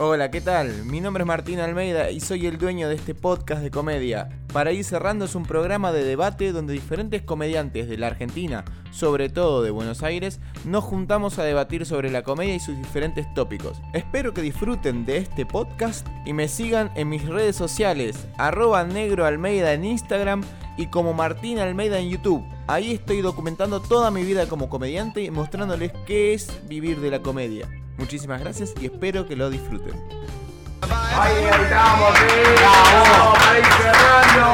Hola, ¿qué tal? Mi nombre es Martín Almeida y soy el dueño de este podcast de comedia. Para ir cerrando es un programa de debate donde diferentes comediantes de la Argentina, sobre todo de Buenos Aires, nos juntamos a debatir sobre la comedia y sus diferentes tópicos. Espero que disfruten de este podcast y me sigan en mis redes sociales, arroba negro Almeida en Instagram y como Martín Almeida en YouTube. Ahí estoy documentando toda mi vida como comediante y mostrándoles qué es vivir de la comedia. Muchísimas gracias y espero que lo disfruten. Ahí estamos, ir cerrando.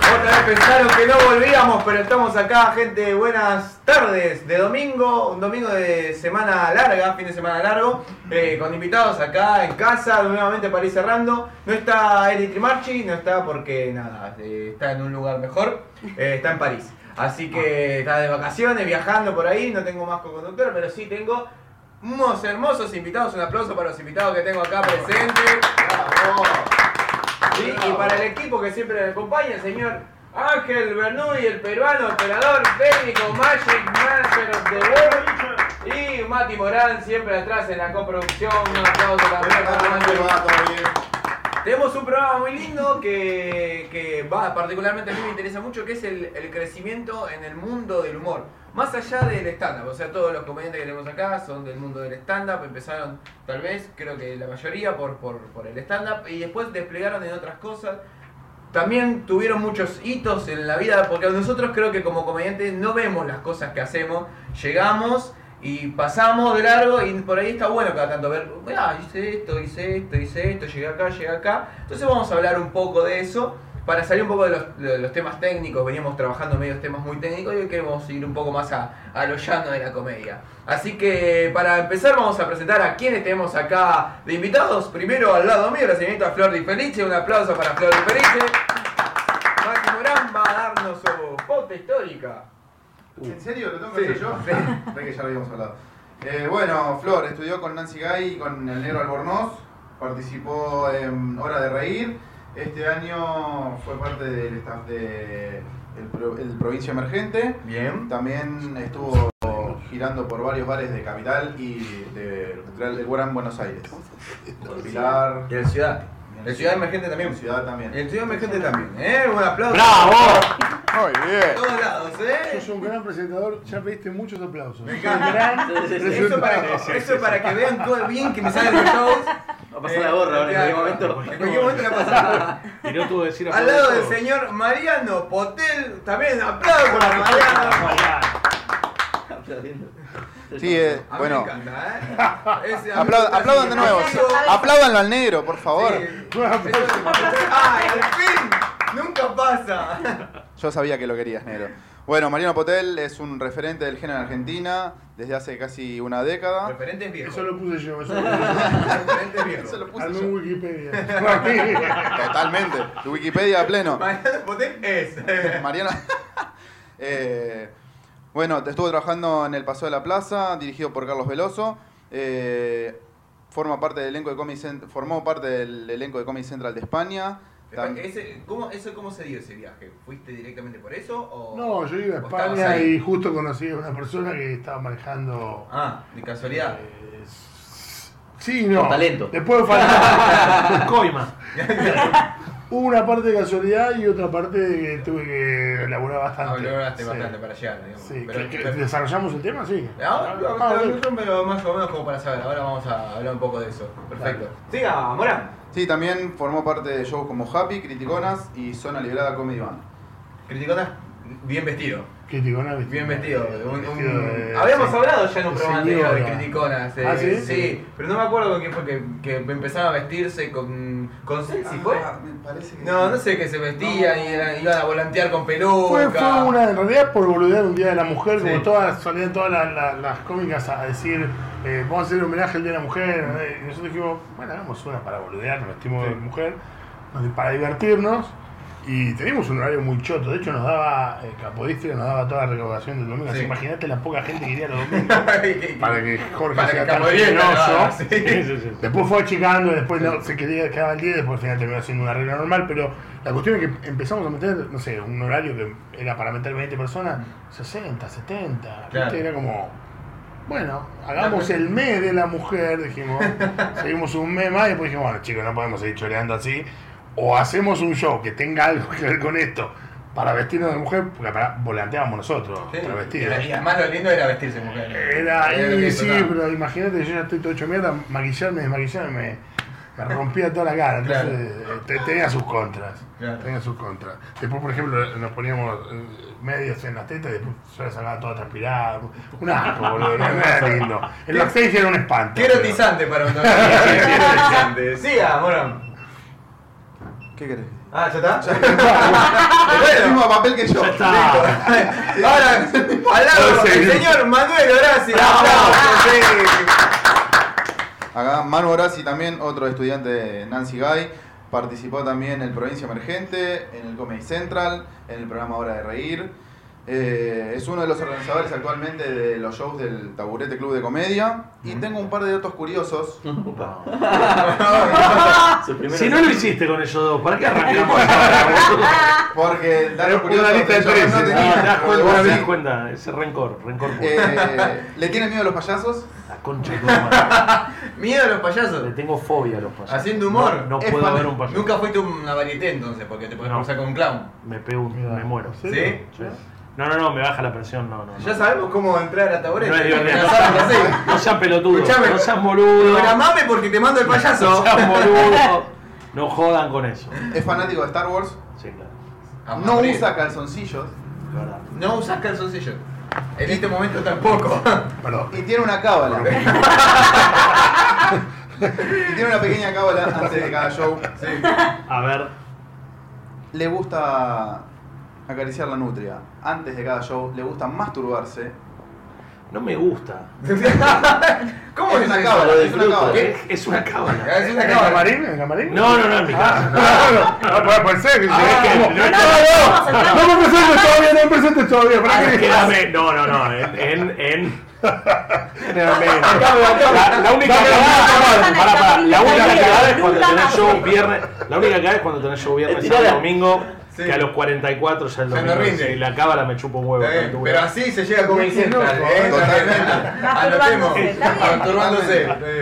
Otra vez pensaron que no volvíamos, pero estamos acá, gente. Buenas tardes de domingo, un domingo de semana larga, fin de semana largo, eh, con invitados acá en casa, nuevamente para ir cerrando. No está Eric Trimarchi, no está porque nada, eh, está en un lugar mejor, eh, está en París. Así que está de vacaciones, viajando por ahí, no tengo más co-conductor, pero sí tengo unos hermosos invitados. Un aplauso para los invitados que tengo acá presentes. Sí, y para el equipo que siempre me acompaña, el señor Ángel Bernoulli, el peruano, operador técnico, Magic Master of the World. Y Mati Morán, siempre atrás en la coproducción. Un aplauso también para Mati. Tenemos un programa muy lindo que, que va, particularmente a mí me interesa mucho, que es el, crecimiento en el mundo del humor. Más allá del stand-up, o sea, todos los comediantes que tenemos acá son del mundo del stand-up, empezaron tal vez, creo que la mayoría, por, por, por el stand-up y después desplegaron en otras cosas. También tuvieron muchos hitos en la vida, porque nosotros creo que como comediantes no vemos las cosas que hacemos, llegamos y pasamos de largo y por ahí está bueno cada tanto ver, hice esto, hice esto, hice esto, llegué acá, llegué acá. Entonces vamos a hablar un poco de eso. Para salir un poco de los, temas técnicos, veníamos trabajando medios temas muy técnicos y hoy queremos ir un poco más a, a lo llano de la comedia. Así que para empezar vamos a presentar a quienes tenemos acá de invitados. Primero al lado mío la señorita Flor Di Felice, un aplauso para Flor Di Felice. Mati Morán va a darnos su pauta histórica. ¿En serio? ¿Lo tengo que Sí, hacer yo? sí. Ve que ya lo habíamos hablado. Eh, bueno, Flor estudió con Nancy Gay y con el negro Albornoz. Participó en Hora de Reír. Este año fue parte del staff de el, Pro- el Provincia Emergente. Bien. También estuvo girando por varios bares de Capital y de, de, de Gran Buenos Aires. Por Pilar, Y el Ciudad. El Ciudad Emergente también. en Ciudad también. El Ciudad Emergente también. ¿Eh? Un aplauso. ¡Bravo! Muy bien. todos lados, ¿eh? Sos un gran presentador, ya pediste muchos aplausos. Me encanta. un gran Eso para, eso para que vean todo bien que me salen los shows. Va a pasar la gorra ahora en cualquier momento. En cualquier momento la pasar. Y no tuvo que decir Al lado del señor Mariano Potel, también aplauso para Mariano. Sí, eh, A mí bueno. me encanta, ¿eh? Ese aplaudan de nuevo. Apláudanlo al negro, por favor. Sí. ¡Ay, al fin! ¡Nunca pasa! Yo sabía que lo querías, negro. Bueno, Mariano Potel es un referente del género en Argentina desde hace casi una década. Referentes viejos. Eso lo puse yo, eso lo puse Referentes viejos. Eso lo yo. puse yo. en Wikipedia. Totalmente. Tu Wikipedia a pleno. Mariano Potel es. Mariano. Eh, bueno, te estuvo trabajando en El Paseo de la Plaza, dirigido por Carlos Veloso. Eh, forma parte del elenco de Comedy Cent- formó parte del elenco de Comedy Central de España. Tam- Ese, ¿cómo, eso, ¿Cómo se dio ese viaje? ¿Fuiste directamente por eso? O, No, yo iba a España y justo conocí a una persona que estaba manejando. Ah, de casualidad. eh, sí, no. Con talento. Después falta. Coima. Hubo una parte de casualidad y otra parte que tuve que elaborar Ah, bastante. lograste Sí. bastante para llegar, digamos. Sí, Pero- que- que pero- ¿Desarrollamos el tema? Sí. Ah, no, Ah, no, pero más o menos como para saber. Ahora vamos a hablar un poco de eso. Perfecto. Siga, Morán. Sí, también formó parte de shows como Happy, Criticonas y Zona Liberada Comedy Band. Criticona, bien vestido. Criticona, Bien vestido. Un- un- Vestido de- Habíamos sí. hablado ya en un De programa anterior de. Criticonas. eh, ¿Ah, sí? pero no me acuerdo con quién fue que, que empezaron a vestirse con. ¿Con Celsi fue? Ah, me parece que No, sí. no sé, que se vestían y eran- iban a volantear con peluca. Fue, fue una, en realidad por boludear un Día de la Mujer, Sí. como todas, salían todas las, las- las cómicas a decir, eh, vamos a hacer un homenaje al Día de la Mujer, y nosotros dijimos, bueno, hagamos una para boludear, nos vestimos de mujer, para divertirnos, y teníamos un horario muy choto, de hecho nos daba, eh, Capodistria nos daba toda la recaudación del domingo, así Sí. imagínate la poca gente que iría los domingos, para que Jorge Para sea que tan generoso. sí. Después fue achicando, después no, se quedaba, quedaba el 10, después al final terminó haciendo una regla normal, pero la cuestión es que empezamos a meter, no sé, un horario que era para meter 20 personas, 60, 70, Claro. era como Bueno, hagamos el mes de la mujer, dijimos. seguimos un mes más y después dijimos, bueno, chicos, no podemos seguir choreando así. O hacemos un show que tenga algo que ver con esto para vestirnos de mujer, porque para, volanteábamos nosotros, travestidos. Y además lo lindo era vestirse de mujer. Era, Era sí, sonaba. pero imagínate, yo ya estoy todo hecho mierda, maquillarme, desmaquillarme, me, me rompía toda la cara. Entonces, Claro. eh, te- tenía sus contras. Claro. Tenía sus contras. Después, por ejemplo, nos poníamos eh, medias en las tetas y después yo la sacaba toda transpirada. Un asco, boludo, no era lindo. El backstage era un espanto. Qué pero- erotizante para un. Qué erotizante. Siga, morón. ¿Qué querés? Ah, ¿ya está? El mismo papel que yo. Ahora, al lado, el señor Manuel Horacio. Acá Manu Horaci también, otro estudiante de Nancy Guy. Participó también en el Provincia Emergente, en el Comedy Central, en el programa Hora de Reír. Eh, es uno de los organizadores actualmente de los shows del Taburete Club de Comedia. Y tengo un par de datos curiosos. Si no lo hiciste con ellos dos, ¿para qué arrancamos? Porque datos Una curiosos lista de tres, No, tenía, te das pero cuenta, vos te sí. das cuenta, ese rencor, rencor. Eh, ¿Le tienen miedo a los payasos? La concha de. Miedo a los Le payasos. tengo fobia a los payasos. Haciendo humor. No, puedo fan- ver un payaso. Nunca fuiste una varieté entonces, porque te puedes No. cruzar con un clown. Me pego, un- me muero. ¿Sí? ¿Sí? No, no, no, me baja la presión, no, no. no. Ya sabemos cómo entrar a taburete. No es divertido. No sean pelotudos. Escuchame, no sean boludos. Programame porque te mando el payaso. No sean boludos. No jodan con eso. Es fanático de Star Wars. Sí, claro. A No usa calzoncillos. verdad. No usas calzoncillos. En este momento tampoco. Perdón. Y tiene una cábala. y tiene una pequeña cábala antes de cada show. Sí. A ver, Le gusta acariciar la nutria. Antes de cada show le gusta masturbarse. no me gusta. ¿Cómo es una cábala, es una cábala. Es, una cábala. Es una ¿En el camarín? No, no, no, en mi casa. No, no, puede, puede ser. Ah, no, no, no, no, no, no me presentes todavía, no me presentes todavía. ¿para Ah, qué? No, no, no. En. en. La, la única cagada, la es cuando tenés show viernes. La única cagada es cuando tenés show viernes, sábado, domingo. Sí. Que a los 44 ya el Ya no domingo. rinde. sí, la cábala me chupa un huevo. Bien, Pero así se llega con el central, loco, ¿eh? totalmente. Anotemos.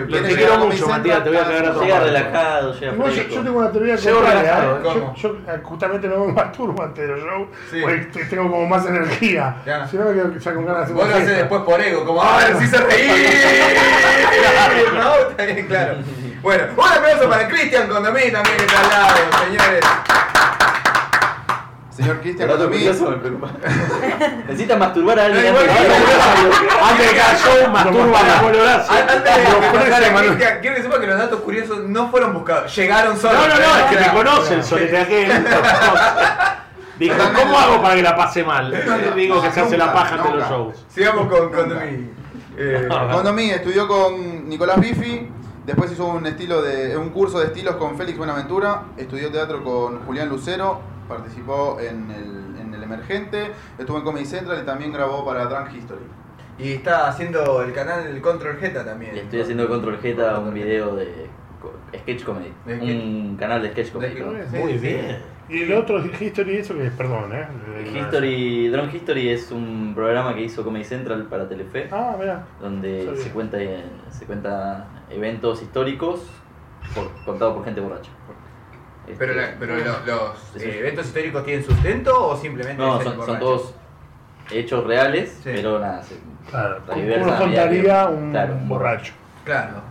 Lo- Te quiero mucho, Matías, te voy a cagar a tu Llega relajado, llega yo, fresco. yo tengo una teoría contraria, relajado, ¿eh? ¿cómo? Yo, eh, justamente no me masturbo antes de los shows, Sí. porque te- tengo como más energía. Si no me quedo ya con ganas de hacer Vos lo haces después por ego, como a ver si se. ¿No? Bien, claro. Bueno, un aplauso para Cristian Condomí también que está al lado, señores. Señor Cristian me preocupa. Necesita masturbar a alguien antes de cada show, masturba a. Antes de quiero que sepa que los datos curiosos no fueron buscados, llegaron solos. No, no, no, es que te conocen, solete aquel. Dijo, ¿cómo hago para que la pase mal? Digo que se hace la paja ante los shows. Sigamos con Condomí. Eh, Condomí estudió con Nicolás Bifi, después hizo un estilo de un curso de estilos con Félix Buenaventura, estudió teatro con Julián Lucero, participó en el, en el Emergente, estuvo en Comedy Central y también grabó para Drunk History. y está haciendo el canal el Control Geta también. Le estoy haciendo control Geta un video de sketch comedy. De Un canal de sketch comedy. De- ¿no? Sí, Muy sí. bien. Y el otro, History, eso que es, perdón, ¿eh? History, Drone History es un programa que hizo Comedy Central para Telefe, Ah, mira. donde sabía. se cuenta, se cuenta eventos históricos por, contados por gente borracha. Este, Pero, la- pero lo- los eh, eventos históricos tienen sustento o simplemente no, es el son, son borracho? todos hechos reales, Sí. pero nada, se- Claro, diversa medida contaría un claro, un borracho. Claro.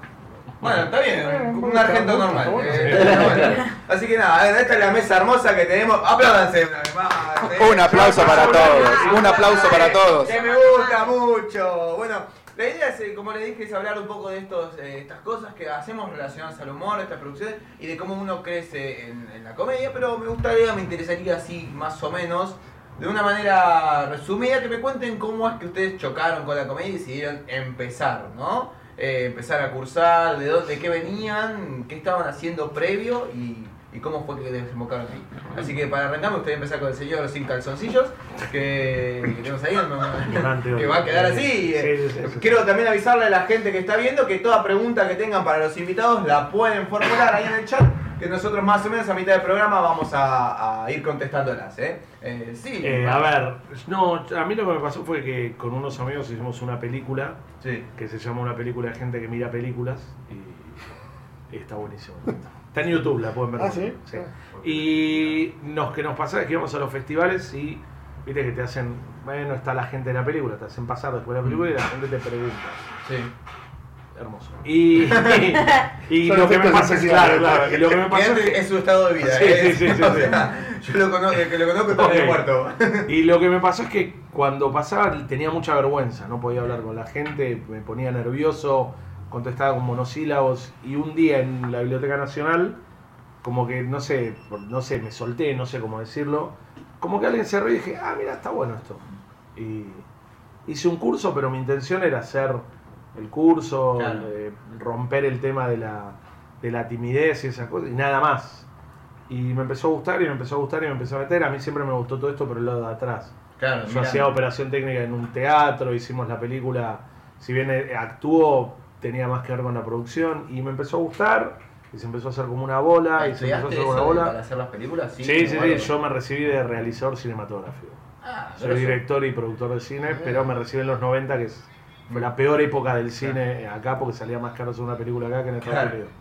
Bueno, está bien, un argento normal. eh, bueno. Así que nada, esta es la mesa hermosa que tenemos. Apláudanse una vez más. eh. Un aplauso para todos, un aplauso para todos. Que me gusta mucho. Bueno, la idea es, eh, como le dije, es hablar un poco de estos, eh, estas cosas que hacemos relacionadas al humor, estas producciones, y de cómo uno crece en, la comedia, pero me gustaría, me interesaría así más o menos, de una manera resumida, que me cuenten cómo es que ustedes chocaron con la comedia y decidieron empezar, ¿no? Eh, empezar a cursar, de dónde, de qué venían, qué estaban haciendo previo y, y cómo fue que desembocaron ahí. Así que para arrancar me gustaría empezar con el señor sin calzoncillos, que, que tenemos ahí, Impresionante, que va a quedar así. Sí, sí, sí, sí. Quiero también avisarle a la gente que está viendo que toda pregunta que tengan para los invitados la pueden formular ahí en el chat que nosotros más o menos a mitad del programa vamos a, a ir contestándolas, ¿eh? Eh, sí. Eh, a ver, no, a mí lo que me pasó fue que con unos amigos hicimos una película Sí. que se llama Una película de gente que mira películas y, y está buenísimo. Está en YouTube, la pueden ver. Ah, ¿sí? Y nos, que nos pasa es que íbamos a los festivales y viste que te hacen, bueno, está la gente de la película, te hacen pasar después de la película y la gente te pregunta. Sí. Hermoso. Y, y, lo que me pasa es claro, claro, que lo que me pasó es, es que- es su estado de vida. Sí, ¿eh? sí, sí, sí, O sí. sea, Yo lo conozco, el que lo conozco está medio Ok. muerto. Y lo que me pasó es que cuando pasaba tenía mucha vergüenza, no podía hablar con la gente, me ponía nervioso, contestaba con monosílabos y un día en la Biblioteca Nacional, como que no sé, por- no sé, me solté, no sé cómo decirlo, como que alguien se rió y dije, ah, mira, está bueno esto. Y hice un curso, pero mi intención era hacer el curso, Claro. eh, romper el tema de la, de la timidez y esas cosas, y nada más. Y me empezó a gustar y me empezó a gustar y me empezó a meter. A mí siempre me gustó todo esto, pero el lado de atrás. Claro, Yo mirá. hacía operación técnica en un teatro, hicimos la película, si bien eh, actuó, tenía más que ver con la producción y me empezó a gustar y se empezó a hacer como una bola y se empezó a ¿Estudiaste hacer una de- para bola. hacer las películas? Sí, sí, sí, yo me recibí de realizador cinematográfico. Ah, Soy director y productor de cine, pero me recibí en los 90, que es- fue la peor época del cine acá porque salía más caro hacer una película acá que en Estados Claro. Unidos.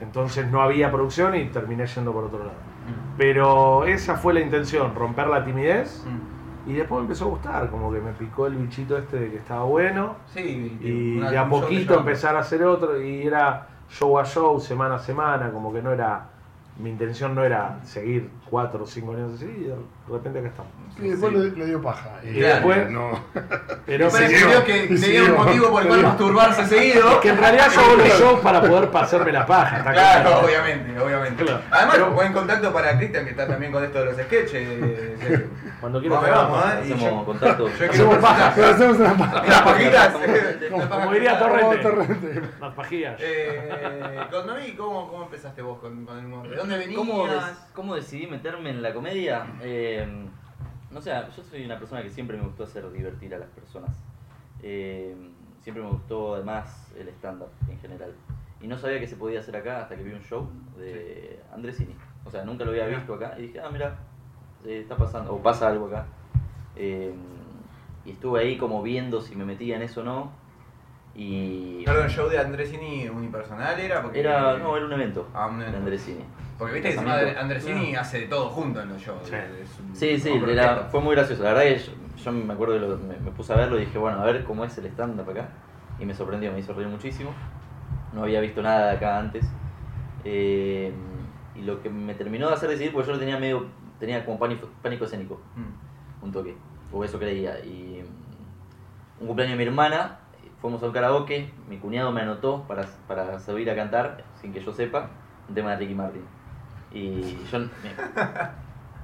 Entonces no había producción y terminé yendo por otro lado. Mm. Pero esa fue la intención, romper la timidez. Mm. Y después me empezó a gustar, como que me picó el bichito este de que estaba bueno. Sí, Y una- de a poquito de empezar a hacer otro. Y era show a show, semana a semana, como que no era. Mi intención no era seguir cuatro o cinco años así, y de repente acá estamos. Y después Sí. le, le dio paja. Y, Y después- no. Pero sí, que tenía un motivo por el cual masturbarse seguido. que en realidad yo hago los shows para poder pasarme la paja. ¿está Claro, claro? obviamente, obviamente. Claro. Además, Pero- buen contacto para Cristian, que está también con esto de los sketches. Cuando quieras vamos, ¿eh? Y Hacemos yo- contacto. Yo quiero Hacemos paja. Pero hacemos una paja. Las pajitas. Como- Como diría Torrente. Torrente. Las pajillas. Eh, con Noemí, ¿cómo, ¿cómo empezaste vos con, con el humor? ¿De dónde venías? ¿Cómo, des- cómo decidí meterme en la comedia? Eh, no sé, yo soy una persona que siempre me gustó hacer divertir a las personas. Eh, siempre me gustó además el stand-up en general. Y no sabía que se podía hacer acá hasta que vi un show de Andresini. O sea, nunca lo había visto acá. Y dije, ah, mira, eh, está pasando, o pasa algo acá. Eh, y estuve ahí como viendo si me metía en eso o no. Y Perdón, show de Andresini unipersonal era porque. era, no, era un evento Ah, un de evento. Andresini. Porque viste que. Andresini hace de todo junto en los shows. Sí. es un Sí, sí, era- fue muy gracioso. La verdad que yo, yo me acuerdo que lo- me, me puse a verlo y dije, bueno, a ver cómo es el stand-up acá. Y me sorprendió, me hizo reír muchísimo. No había visto nada de acá antes. Eh, y lo que me terminó de hacer decidir, porque yo lo tenía medio, tenía como pánico, pánico escénico, Mm. un toque. O eso creía. Y mm, un cumpleaños de mi hermana, fuimos a un karaoke, mi cuñado me anotó para, para subir a cantar, sin que yo sepa, un tema de Ricky Martin. Y yo me,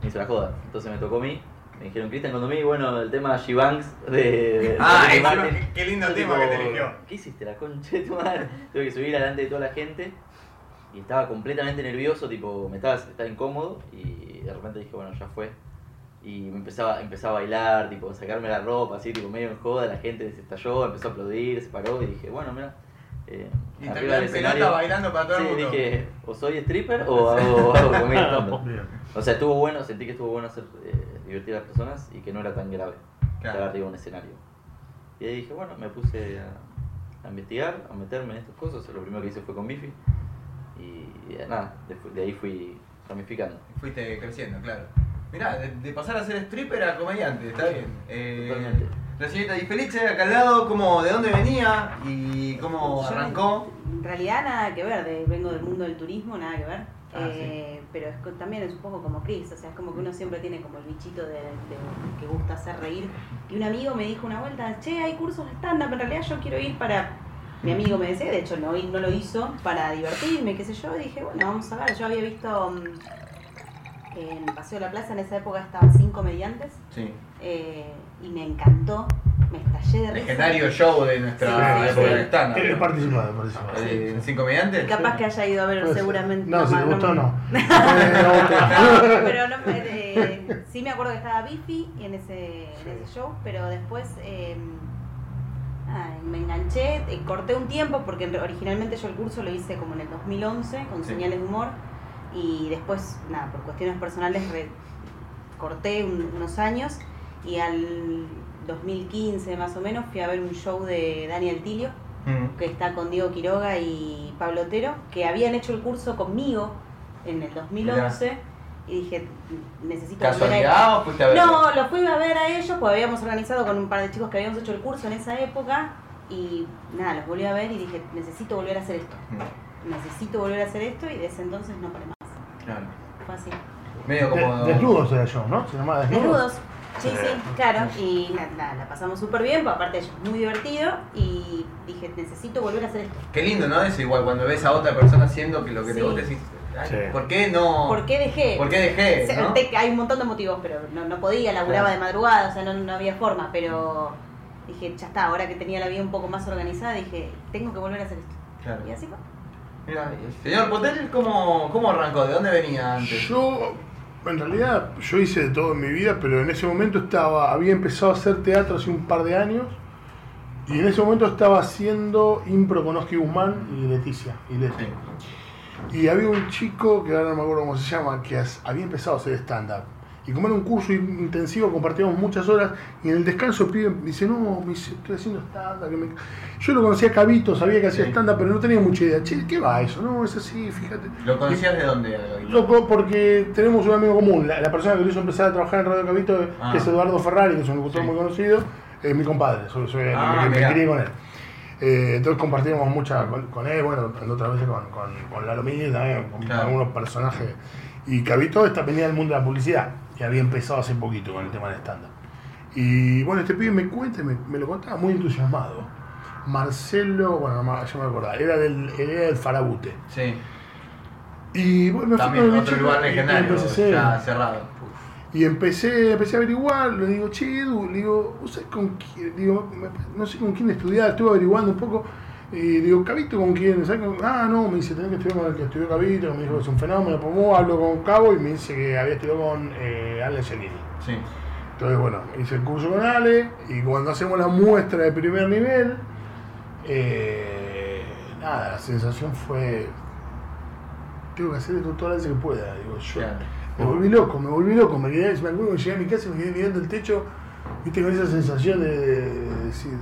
me hizo la joda. Entonces me tocó a mí, me dijeron, Cristian, cuando me bueno, el tema She-Bangs de, de Ah, Martin". qué- qué lindo tema tipo, que te eligió. ¿Qué hiciste, la concha de tu madre? Tuve que subir delante de toda la gente y estaba completamente nervioso, tipo, me estaba, estaba incómodo y de repente dije, bueno, ya fue. Y me empezaba, empezaba a bailar, tipo, a sacarme la ropa, así, tipo, medio en joda, la gente se estalló, empezó a aplaudir, se paró y dije, bueno, mira, eh, Y arriba del escenario. bailando para todo el Sí, mundo. dije, o soy stripper o hago, hago. Bien. O sea, estuvo bueno, sentí que estuvo bueno hacer eh, divertir a las personas y que no era tan grave Claro. estar arriba de un escenario. Y ahí dije, bueno, me puse a, a investigar, a meterme en estas cosas. Lo primero que hice fue con Bifi. Y nada, de, de ahí fui ramificando. Fuiste creciendo, claro. Mirá, de, de pasar a ser stripper a comediante, está bien. Eh, Totalmente. la señorita Di Felice, acá al lado, ¿cómo, ¿de dónde venía y cómo Yo, arrancó? En realidad nada que ver, de- vengo del mundo del turismo, nada que ver. Ah, Eh, Pero es, también es un poco como Chris, o sea, es como que uno siempre tiene como el bichito de, de- que gusta hacer reír. Y un amigo me dijo una vuelta, che, hay cursos de stand-up, en realidad yo quiero ir para... Mi amigo me decía, de hecho no, no lo hizo, para divertirme, qué sé yo, y dije, bueno, vamos a ver. Yo había visto mm, en Paseo de la Plaza, en esa época estaban cinco comediantes, Sí. eh, y me encantó, me estallé de risa. Legendario show de nuestra Sí, sí, época sí. de stand He participado, he participado. Eh, ¿Sin comediantes? Y capaz que haya ido a verlo seguramente. No, si te gustó, me- no. Eh, otro. pero no me, eh, sí me acuerdo que estaba Bifi en ese, en ese show, pero después nada, me enganché, eh, corté un tiempo porque originalmente yo el curso lo hice como en el 2011 con Sí. señales de humor Y después, nada, por cuestiones personales re- corté un- unos años y al 2015 más o menos fui a ver un show de Daniel Tilio, Mm. que está con Diego Quiroga y Pablo Otero, que habían hecho el curso conmigo en el 2011 y dije, necesito volver a ¿Casualidad o fuiste a verlo? no, lo fui a ver a ellos, porque habíamos organizado con un par de chicos que habíamos hecho el curso en esa época y nada, los volví a ver y dije, necesito volver a hacer esto, Mm, necesito volver a hacer esto y desde entonces no paré más. Claro. Fue así. Medio como. De- desnudos era yo, ¿no? Se llamaba desnudos. Desnudos. Sí, sí, claro. Y nada, la pasamos súper bien, pues aparte es muy divertido y dije, necesito volver a hacer esto. Qué lindo, ¿no? Es igual cuando ves a otra persona haciendo que lo que te Sí. vos decís. Sí. ¿Por qué no? ¿Por qué dejé? ¿Por qué dejé? Se- ¿no? te- hay un montón de motivos, pero no, no podía, laburaba Claro. de madrugada, o sea, no, no había forma, pero dije, ya está, ahora que tenía la vida un poco más organizada, dije, tengo que volver a hacer esto. Claro. Y así fue. Mira, señor Potel, ¿cómo, ¿cómo arrancó? ¿De dónde venía antes? Yo, en realidad, yo hice de todo en mi vida, pero en ese momento estaba, había empezado a hacer teatro hace un par de años y en ese momento estaba haciendo impro con Oski Guzmán y Leticia. Y. y había un chico, que ahora no me acuerdo cómo se llama, que había empezado a hacer stand-up. Y como era un curso in- intensivo, compartíamos muchas horas y en el descanso el pibe me dice, no, me dice, estoy haciendo stand-up. que me-". Yo lo conocía a Cabito, sabía que hacía stand-up, pero no tenía mucha idea. Che, ¿qué va eso? No, es así, fíjate. ¿Lo conocías de dónde? Loco, porque tenemos un amigo común. La, la persona que lo hizo empezar a trabajar en Radio Cabito, Ah. que es Eduardo Ferrari, que es un locutor Sí. muy conocido, es mi compadre. Soy, soy Ah, me, me crié con él. Eh, entonces compartimos mucha con, con él, bueno, otras veces con, con, con Lalo Miguel también, con Claro. algunos personajes. Y Cabito esta venía del mundo de la publicidad, y había empezado hace poquito con el tema del stand-up. Y bueno, este pibe me cuenta, me, me lo contaba muy entusiasmado. Marcelo, bueno, no me- ya me acordaba, era del, era del Farabute. Sí. Y bueno, me También otro lugar legendario, ya cerrado. Y empecé, empecé a averiguar, le digo, che, Edu, le digo, ¿vos sabés con quién? Digo, no sé con quién estudiar, estuve averiguando un poco. Y digo, ¿Cabito con quién? ¿Sabés con- Ah, no, me dice, tenés que estudiar con el que estudió Cabito, me dijo que es un fenómeno. Pues vos hablo con Cabo y me dice que había estudiado con eh, Ale Genini. Sí. Entonces, bueno, hice el curso con Ale y cuando hacemos la muestra de primer nivel, eh, nada, la sensación fue, tengo que hacer esto todas las veces que pueda. Digo, yo Claro. Me volví loco, me volví loco, me quedé, me acuerdo que llegué a mi casa y me quedé mirando el techo, viste, con esa sensación de, de decir,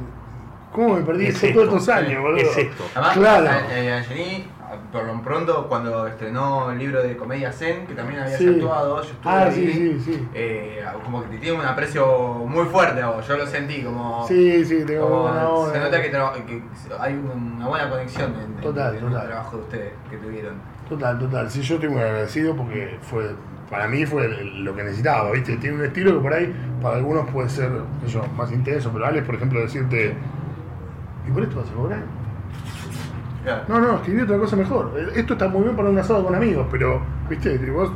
¿cómo me perdí ¿Qué es esto todos estos esto? años, boludo? ¿Qué es esto? Además, Claro. eh, Angelini, por lo pronto, cuando estrenó el libro de comedia Zen, que también habías Sí. actuado, yo estuve Ah, ahí, sí, sí, sí. eh, como que te tiene un aprecio muy fuerte a vos, yo lo sentí, como... Sí, sí, tengo como buena onda. se nota que, hay una buena conexión en, en- Total, en total. el trabajo de ustedes que tuvieron. Total, total. Sí, yo estoy muy agradecido porque fue, para mí fue lo que necesitaba, ¿viste? Tiene un estilo que por ahí, para algunos puede ser, qué sé yo, más intenso, pero Alex, por ejemplo, decirte, ¿y por esto vas a cobrar? Claro. No, no, escribí otra cosa mejor. Esto está muy bien para un asado con amigos, pero, ¿viste? Y vos,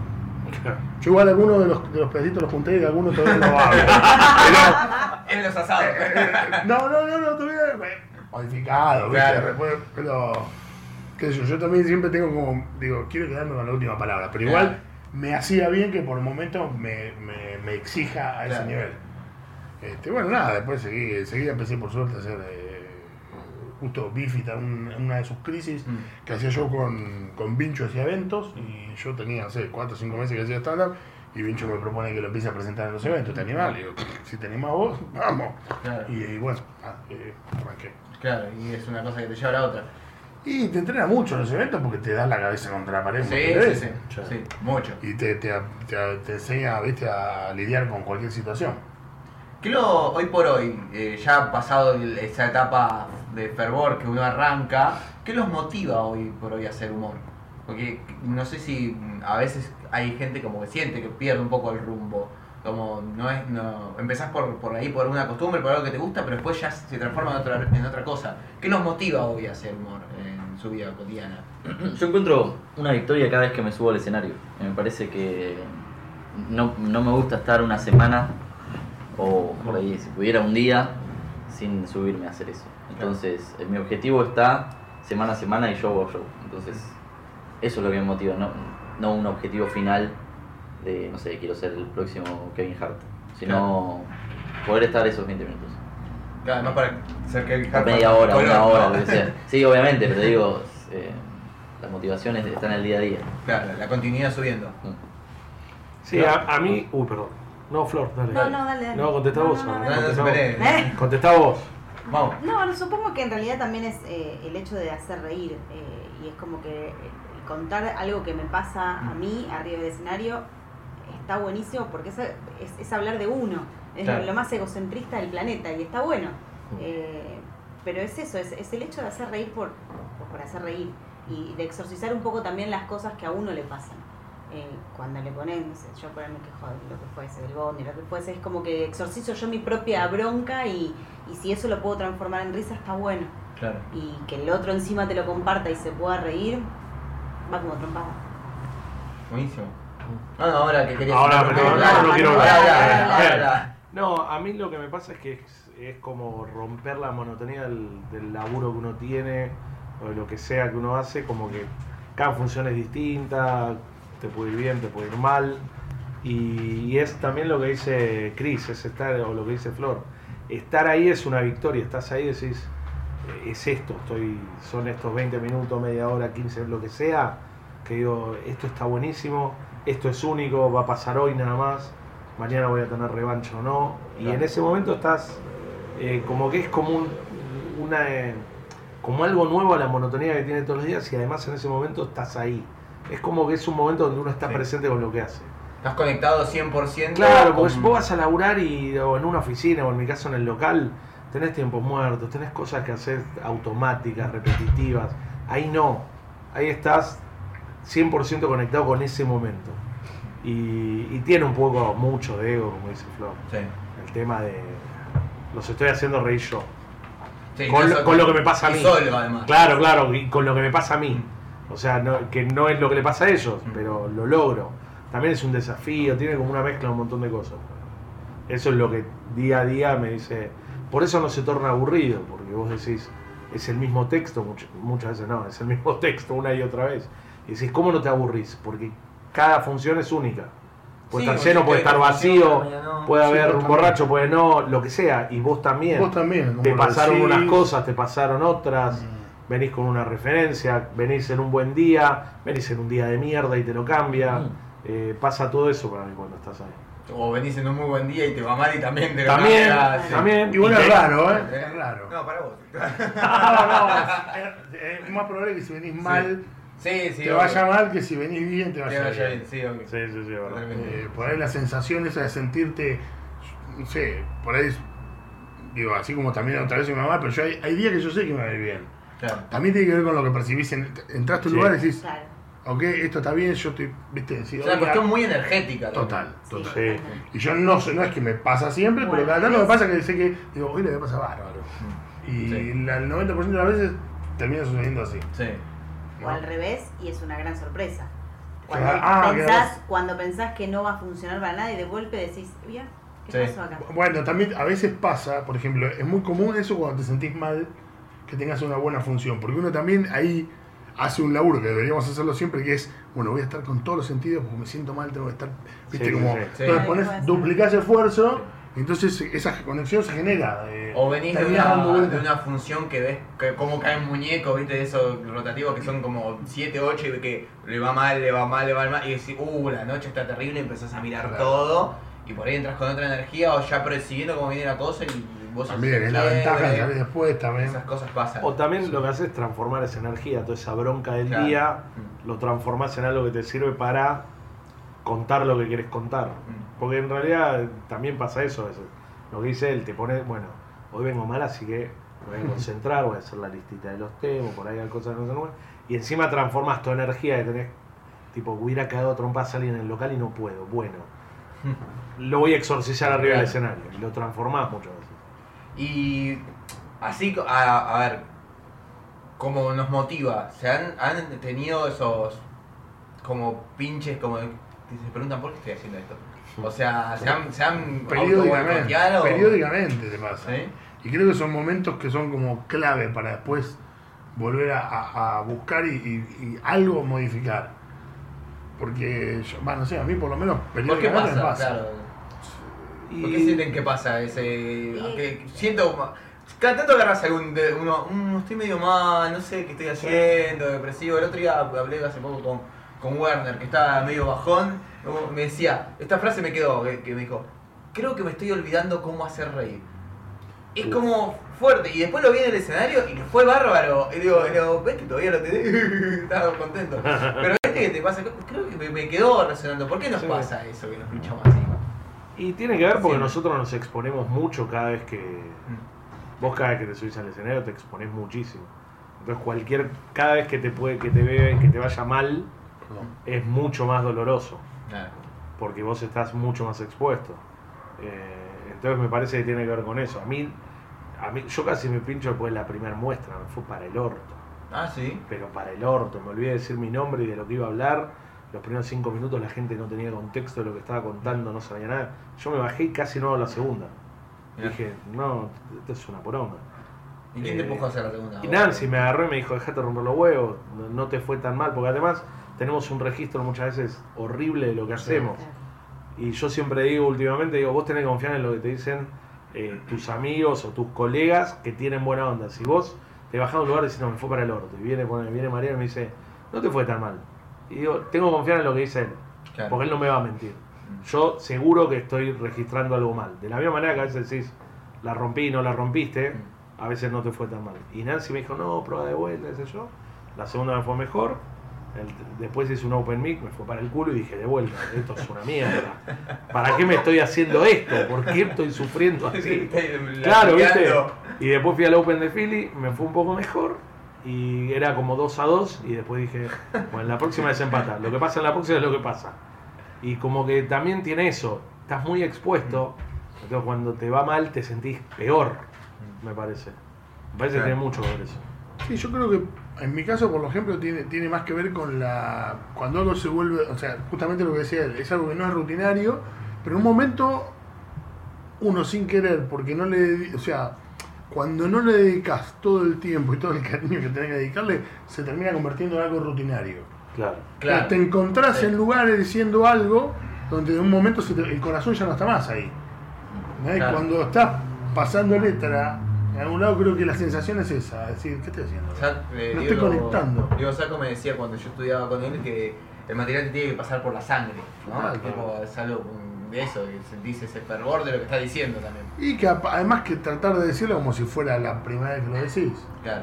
yo igual algunos de los, de los pedacitos los junté y algunos todavía no hago. En los asados. No, no, no, no, todavía modificado, ¿viste? Claro. Pero, qué sé yo, yo también siempre tengo como, digo, quiero quedarme con la última palabra, pero igual. Me hacía bien que por momentos me, me, me exija a ese Claro. nivel. Este, bueno, nada, después seguí, enseguida empecé por suerte a hacer eh, justo Bifita, un- una de sus crisis Mm. que hacía yo con, con Vincho hacía eventos y yo tenía, no sé, 4 o 5 meses que hacía stand-up y Vincho me propone que lo empiece a presentar en los eventos, ¿te animás? Le digo, si te animás vos, vamos. Claro. Y, y bueno, ah, eh, arranqué. Claro, y es una cosa que te lleva a la otra. Y te entrena mucho en los eventos porque te das la cabeza contra la pared. Sí, sí, veces. sí, sí, mucho. Y te, te, te, te enseña ¿viste? a lidiar con cualquier situación. ¿Qué lo, hoy por hoy, eh, ya pasado esa etapa de fervor que uno arranca, qué los motiva hoy por hoy a hacer humor? Porque no sé si a veces hay gente como que siente que pierde un poco el rumbo. Como no es, no, empezás por, por ahí por una costumbre, por algo que te gusta, pero después ya se transforma en otra, en otra cosa. ¿Qué los motiva hoy a hacer humor en su vida cotidiana? Yo encuentro una victoria cada vez que me subo al escenario. Me parece que no, no me gusta estar una semana o por ahí, si pudiera un día, sin subirme a hacer eso. Entonces, eh, mi objetivo está semana a semana y show a show. Entonces, eso es lo que me motiva, no, no un objetivo final de, no sé, quiero ser el próximo Kevin Hart, sino poder estar esos 20 minutos. Claro, además para ser que A media hora, una hora, lo que sea. Sí, obviamente, pero te digo, eh, Las motivaciones están en el día a día. Claro, la continuidad subiendo. Sí, a, a mí. Uy, perdón. No, Flor, dale. No, no, dale, dale. No, contestá No, vos. no, no. No, no contestá vos. Vamos. No, no, supongo que en realidad también es eh, el hecho de hacer reír. eh, y es como que eh, contar algo que me pasa a mí arriba del escenario está buenísimo porque es, es, es hablar de uno. Es Claro. lo más egocentrista del planeta y está bueno. Eh, pero es eso, es, es el hecho de hacer reír por, por hacer reír y de exorcizar un poco también las cosas que a uno le pasan. Eh, cuando le ponen, no sé, yo por me quejo de lo que fuese, del bondi, lo que fuese, es como que exorcizo yo mi propia bronca y, y si eso lo puedo transformar en risa está bueno. Claro. Y que el otro encima te lo comparta y se pueda reír, va como trompada. Buenísimo. No, no, ahora que querías Ahora, pero ahora no quiero hablar. No, a mí lo que me pasa es que es, es como romper la monotonía del, del laburo que uno tiene o de lo que sea que uno hace, como que cada función es distinta, te puede ir bien, te puede ir mal. Y, y es también lo que dice Chris, es estar, o lo que dice Flor. Estar ahí es una victoria, estás ahí y decís, eh, es esto, estoy, son estos 20 minutos, media hora, 15, lo que sea, que digo, esto está buenísimo, esto es único, va a pasar hoy nada más, mañana voy a tener revancha o no. Y en ese momento estás, eh, como que es como un, una, eh, como algo nuevo a la monotonía que tiene todos los días y además en ese momento estás ahí. Es como que es un momento donde uno está Sí. presente con lo que hace. Estás conectado 100%. Claro, porque con- vos vas a laburar y, o en una oficina o en mi caso en el local, tenés tiempos muertos, tenés cosas que hacer automáticas, repetitivas. Ahí no, ahí estás 100% conectado con ese momento. Y, y tiene un poco, mucho de ego, como dice Flor. Sí. El tema de los estoy haciendo reír yo. Sí, con, no lo, solo- con lo que me pasa a mí. solo, además. Claro, claro, y con lo que me pasa a mí. O sea, no- que no es lo que le pasa a ellos, Mm. pero lo logro. También es un desafío, tiene como una mezcla de un montón de cosas. Eso es lo que día a día me dice. Por eso no se torna aburrido, porque vos decís, es el mismo texto, much- muchas veces no, es el mismo texto una y otra vez. Y decís, ¿cómo no te aburrís? Porque cada función es única. Puede Sí, estar lleno, puede estar la vacío, no. puede haber un borracho, puede no, lo que sea. Y vos también. Vos también. Te pasaron decís. unas cosas, te pasaron otras, Mm. venís con una referencia, venís en un buen día, venís en un día de mierda y te lo cambia. Mm. Eh, pasa todo eso para mí cuando estás ahí. O venís en un muy buen día y te va mal y también te También, sí. también. Y es te- raro, ¿eh? Eh, Es raro. No, para vos. No, no, es, es más probable que si venís mal Sí, sí. te obvio. vaya mal que si venís bien te Te vaya, vaya bien. bien, sí, obvio. Sí, sí, sí, verdad. Eh, por ahí la sensación esa de sentirte, no sé, por ahí, digo, así como también otra vez me va mal, pero yo hay, hay días que yo sé que me va a ir bien. Claro. También tiene que ver con lo que percibís. En, entraste a un Sí. lugar y decís, Claro. ok, esto está bien, yo estoy, viste, sí, Es una cuestión muy energética. también. total, Sí, total. Sí. Y yo no sé, no es que me pasa siempre, Bueno, pero cada tanto me pasa que sé que, digo, hoy le voy a pasar bárbaro. Mm. Y Sí. la- el 90% de las veces termina sucediendo así. Sí. O al revés, y es una gran sorpresa. Cuando, ah, pensás, cuando pensás que no va a funcionar para nada y de golpe decís, mira, ¿qué Sí. pasó acá? Bueno, también a veces pasa, por ejemplo, es muy común eso cuando te sentís mal, que tengas una buena función, porque uno también ahí hace un laburo que deberíamos hacerlo siempre, que es, bueno, voy a estar con todos los sentidos porque me siento mal, tengo que estar, viste, Sí, como, sí. Sí. entonces pones, duplicás esfuerzo, entonces esa conexión se genera. eh, O venís de una, vueltas. de una función que ves que cómo caen muñecos, viste, de esos rotativos que son como 7, 8 y que le va mal, le va mal, le va mal, y decís, uh, la noche está terrible, y empezás a mirar Claro. todo, y por ahí entras con otra energía o ya persiguiendo cómo viene la cosa y vos También, es la ventaja de salir después también. Esas cosas pasan. O también lo que haces es transformar esa energía, toda esa bronca del Claro. día, Mm. lo transformás en algo que te sirve para contar lo que quieres contar. Porque en realidad también pasa eso a veces. Lo que dice él, te pone, bueno, hoy vengo mal, así que me voy a concentrar, voy a hacer la listita de los temas, por ahí hay cosas que no se nuevas. Y encima transformas tu energía que tenés, tipo, hubiera quedado trompas a alguien en el local y no puedo. Bueno, lo voy a exorcizar arriba del escenario. Y lo transformás muchas veces. Y así, a, a ver, como nos motiva, ¿se han, han tenido esos como pinches, como que se preguntan por qué estoy haciendo esto? O sea, ¿se han, se han Periódicamente, periódicamente te pasa. ¿Sí? Y creo que son momentos que son como clave para después volver a, a- a buscar y, y- y algo modificar. Porque, yo, bueno, no sé, a mí por lo menos ¿Por qué periódicamente pasa? me pasa. Claro. ¿Por qué sienten que pasa ese...? siento Cada tanto agarras algún. De, uno, "Mm, estoy medio mal, no sé qué estoy haciendo, depresivo. El otro día hablé hace poco con, con Werner, que estaba medio bajón. Me decía, esta frase me quedó, que, que me dijo: Creo que me estoy olvidando cómo hacer reír. Es como fuerte. Y después lo vi en el escenario y fue bárbaro. Y digo, ¿ves que todavía lo tenés? Estaba contento. Pero viste que te pasa, creo que me, me quedó resonando. ¿Por qué nos Sí. pasa eso que nos pinchamos así? Y tiene que ver porque nosotros nos exponemos mucho cada vez que. Vos cada vez que te subís al escenario te exponés muchísimo. Entonces cualquier. cada vez que te puede, que te ve, que te vaya mal, es mucho más doloroso. Claro. Porque vos estás mucho más expuesto. Eh, entonces me parece que tiene que ver con eso. A mí, a mí, yo casi me pincho después de la primera muestra, me fue para el orto. Ah, sí. Pero para el orto, me olvidé de decir mi nombre y de lo que iba a hablar. Los primeros cinco minutos la gente no tenía contexto de lo que estaba contando, no sabía nada. Yo me bajé y casi no hago la segunda. Mirá. Dije, no, esto es una poronga. ¿Y quién te Eh, empujó a hacer la segunda? Y Nancy me agarró y me dijo, dejate romper los huevos, no te fue tan mal, porque además tenemos un registro muchas veces horrible de lo que hacemos. Y yo siempre digo últimamente, digo, vos tenés que confiar en lo que te dicen eh, tus amigos o tus colegas que tienen buena onda. Si vos te bajás de un lugar y decís, no, me fue para el orto, y viene, viene María y me dice, no te fue tan mal. Y digo, tengo que confiar en lo que dice él, Claro. porque él no me va a mentir. Yo seguro que estoy registrando algo mal. De la misma manera que a veces decís, la rompí y no la rompiste, a veces no te fue tan mal. Y Nancy me dijo, no, prueba de vuelta, qué sé yo. La segunda me fue mejor. El- después hice un open mic, me fue para el culo y dije, de vuelta, esto es una mierda. ¿Para qué me estoy haciendo esto? ¿Por qué estoy sufriendo así? Claro, ¿viste? Y después fui al Open de Philly, me fue un poco mejor. Y era como 2 a 2. Y después dije, bueno, la próxima desempata. Lo que pasa en la próxima es lo que pasa. Y como que también tiene eso. Estás muy expuesto. Entonces cuando te va mal te sentís peor, me parece. Me parece que tiene mucho que ver eso. Sí, yo creo que en mi caso, por ejemplo, tiene, tiene más que ver con la. Cuando algo se vuelve. O sea, justamente lo que decía él, es algo que no es rutinario, pero en un momento, uno sin querer, porque no le. O sea, cuando no le dedicas todo el tiempo y todo el cariño que tenés que dedicarle, se termina convirtiendo en algo rutinario. Claro. Claro. Te encontrás Sí. en lugares diciendo algo donde de un momento se te- el corazón ya no está más ahí. Claro. Cuando estás pasando letra en algún lado, creo que la sensación es esa: decir, ¿qué estoy haciendo? Eh, No estoy conectando. Diego Saco me decía cuando yo estudiaba con él que el material te tiene que pasar por la sangre, ¿no? Claro. Tipo, es algo de eso, que sentís ese fervor de lo que estás diciendo también. Y que además que tratar de decirlo como si fuera la primera vez que lo decís. Claro.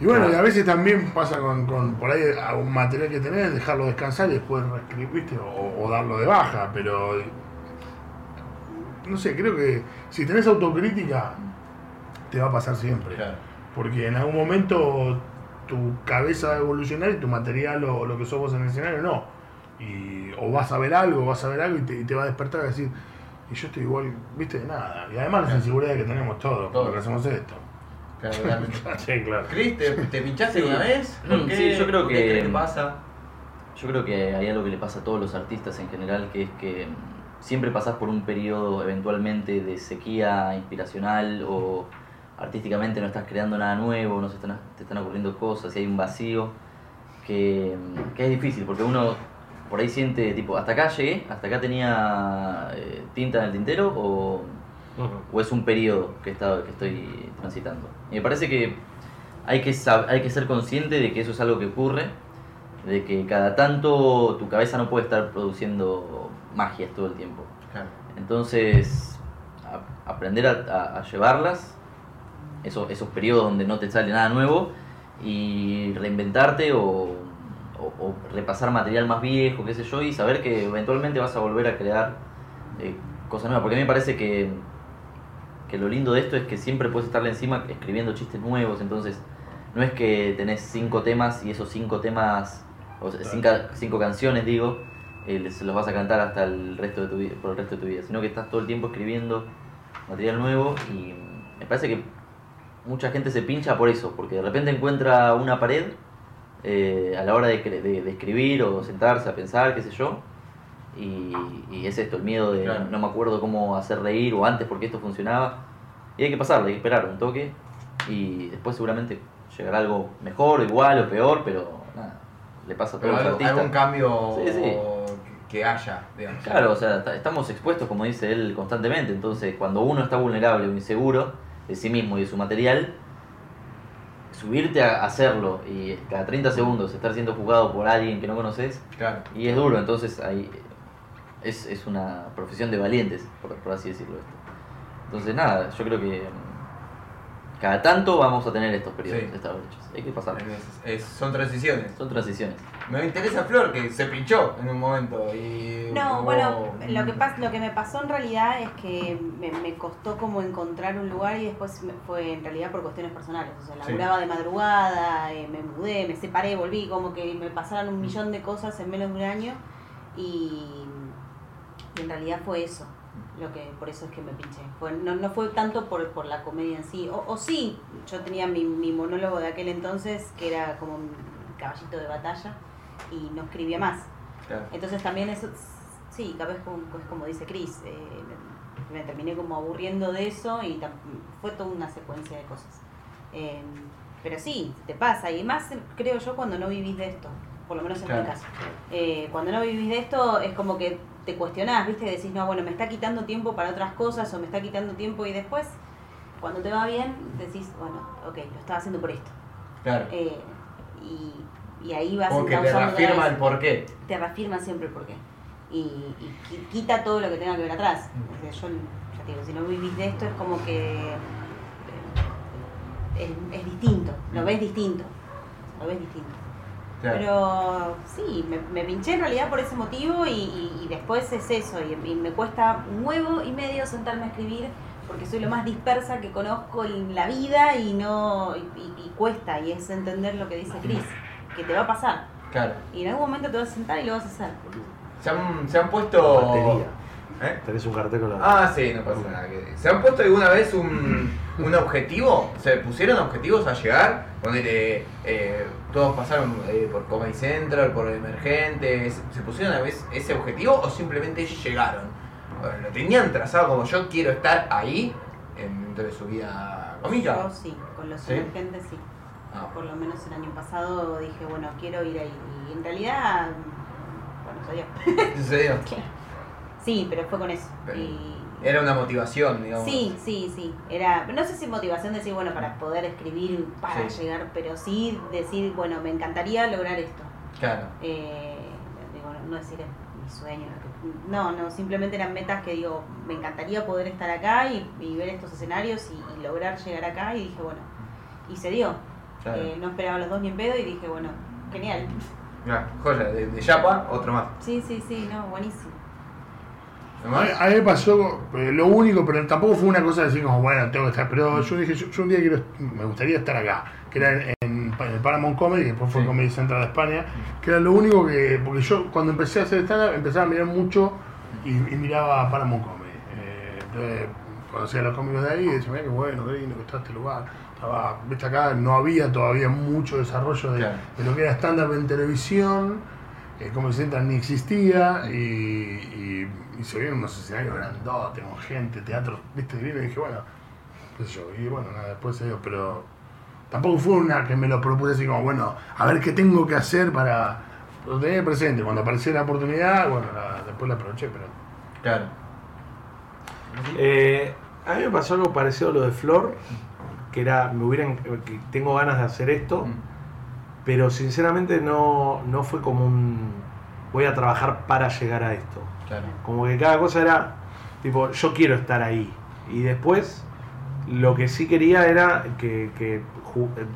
Y bueno, Claro. y a veces también pasa con, con por ahí a un material que tenés, dejarlo descansar y después reescribir, ¿viste? O, o darlo de baja, pero no sé, creo que si tenés autocrítica te va a pasar siempre. Claro. Porque en algún momento tu cabeza va a evolucionar y tu material o lo que sos vos en el escenario no. Y, o vas a ver algo, o vas a ver algo y te, y te va a despertar a decir, y yo estoy igual, viste, de nada. Y además la inseguridad que tenemos todos, Todos. porque hacemos esto. Claro. Sí, claro. Cris, ¿te, te pinchaste Sí. una vez? ¿Por qué? Sí, yo creo ¿Por qué que- crees que pasa? Yo creo que hay algo que le pasa a todos los artistas en general, que es que siempre pasás por un periodo eventualmente de sequía inspiracional o artísticamente no estás creando nada nuevo, no se están, te están ocurriendo cosas y hay un vacío que, que es difícil porque uno por ahí siente tipo, hasta acá llegué, hasta acá tenía eh, tinta en el tintero o, o es un periodo que, está, que estoy transitando. Y me parece que hay que, hay que ser consciente de que eso es algo que ocurre, de que cada tanto tu cabeza no puede estar produciendo magias todo el tiempo. Claro. Entonces, a- aprender a, a- a llevarlas, esos, esos periodos donde no te sale nada nuevo, y reinventarte o, o- o repasar material más viejo, qué sé yo, y saber que eventualmente vas a volver a crear eh, cosas nuevas. Porque a mí me parece que, que lo lindo de esto es que siempre puedes estarle encima escribiendo chistes nuevos, entonces no es que tenés cinco temas y esos cinco temas, o sea, cinco, cinco canciones digo, eh, los vas a cantar hasta el resto de tu vida, por el resto de tu vida, sino que estás todo el tiempo escribiendo material nuevo y me parece que mucha gente se pincha por eso, porque de repente encuentra una pared eh, a la hora de, cre- de- de escribir o sentarse a pensar, qué sé yo, y, y es esto, el miedo de Claro. no me acuerdo cómo hacer reír o antes porque esto funcionaba, y hay que pasarle, hay que esperar un toque, y después seguramente llegará algo mejor, igual o peor, pero nada, le pasa a todos Pero los algo- artistas. algún cambio Sí, sí. que- haya, digamos. Claro, o sea, ta- estamos expuestos, como dice él, constantemente. Entonces, cuando uno está vulnerable o inseguro, de sí mismo y de su material, subirte a hacerlo y cada 30 segundos estar siendo juzgado por alguien que no conoces, Claro. y es duro, entonces ahí es, es una profesión de valientes, por, por así decirlo esto. Entonces nada, yo creo que mm, cada tanto vamos a tener estos periodos, Sí. estas brechas. Hay que pasar. Son transiciones. Son transiciones. Me interesa Flor, que se pinchó en un momento y... No, bueno, lo que, pas- lo que me pasó en realidad es que me, me costó como encontrar un lugar y después fue en realidad por cuestiones personales. O sea, Sí. laburaba de madrugada, eh, me mudé, me separé, volví, como que me pasaron un millón de cosas en menos de un año y, y en realidad fue eso. Lo que, por eso es que me pinché. Fue, no, no fue tanto por, por la comedia en sí. O, o sí, yo tenía mi, mi monólogo de aquel entonces, que era como caballito de batalla, y no escribía más. Claro. Entonces también eso, sí, capaz como, pues como dice Chris, eh, me, me terminé como aburriendo de eso y fue toda una secuencia de cosas. Eh, pero sí, te pasa, y más creo yo cuando no vivís de esto, por lo menos en Claro. mi caso. Eh, cuando no vivís de esto es como que te cuestionás, ¿viste? Decís, no, bueno, me está quitando tiempo para otras cosas o me está quitando tiempo y después, cuando te va bien, decís, bueno, ok, lo estaba haciendo por esto. Claro. Eh, y, y ahí vas Como que te reafirma el porqué. te reafirma siempre el porqué. Y, y qui- quita todo lo que tenga que ver atrás. Mm. O sea, yo, ya te digo, si no vivís de esto es como que eh, es, es distinto, lo Mm. ves distinto, lo ves distinto. Claro. Pero sí, me, me pinché en realidad por ese motivo y, y- y después es eso, y, y me cuesta un huevo y medio sentarme a escribir porque soy lo más dispersa que conozco en la vida y no y, cuesta, y es entender lo que dice Chris, que te va a pasar. Claro. Y en algún momento te vas a sentar y lo vas a hacer. Se han, se han puesto... Batería. ¿Eh? Tenés un cartel con la. Ah, sí, no pasa nada. ¿Se han puesto alguna vez un, un objetivo? ¿Se pusieron objetivos a llegar? Ponele, eh, todos pasaron eh, por Comedy Central, por Emergentes. ¿Se pusieron a vez ese objetivo o simplemente llegaron? Bueno, ¿Lo tenían trazado como yo quiero estar ahí en- dentro de su vida cómica? Yo sí, con los ¿Sí? emergentes sí. Ah, Por lo menos el año pasado dije, bueno, quiero ir ahí. Y en realidad, bueno, se dio. sucedió. Sí, pero fue con eso. Y Era una motivación, digamos. Sí, sí, sí. Era, no sé si motivación decir, bueno, para poder escribir, para Sí. llegar, pero sí decir, bueno, me encantaría lograr esto. Claro. Eh, digo, no, decir es mi sueño, no, no, simplemente eran metas que digo, me encantaría poder estar acá y, y ver estos escenarios y, y lograr llegar acá y dije, bueno, y se dio. Claro. Eh, no esperaba los dos ni en pedo y dije, bueno, genial. Mirá, joya, de, de Yapa, otro más. Sí, sí, sí, no, buenísimo. A ¿No mí, me pasó eh, lo único, pero tampoco fue una cosa de decir como, bueno, tengo que estar. Pero yo dije, yo, yo un día quiero, me gustaría estar acá, que era en, en, en Paramount Comedy, que después fue Sí. Comedy Central de España, que era lo único que. Porque yo cuando empecé a hacer stand-up empezaba a mirar mucho y, y miraba Paramount Comedy. Eh, entonces, conocía a los cómicos de ahí y decía, mira qué bueno, qué lindo que está este lugar. Estaba, viste acá, no había todavía mucho desarrollo de, Claro. de lo que era stand-up en televisión. Eh, Comedy Central ni existía y, y, y se vieron unos escenarios grandotes, con gente, teatro, viste, y dije, bueno, qué sé yo, y bueno, nada, después se dio, pero tampoco fue una que me lo propuse así como, bueno, a ver qué tengo que hacer para lo tener presente, cuando apareció la oportunidad, bueno, la- después la aproveché, pero Claro. Eh, a mí me pasó algo parecido a lo de Flor, que era, me hubieran, que tengo ganas de hacer esto, Mm. pero sinceramente no, no fue como un, voy a trabajar para llegar a esto. Claro. Como que cada cosa era, tipo, yo quiero estar ahí. Y después, lo que sí quería era que, que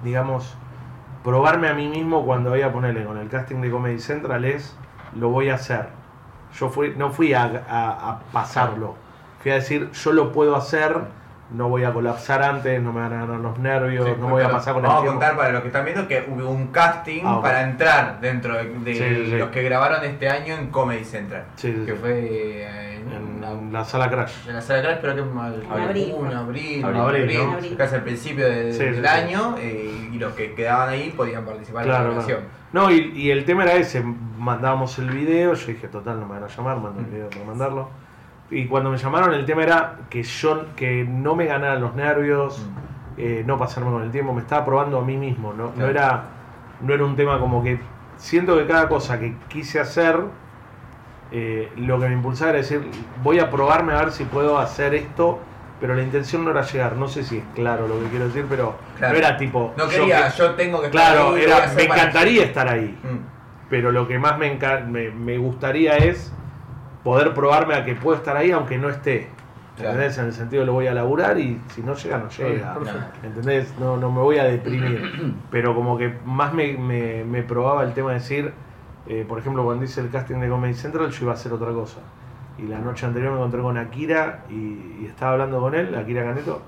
digamos, probarme a mí mismo cuando voy a ponerle con el casting de Comedy Central es, lo voy a hacer. Yo fui, no fui a, a- a pasarlo. Fui a decir, yo lo puedo hacer, no voy a colapsar antes, no me van a ganar los nervios, Sí, no me voy a pasar con el Vamos a contar para los que están viendo que hubo un casting Ah, ok. para entrar dentro de, de Sí, sí, sí. los que grabaron este año en Comedy Central. Sí, sí, Que sí. fue eh, en, En la, la sala Crash. en la sala Crash, pero que mal, En abril. un abril, Abril, abril, ¿no? Abril. casi al principio de- Sí, del año, eh, y los que quedaban ahí podían participar en la Claro, grabación. No, y, y el tema era ese, mandábamos el video, yo dije, total, no me van a llamar, mando el Mm. video para mandarlo. Y cuando me llamaron el tema era que yo que no me ganaran los nervios, Mm. eh, no pasarme con el tiempo, me estaba probando a mí mismo, no, no era no era un tema como que siento que cada cosa que quise hacer eh, lo que me impulsaba era decir, voy a probarme a ver si puedo hacer esto pero la intención no era llegar. No sé si es claro lo que quiero decir, pero Claro. no era tipo. No yo quería, que- yo tengo que estar Claro, ahí, voy a era, me encantaría estar ahí. Mm. Pero lo que más me, me, me gustaría es poder probarme a que puedo estar ahí aunque no esté. Claro. ¿Entendés? En el sentido lo voy a laburar y si no llega, no llega. Perfecto. ¿Entendés? No, no me voy a deprimir. Pero como que más me, me, me probaba el tema de decir, eh, por ejemplo, cuando hice el casting de Comedy Central, yo iba a hacer otra cosa. Y la noche anterior me encontré con Akira y, y estaba hablando con él, Akira Caneto,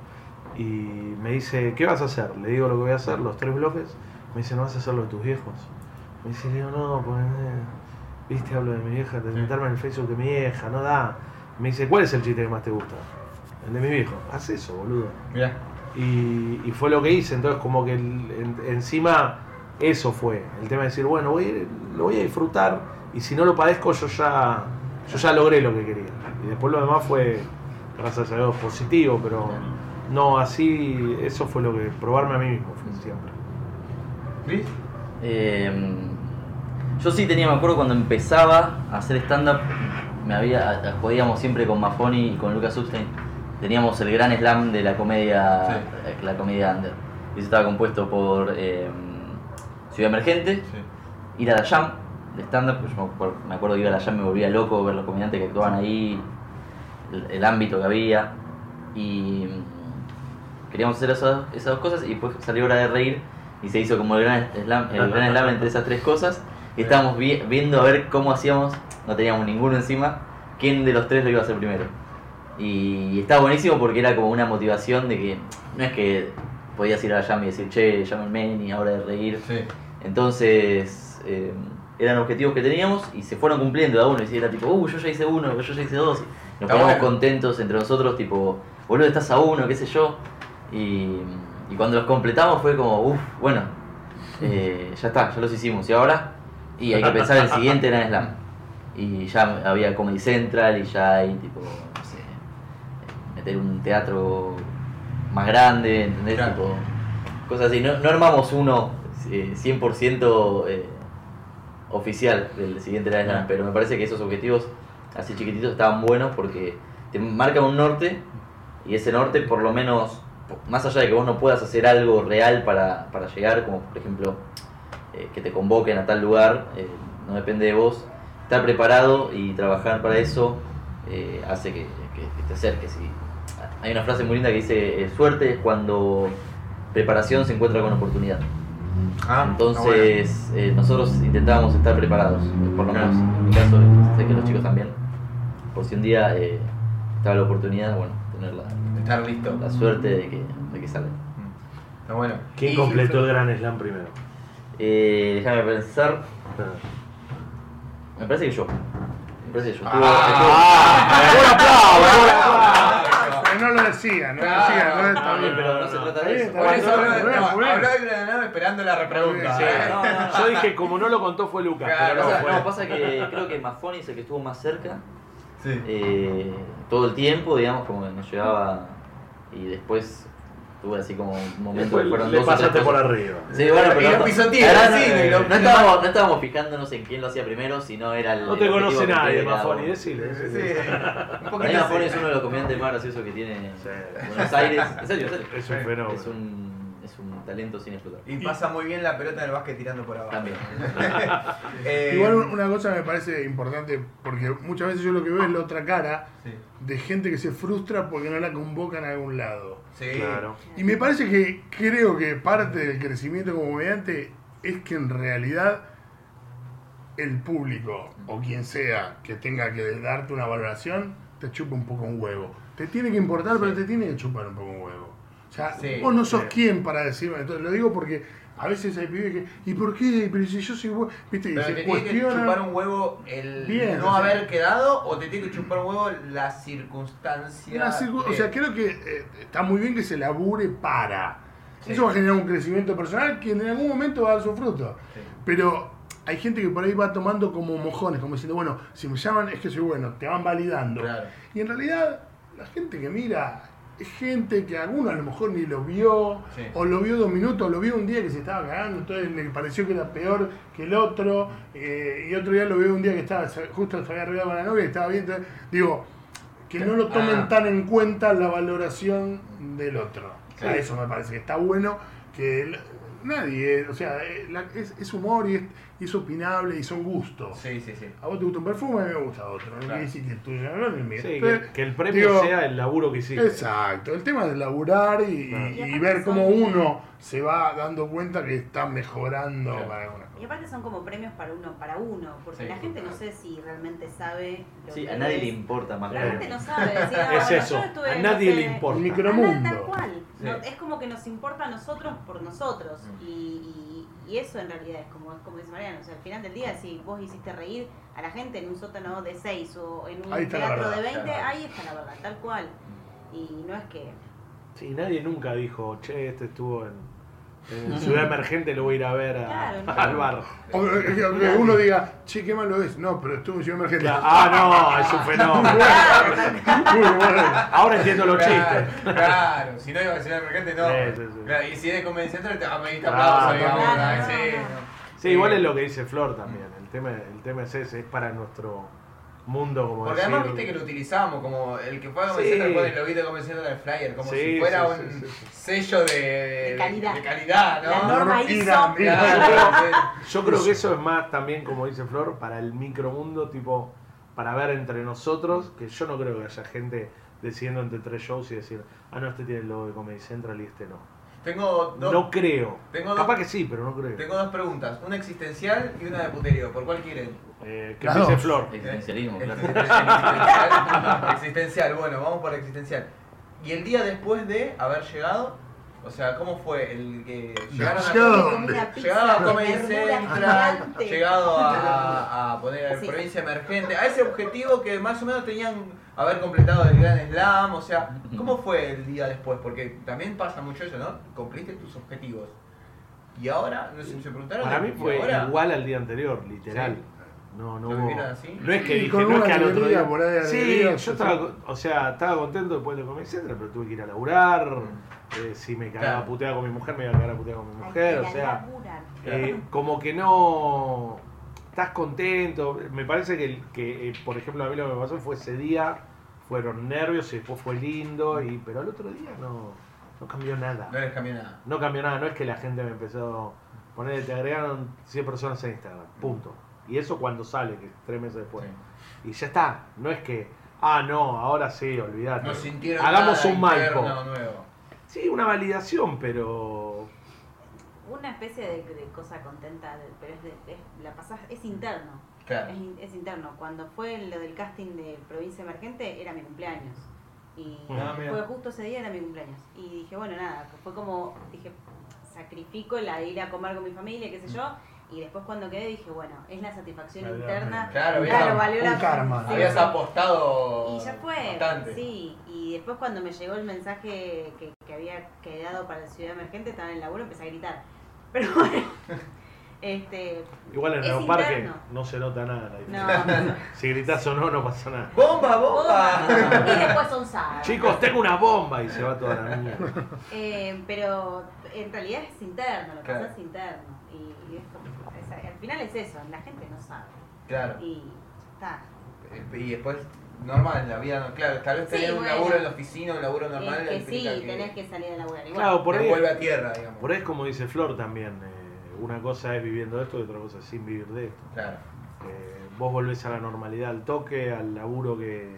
y me dice, ¿qué vas a hacer? Le digo lo que voy a hacer, los tres bloques. Me dice, ¿no vas a hacer lo de tus viejos? Me dice, le digo, no, pues, eh, viste, hablo de mi vieja, de meterme en el Facebook de mi vieja, no da. Me dice, ¿cuál es el chiste que más te gusta? El de mi viejo. Haz eso, boludo. Mirá. Y, y fue lo que hice, entonces como que el- en- encima eso fue, el tema de decir, bueno, voy lo voy a disfrutar y si no lo padezco yo ya, yo ya logré lo que quería. Y después lo demás fue, gracias a Dios, positivo, pero no así, eso fue lo que, probarme a mí mismo fue siempre. Eh, yo sí tenía, me acuerdo cuando empezaba a hacer stand-up, me había, jodíamos siempre con Mafoni y con Lucas Substein. Teníamos el gran slam de la comedia, eh, la comedia under. Y eso estaba compuesto por eh, Ciudad Emergente, ir a la Jam de stand-up, pues yo me acuerdo, que iba a la Jam, me volvía loco ver los comediantes que actuaban ahí, el, el ámbito que había. Y mm, queríamos hacer esas, esas dos cosas y después salió hora de reír y se hizo como el gran slam, el gran slam entre esas tres cosas. Y estábamos vi- viendo a ver cómo hacíamos, no teníamos ninguno encima, quién de los tres lo iba a hacer primero. Y estaba buenísimo porque era como una motivación de que no es que podías ir a la Jam y decir, che, llámenme ni hora de reír. Sí. Entonces, eh, eran objetivos que teníamos y se fueron cumpliendo a uno. Y era tipo, uh, yo ya hice uno, yo ya hice dos. Y nos bueno. contentos entre nosotros, tipo, boludo, estás a uno, qué sé yo. Y, y cuando los completamos fue como, uff, bueno, eh, ya está, ya los hicimos. ¿Y ahora? Y hay que pensar el siguiente Gran Slam. Y ya había Comedy Central y ya hay, tipo, no sé, meter un teatro más grande, ¿entendés? Claro. Tipo, cosas así. No, no armamos uno eh, 100% eh, oficial del siguiente Grand Slam, pero me parece que esos objetivos así chiquititos estaban buenos porque te marcan un norte y ese norte por lo menos, más allá de que vos no puedas hacer algo real para, para llegar, como por ejemplo eh, que te convoquen a tal lugar, eh, no depende de vos, estar preparado y trabajar para eso eh, hace que, que- que te acerques. Y hay una frase muy linda que dice, suerte es cuando preparación se encuentra con oportunidad. Ah, Entonces, eh, nosotros intentábamos estar preparados, por lo menos en mi caso, sé que los chicos también. Por si un día eh, estaba la oportunidad, bueno, tener la. Estar listo. la suerte de que, de que salga. Está bueno. ¿Quién completó el Gran Slam primero? Eh, déjame pensar, me parece que yo. Me parece que yo. Estuvo- Ah, Pero no lo decía, no lo decía, no está no, bien. pero no se trata de eso. Por eso habló de Granada esperando la repregunta. Sí. No, no, no. Yo dije, como no lo contó fue Lucas, Claro, pero no, no, pasa que creo que Mafoni es el que estuvo más cerca Sí. eh, todo el tiempo, digamos, como que nos llevaba y después tuve así como un momento que fueron le dos pasaste por arriba. Sí, bueno, Y pero lo no, estábamos, no estábamos fijándonos en quién lo hacía primero, sino era el. No te el conoce nadie, Mafoni, decile. Sí. Mafoni es uno de los comediantes más graciosos que tiene Sí. Buenos Aires. En serio, en serio. Es un fenómeno. Es un, es un talento sin explotar. Y pasa muy bien la pelota en el básquet tirando por abajo. También. Eh, Igual un- una cosa me parece importante, porque muchas veces yo lo que veo es la otra cara Sí. de gente que se frustra porque no la convocan a algún lado. Sí. Claro. Y me parece que creo que parte del crecimiento como mediante es que en realidad el público o quien sea que tenga que darte una valoración te chupa un poco un huevo. Te tiene que importar, pero te tiene que chupar un poco un huevo. O sea, Sí, vos no sos sí. quien para decirme. Entonces, lo digo porque a veces hay pibes que. ¿Y por qué? Pero si yo soy. bu-", ¿Viste? Pero se te tiene que chupar un huevo el Bien, no o sea- haber quedado o te tiene que chupar un huevo la circunstancia. O sea, creo que eh, está muy bien que se labure para. Sí. Eso va a generar un crecimiento personal que en algún momento va a dar su fruto. Sí. Pero hay gente que por ahí va tomando como mojones, como diciendo, bueno, si me llaman es que soy bueno, te van validando. Claro. Y en realidad, la gente que mira gente que alguno a lo mejor ni lo vio, Sí. o lo vio dos minutos, o lo vio un día que se estaba cagando, entonces le pareció que era peor que el otro, eh, y otro día lo vio un día que estaba, justo se había arreglado con la novia y estaba bien. entonces, digo, que no lo tomen Ah. tan en cuenta la valoración del otro. A eso me parece que está bueno que nadie, o sea, eh, la- es, es humor y es, y es opinable y son gustos. Sí, sí, sí. A vos te gusta un perfume, a mí me gusta otro. No Claro. quiere decir que no. Sí, Pero- que, que el premio digo, sea el laburo que hiciste. Exacto, el tema de laburar y, Claro. y Y ver cómo uno se va dando cuenta que está mejorando Claro. para alguna cosa. Y aparte son como premios para uno, para uno, porque Sí. la gente no sé si realmente sabe lo Sí, que a nadie es. le importa más La gente no sabe decir, ah, Es bueno, eso, yo estuve, a no nadie sé, le importa. Un a micromundo. tal cual. No, Sí. es como que nos importa a nosotros por nosotros. Mm. Y, y- y eso en realidad es como, es como dice Mariano. O sea, al final del día, si vos hiciste reír a la gente en un sótano de 6 o en un teatro verdad, de 20, claro. ahí está la verdad, tal cual. Y no es que. Sí, nadie nunca dijo, che, este estuvo en, en Ciudad Emergente, lo voy a ir a ver a- Claro, no. al bar. O que que uno diga, che, qué malo es. No, pero estuvo en Ciudad Emergente. Ah, no, es un fenómeno. Muy bueno. Ahora entiendo los Claro, chistes. Claro, si no iba a ser emergente, no. Sí, sí, sí. Claro, y si es de Central, te amerita Claro, aplauso, digamos. claro, ¿no? no, Sí, no. Sí, igual es lo que dice Flor también. El tema, el tema es ese, es para nuestro mundo, como Porque decir. además viste que lo utilizamos como el que fue a Comedy Sí. Central pone el loguito de Comedy Central en el flyer, como Sí, si fuera sí, un sí, sí, sí. sello de, De calidad. de calidad, La ¿no? norma no, ISO. Yo creo que eso es más también, como dice Flor, para el micromundo, tipo, para ver entre nosotros, que yo no creo que haya gente decidiendo entre tres shows y decir, ah, no, este tiene el logo de Comedy Central y este no. Tengo dos, No creo. Tengo Capaz dos- que sí, pero no creo. tengo dos preguntas, una existencial y una de puterío. ¿Por cuál quieren? Eh, empiece dos. Flor. Existencialismo, claro. Existencial, existencial, bueno, vamos por existencial. ¿Y el día después de haber llegado? O sea, ¿cómo fue el que llegaron a Llegado. A Comedy Central, llegado a, a poner Sí. provincia emergente, a ese objetivo que más o menos tenían haber completado el Gran Slam, o sea, ¿cómo fue el día después? Porque también pasa mucho eso, ¿no? Cumpliste tus objetivos. Y ahora, no sé, se preguntaron. Para mí ¿y fue ahora? igual al día anterior, literal. Sí. No, no ¿Lo hubo- así? No es que dije, no es que al otro día. por ahí, sí, alegría, yo estaba, o sea, estaba contento después de Comedy Central, pero tuve que ir a laburar. eh, si me cagaba Claro. puteada con mi mujer, me iba a cagar a puteada con mi mujer. O sea, eh, como que no estás contento. Me parece que, que eh, por ejemplo, a mí lo que me pasó fue ese día, fueron nervios y después fue lindo, y pero el otro día no, no cambió nada. No les cambió nada. No cambió nada, no es que la gente me empezó a poner, te agregaron 100 personas en Instagram, punto. Y eso cuando sale, que es tres meses después. Y ya está, no es que, ah, no, ahora sí, olvídate. No sintieron Hagamos nada un Maipo. nuevo. Sí, una validación, pero Una especie de, de cosa contenta, de- pero es, de- es- la pasás, es interno. Claro. Es, in- es interno. Cuando fue lo del casting de Provincia Emergente, era mi cumpleaños. Y Ah, mira. fue justo ese día, era mi cumpleaños. Y dije, bueno, nada, fue como, dije, sacrifico la ir a comer con mi familia, qué sé yo. Y después cuando quedé dije, bueno, es la satisfacción interna. Claro, claro, habías- valió la karma. sí. Habías apostado. Y ya fue, Bastante. sí. Y después cuando me llegó el mensaje que, que había quedado para la ciudad emergente, estaba en el laburo, empecé a gritar. Pero bueno, este, igual en Es el parque interno. no se nota nada. la no, diferencia. no. Si gritas o no, no pasa nada. ¡Bomba, bomba! Y después son sábados. Chicos, tengo una bomba y se va toda la mierda. Eh, pero en realidad es interno, lo que Claro. pasa es interno. Y, y es como- es- al final es eso, la gente no sabe. Claro. Y ya Y después, normal, en la vida, no- claro, tal vez Sí, tener un bueno. laburo en la oficina, un laburo está. normal, Es que sí, que tenés que salir a laburar. Igual. Claro, por ahí, vuelve a tierra, digamos. por ahí es como dice Flor también. eh, una cosa es viviendo esto y otra cosa es sin vivir de esto. Claro. Eh, vos volvés a la normalidad al toque, al laburo que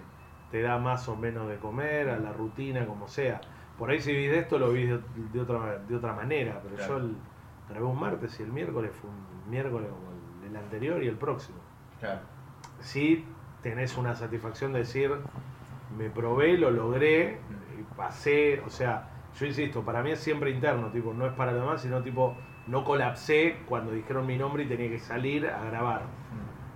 te da más o menos de comer, a la rutina, como sea. Por ahí si vivís de esto lo vivís de, de otra, de otra manera, pero Claro. yo el, grabé un martes y el miércoles fue un miércoles como el, anterior y el próximo. Claro. Sí tenés una satisfacción de decir, me probé, lo logré, y pasé, o sea, yo insisto, para mí es siempre interno, tipo, no es para los demás, sino tipo, no colapsé cuando dijeron mi nombre y tenía que salir a grabar.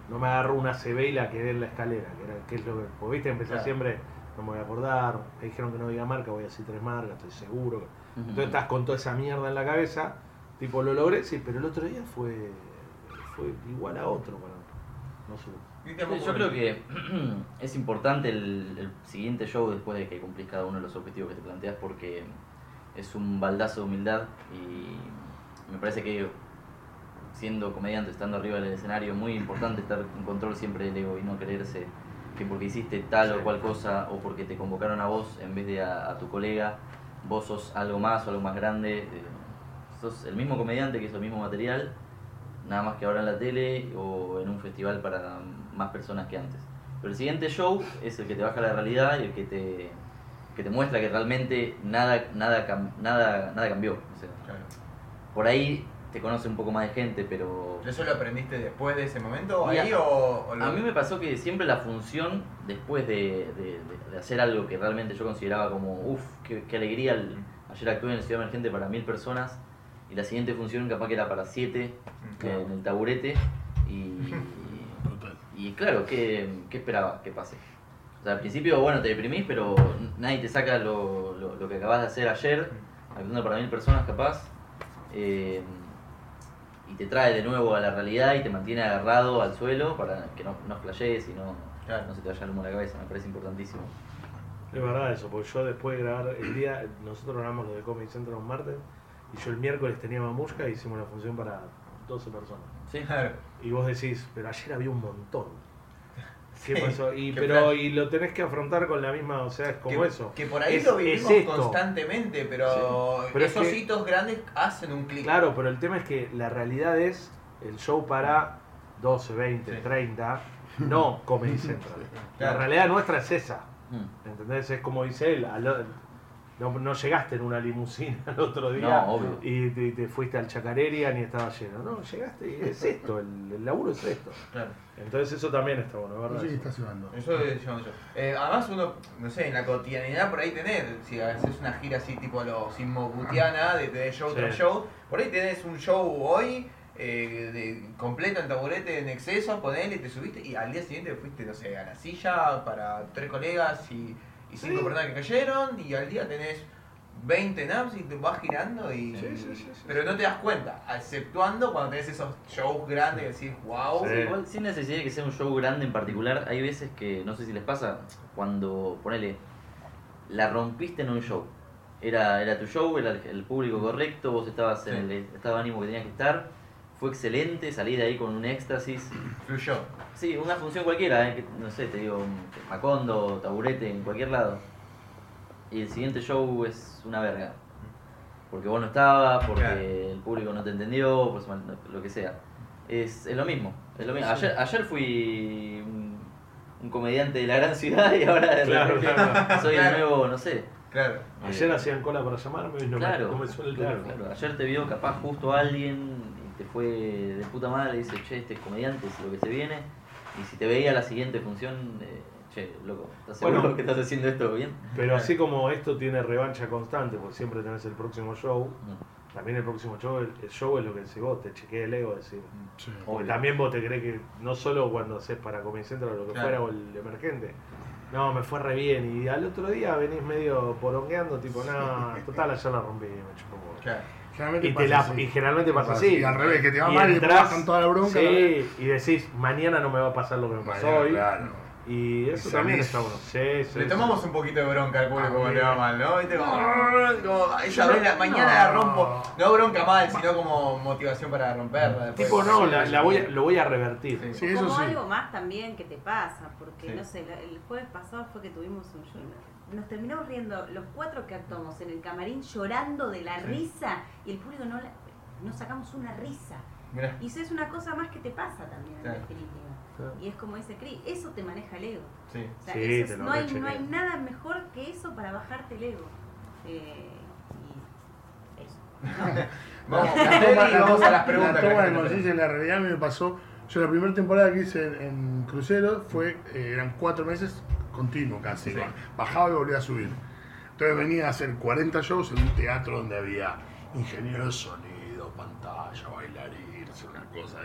No me agarró una CB y la quedé en la escalera, que, era, que es lo que, porque viste, empecé Claro. siempre, no me voy a acordar, me dijeron que no diga marca, voy a decir tres marcas, estoy seguro. Entonces estás con toda esa mierda en la cabeza, tipo, lo logré, sí, pero el otro día fue, fue igual a otro para. No sé. Cristian, Sí, vos Yo creo que es importante el, el siguiente show después de que cumplís cada uno de los objetivos que te planteas porque es un baldazo de humildad y me parece que siendo comediante, estando arriba del escenario, es muy importante estar en control siempre del ego y no creerse que porque hiciste tal o cual cosa o porque te convocaron a vos en vez de a, a tu colega, vos sos algo más o algo más grande. eh, sos el mismo comediante que hizo el mismo material, nada más que ahora en la tele o en un festival para más personas que antes. Pero el siguiente show es el que te baja la realidad y el que te, que te muestra que realmente nada, nada, nada, nada cambió. O sea, Claro. por ahí te conoce un poco más de gente, pero ¿Eso lo aprendiste después de ese momento Y a- ahí o, o lo- a mí me pasó que siempre la función, después de, de- de- de hacer algo que realmente yo consideraba como, uff, qué, qué alegría, el- ayer actué en Ciudad Emergente para mil personas y la siguiente función capaz que era para siete Mm, eh, en el taburete y, Brutal. y claro, ¿qué, qué esperaba que pase? O sea, al principio, bueno, te deprimís, pero nadie te saca lo, lo- lo que acabas de hacer ayer, actuando para mil personas capaz, eh, y te trae de nuevo a la realidad y te mantiene agarrado al suelo para que no, no flashees y no, Claro. no se te vaya el humo a la cabeza, me parece importantísimo. Es verdad eso, porque yo después de grabar el día, nosotros grabamos lo de Comedy Central un martes, y yo el miércoles tenía mamusca y hicimos una función para 12 personas. ¿Sí? Claro. Y vos decís, pero ayer había un montón. ¿Qué Sí, pasó? Y, qué pero y lo tenés que afrontar con la misma, o sea, es como que, eso. Que por ahí Es- lo es vivimos constantemente, pero, Sí. Pero es esos que- hitos grandes hacen un clic. Claro, pero el tema es que la realidad es el show para 12, 20, Sí. 30, no Comedy Central. La realidad nuestra es esa. Mm. ¿Entendés? Es como dice él, no, no llegaste en una limusina el otro día No, obvio. y te, te fuiste al Chacareria ni estaba lleno. No, llegaste y es esto, el, el laburo es esto. Claro. Entonces eso también está bueno, ¿verdad? Sí, está llevando. Eso es llevando yo. Eh, además uno, no sé, en la cotidianidad por ahí tenés, si haces una gira así tipo lo Sismobutiana, de, de show Sí. tras show, por ahí tenés un show hoy, eh, de, completo en taburete en exceso, ponele, te subiste y al día siguiente fuiste, no sé, a la silla para tres colegas y, y cinco Sí. personas que cayeron y al día tenés 20 naps y te vas girando y... Sí, sí, sí, sí. pero no te das cuenta, exceptuando cuando tenés esos shows grandes y decís, wow. Sí. Igual, sin necesidad de que sea un show grande en particular, hay veces que, no sé si les pasa, cuando, ponele, la rompiste en un show. Era, era tu show, era el, el público correcto, vos estabas en el estado de ánimo que tenías que estar, fue excelente, salí de ahí con un éxtasis. Fluyó. Sí, una función cualquiera, eh, no sé, te digo, un Macondo, taburete, en cualquier lado. Y el siguiente show es una verga. Porque vos no estabas, porque Claro. el público no te entendió, pues, lo que sea. Es, es lo mismo. Es lo mismo. Ayer, ayer fui un, un comediante de la gran ciudad y ahora Claro, claro. soy Claro. el nuevo, no sé. Claro. Ayer Eh, hacían cola para llamarme y no, claro, me, no claro, claro. Ayer te vio capaz justo alguien y te fue de puta madre y dice, che, este es comediante, es lo que se viene. Y si te veía la siguiente función, eh, che, loco, ¿estás seguro Bueno. que estás haciendo esto bien? Pero así como esto tiene revancha constante, porque siempre tenés el próximo show, también el próximo show, el, el show es lo que decís vos, te chequea el ego, decir. Sí. O Obvio. también vos te crees que no solo cuando haces para Comedy Central o lo que Claro. fuera o el emergente. No, me fue re bien. Y al otro día venís medio porongueando, tipo, no, total, ayer la rompí, me chupó un huevo". Claro. Generalmente Y, te pasa la, así. y generalmente pasa así. así, al revés, que te va Y mal y después entrás- bajan toda la bronca, y decís, mañana no me va a pasar lo que me pasó Mañana, hoy. Claro. Y eso Y también está bueno. Sí, sí, Le sí. tomamos un poquito de bronca al público Ah, cuando le va mal, ¿no? ¿Viste? Como, como, esa Yo vez la- no- mañana la rompo. No bronca mal, sino como motivación para romperla. después. Tipo, no, la, la voy a- lo voy a revertir. Sí. Sí, eso como sí. algo más también que te pasa, porque Sí. no sé, el jueves pasado fue que tuvimos un show. Nos terminamos riendo los cuatro que actuamos en el camarín llorando de la Sí. risa y el público no, la- no sacamos una risa. Mirá. Y eso es una cosa más que te pasa también Claro. en definitiva. Claro. Y es como dice Cris, eso te maneja el ego. Sí. O sea, Sí, eso es- no, hay, no hay nada mejor que eso para bajarte el ego. Eh, y eso. Vamos, La vamos a las preguntas. la toma de en la realidad me pasó. Yo la primera temporada que hice en, en Crucero fue, eh, eran cuatro meses continuo casi. Sí. Bajaba y volvía a subir. Entonces venía a hacer 40 shows en un teatro donde había ingenieros de sonido, pantalla, bailarines, una cosa,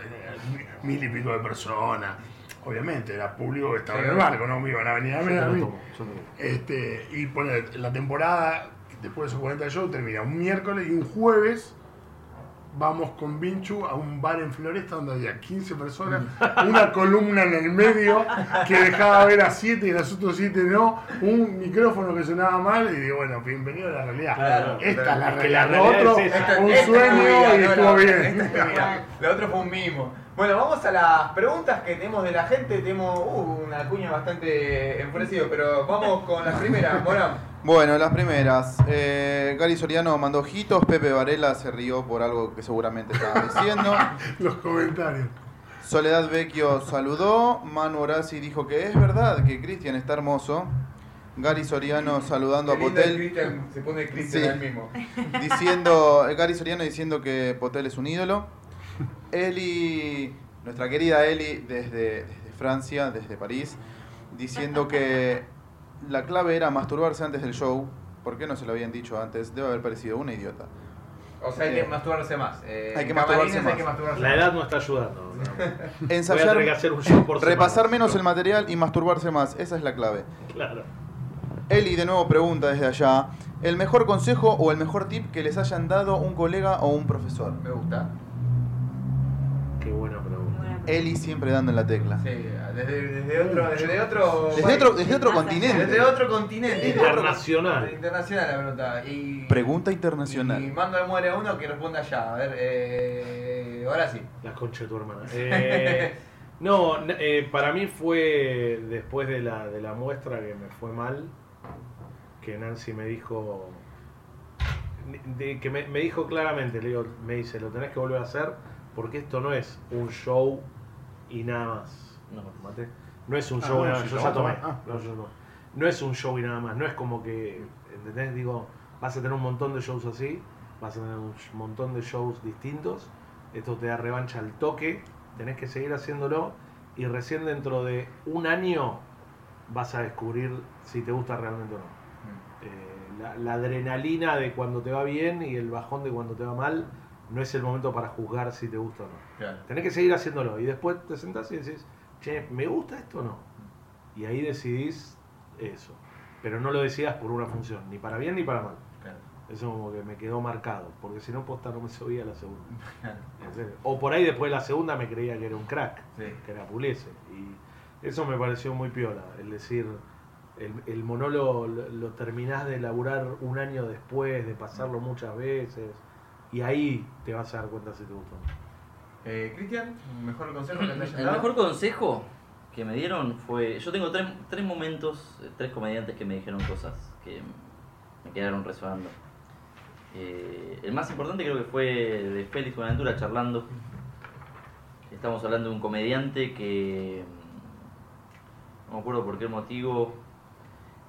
mil y pico de personas. Obviamente, era público que estaba Sí, en el barco, no me iban a venir a Yo ver te tomo, yo te. Este, y pone la temporada, después de esos 40 shows, termina un miércoles y un jueves vamos con Vinchu a un bar en Floresta donde había 15 personas, una columna en el medio que dejaba ver a 7 y a los otros 7 no, un micrófono que sonaba mal y digo, bueno, bienvenido a la realidad. Claro, Esta claro. es la la realidad. Lo realidad otro, es. Esta- un esta sueño vida, y estuvo la- bien. Lo otro fue un mimo. Bueno, vamos a las preguntas que tenemos de la gente. Tenemos uh, una cuña bastante enfurecido, pero vamos con las primeras, Morán. Bueno, las primeras. Eh, Gary Soriano mandó ojitos, Pepe Varela se rió por algo que seguramente estaba diciendo. Los comentarios. Soledad Vecchio saludó, Manu Horaci dijo que es verdad que Cristian está hermoso. Gary Soriano saludando a Qué Potel, Cristian, se pone Cristian Sí. al mismo. diciendo, Gary Soriano diciendo que Potel es un ídolo. Eli, nuestra querida Eli desde, desde Francia, desde París, diciendo que la clave era masturbarse antes del show. ¿Por qué no se lo habían dicho antes? Debe haber parecido una idiota. O sea, hay que Eh, masturbarse más. Eh, hay que masturbarse camarines más. Hay que masturbarse La más. edad no está ayudando. no. Voy a Ensayar, hacer un show por semana. repasar menos el material y masturbarse más. Esa es la clave. Claro. Eli de nuevo pregunta desde allá, ¿el mejor consejo o el mejor tip que les hayan dado un colega o un profesor? Me gusta. Qué buena pregunta. Eli siempre dando en la tecla. Sí, desde, desde otro. Desde otro. Desde país. otro, desde otro continente. Desde otro continente. Internacional. internacional la pregunta. Y, Pregunta Y internacional. mando al muere a uno que responda allá. A ver, eh, ahora sí. La concha de tu hermana. Eh, no, eh, para mí fue después de la, de la muestra que me fue mal, que Nancy me dijo, de- que me, me dijo claramente, le digo, me dice, lo tenés que volver a hacer porque esto no es un show y nada más. No. Mate. No es un Ah, show no, y nada más. si Yo te ya vas a tomé. tomar. Ah. No, yo no. No es un show y nada más. No es como que, ¿entendés? Digo, vas a tener un montón de shows así, vas a tener un montón de shows distintos. Esto te da revancha al toque, tenés que seguir haciéndolo y recién dentro de un año vas a descubrir si te gusta realmente o no. Eh, la, la adrenalina de cuando te va bien y el bajón de cuando te va mal no es el momento para juzgar si te gusta o no. Claro. Tenés que seguir haciéndolo y después te sentás y decís, che, ¿me gusta esto o no? Y ahí decidís eso. Pero no lo decidas por una función, ni para bien ni para mal. claro. Eso como que me quedó marcado, porque si no, posta no me subía a la segunda. Claro. En serio. O por ahí después de la segunda me creía que era un crack, Sí. que era Puliese. Y eso me pareció muy piola, el decir, el, el monólogo lo, lo terminás de elaborar un año después, de pasarlo muchas veces, y ahí te vas a dar cuenta si te gustó o no. Eh, Cristian, ¿mejor consejo que te hayan El dado? mejor consejo que me dieron fue. Yo tengo tres, tres momentos, eh, tres comediantes que me dijeron cosas que me quedaron resonando. Eh, el más importante creo que fue de Félix Buenaventura charlando. Estamos hablando de un comediante que. mm, No me acuerdo por qué motivo.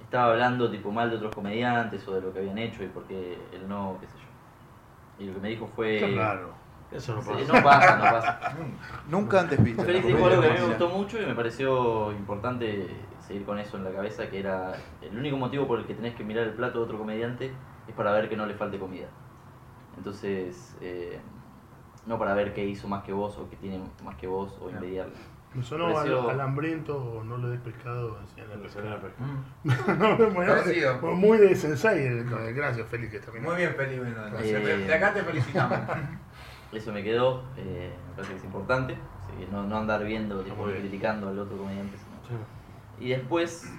Estaba hablando tipo mal de otros comediantes o de lo que habían hecho y por qué él no, qué sé yo. Y lo que me dijo fue. Qué raro. Eso no Sí, pasa. no pasa, no pasa. Nunca antes visto. Félix la dijo algo que a mí me gustó mucho y me pareció importante seguir con eso en la cabeza, que era el único motivo por el que tenés que mirar el plato de otro comediante es para ver que no le falte comida. Entonces, eh, no para ver qué hizo más que vos o que tiene más que vos o envidiarle. Me sonó Pareció- al, al hambriento o no le des pescado. nada, Mm. No, muy- Parecido. muy de sensei. Gracias, Félix, que. Muy bien, Felipe. no, no, Eh, De acá te felicitamos. Eso me quedó, eh, me parece que es importante, así que no, no andar viendo, tipo, criticando al otro comediante. sino- Sí. Y después,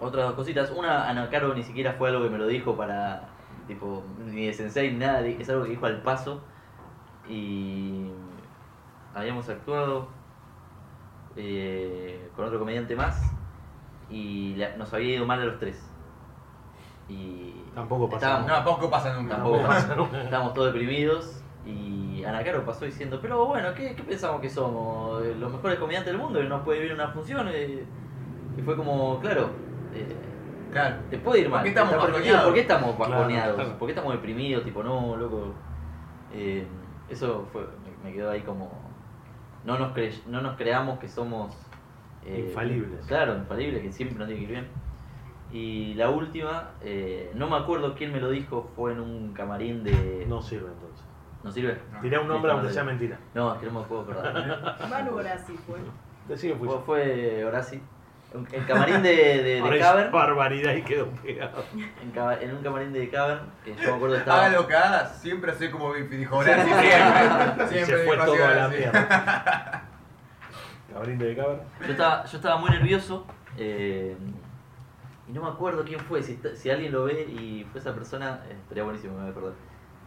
otras dos cositas. Una, Ana Caro ni siquiera fue algo que me lo dijo para, tipo, ni de sensei ni nada, es algo que dijo al paso. Y habíamos actuado eh, con otro comediante más y la- nos había ido mal a los tres. Y Tampoco pasa estábamos- No, poco pasa nunca. Tampoco Tampoco pasa nunca. Estábamos todos deprimidos y Ana Caro pasó diciendo, pero bueno, ¿qué, qué pensamos que somos? Eh, ¿Los mejores comediantes del mundo? ¿Que no puede vivir una función? Eh, Y fue como, claro, eh, Claro. te puede ir ¿Por mal. qué estamos está permitido, bajoneados? ¿Por qué estamos Claro, bajoneados? claro. ¿Por qué estamos deprimidos? Tipo, no, loco. Eh, eso fue, me, me quedó ahí como... No nos, cre- no nos creamos que somos... eh, Infalibles. Claro, infalibles, que siempre nos tiene que ir bien. Y la última, eh, no me acuerdo quién me lo dijo, fue en un camarín de... No sirve entonces. ¿No sirve? Tirá un nombre aunque sea mentira. No, es que no me puedo acordar. Manu Grassi fue. Decí que fui fue, yo. fue Horaci. El camarín de, de, de Cavern. barbaridad y quedó pegado. En, Cava- en un camarín de Cavern, que yo me acuerdo estaba. Haga lo que hagas, siempre sé como Bifi, dijo Horacio, siempre. Y Siempre se fue dijo todo a la Horacio. mierda. Camarín de Cavern. Yo estaba, yo estaba muy nervioso. eh, y no me acuerdo quién fue. Si, está- si alguien lo ve y fue esa persona, eh, estaría buenísimo, me voy a acordar.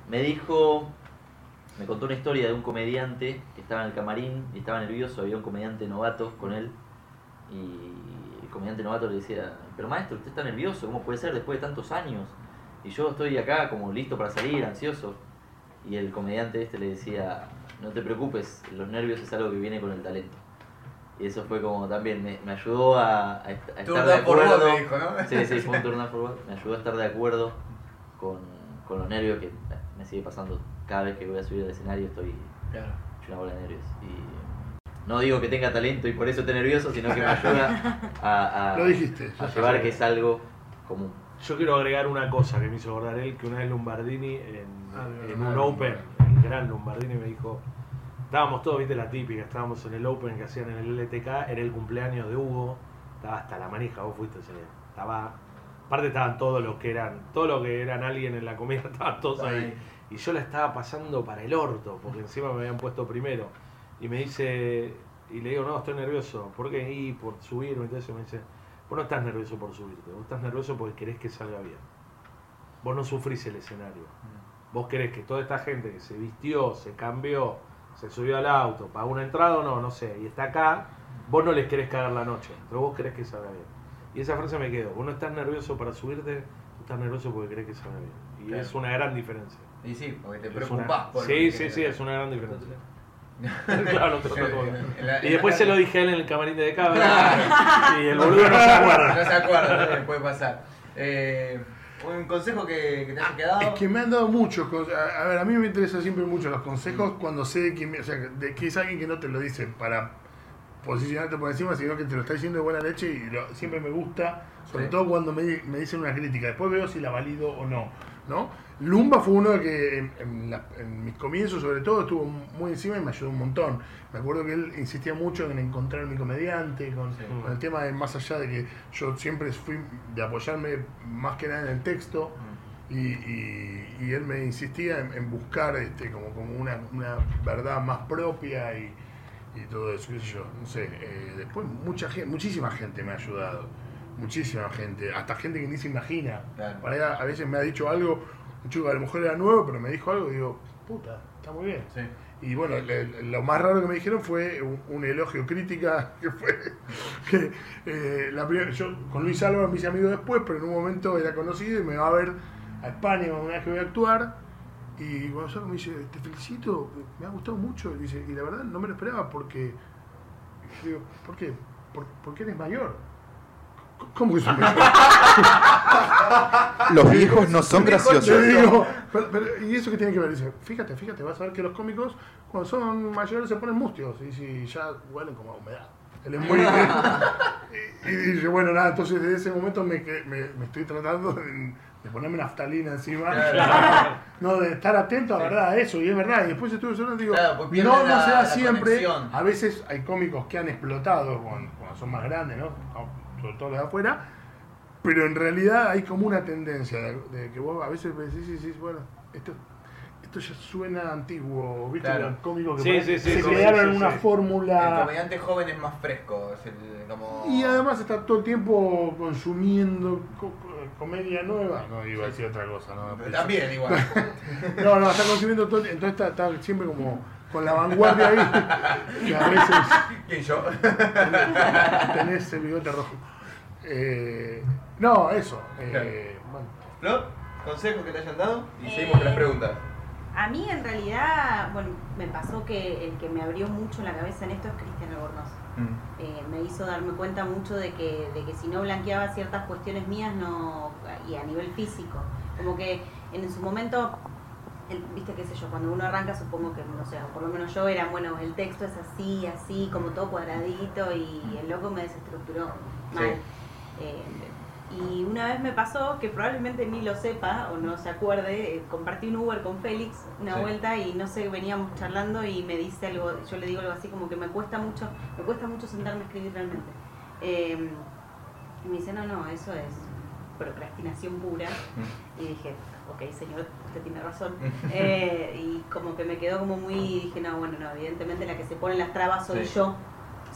Me dijo. Me contó una historia de un comediante que estaba en el camarín y estaba nervioso, había un comediante novato con él y el comediante novato le decía, pero maestro, usted está nervioso, ¿cómo puede ser después de tantos años? Y yo estoy acá como listo para salir, ansioso. Y el comediante este le decía, no te preocupes, los nervios es algo que viene con el talento. Y eso fue como también, me, me ayudó a, a Turn estar de acuerdo. dijo, ¿no? Sí, sí, fue un turn. Me ayudó a estar de acuerdo con, con los nervios que me sigue pasando cada vez que voy a subir al escenario, estoy Claro. hecho una bola de nervios. Y no digo que tenga talento y por eso esté nervioso, sino que me ayuda a, a, Lo dijiste. a llevar sabía. que es algo común. Yo quiero agregar una cosa que me hizo acordar él, que una vez Lombardini en, Ah, en un Open, el gran Lombardini me dijo, estábamos todos, viste la típica, estábamos en el Open que hacían en el LTK, era el cumpleaños de Hugo, estaba hasta la manija, vos fuiste estaba, aparte estaban todos los que eran, todos los que eran alguien en la comida, estaban todos ahí. Y yo la estaba pasando para el orto, porque encima me habían puesto primero. Y me dice, y le digo, no, estoy nervioso. ¿Por qué? Y por subirme eso. Me dice, vos no estás nervioso por subirte, vos estás nervioso porque querés que salga bien. Vos no sufrís el escenario. Vos querés que toda esta gente que se vistió, se cambió, se subió al auto, pagó una entrada o no, no sé, y está acá, vos no les querés cagar la noche, pero vos querés que salga bien. Y esa frase me quedó, vos no estás nervioso para subirte, tú estás nervioso porque querés que salga bien. Y Claro. es una gran diferencia. Y sí, porque te preocupás una- por Sí, sí, sí, es una gran diferencia. claro, la- Y después la- se lo dije a él en el camarín de cámara y el boludo no se acuerda. No se acuerda, ¿no? puede pasar. Eh, un consejo que, que te haya quedado. Es que me han dado muchos consejos. A a ver, a mí me interesan siempre mucho los consejos cuando sé de quién, o sea, de que es alguien que no te lo dice para posicionarte por encima, sino que te lo está diciendo de buena leche y lo- siempre me gusta, sobre Sí. todo cuando me, me dicen una crítica. Después veo si la valido o no. ¿no? Lumba fue uno que en, en la- en mis comienzos, sobre todo, estuvo muy encima y me ayudó un montón. Me acuerdo que él insistía mucho en encontrar mi comediante, con, Sí. con el tema de más allá de que yo siempre fui de apoyarme más que nada en el texto. Y, y- y él me insistía en, en buscar este, como, como una, una verdad más propia y, y todo eso, qué sé yo, no sé. eh, después mucha gente, muchísima gente me ha ayudado, muchísima gente, hasta gente que ni se imagina. Claro. A veces me ha dicho algo, un chico que a lo mejor era nuevo, pero me dijo algo y digo, puta, está muy bien. Sí. Y bueno, le- lo más raro que me dijeron fue un, un elogio crítica, que fue que eh, la primera- yo con Luis Álvaro me hice amigo después, pero en un momento era conocido y me va a ver a España una vez que voy a actuar. Y Gonzalo me dice, te felicito, me ha gustado mucho. Y, dice, y la verdad no me lo esperaba porque... digo, ¿por qué? ¿Por, porque eres mayor. ¿Cómo que soy mayor? Los viejos no son graciosos. digo, pero- pero, ¿y eso qué tiene que ver? Dice, fíjate, fíjate, vas a ver que los cómicos cuando son mayores se ponen mustios y si ya huelen como a humedad. Él es muy... y, y dice, bueno, nada, entonces desde ese momento me, me, me estoy tratando de, de ponerme naftalina encima. No, de estar atento a verdad, a eso, y es verdad. Y después estuve solo digo, Claro, pues no, no se da siempre. conexión. A veces hay cómicos que han explotado cuando, cuando son más grandes, ¿no? Sobre todo los de afuera. Pero en realidad hay como una tendencia de, de que vos a veces decís, sí, sí, bueno, esto, esto ya suena antiguo, ¿viste? Claro. Los cómicos que Sí, por ahí sí, sí, se sí, una sí. El fórmula. comediante joven es más fresco. Es el, como... Y además está todo el tiempo consumiendo co- comedia nueva. No iba a decir otra cosa, ¿no? Pero También igual. No, no, está consumiendo todo. Entonces está, está siempre como con la vanguardia ahí. Y a veces ¿Quién yo? tenés el bigote rojo. Eh, no, eso. eh, bueno. ¿Flor? ¿Consejos que te hayan dado? Y Eh, seguimos con las preguntas. A mí en realidad, bueno, me pasó que el que me abrió mucho la cabeza en esto es Cristian Albornoz. Mm. Eh, me hizo darme cuenta mucho de que, de que si no blanqueaba ciertas cuestiones mías no y a nivel físico como que en su momento el- viste qué sé yo cuando uno arranca supongo que no sé o por lo menos yo era bueno el texto es así así como todo cuadradito y el loco me desestructuró mal Eh, y una vez me pasó que probablemente ni lo sepa o no se acuerde eh, compartí un Uber con Félix una Sí. vuelta y no sé veníamos charlando y me dice algo yo le digo algo así como que me cuesta mucho me cuesta mucho sentarme a escribir realmente Eh, y me dice no no eso es procrastinación pura y dije ok señor usted tiene razón Eh, y como que me quedó como muy dije no bueno no evidentemente la que se pone las trabas soy Sí. yo.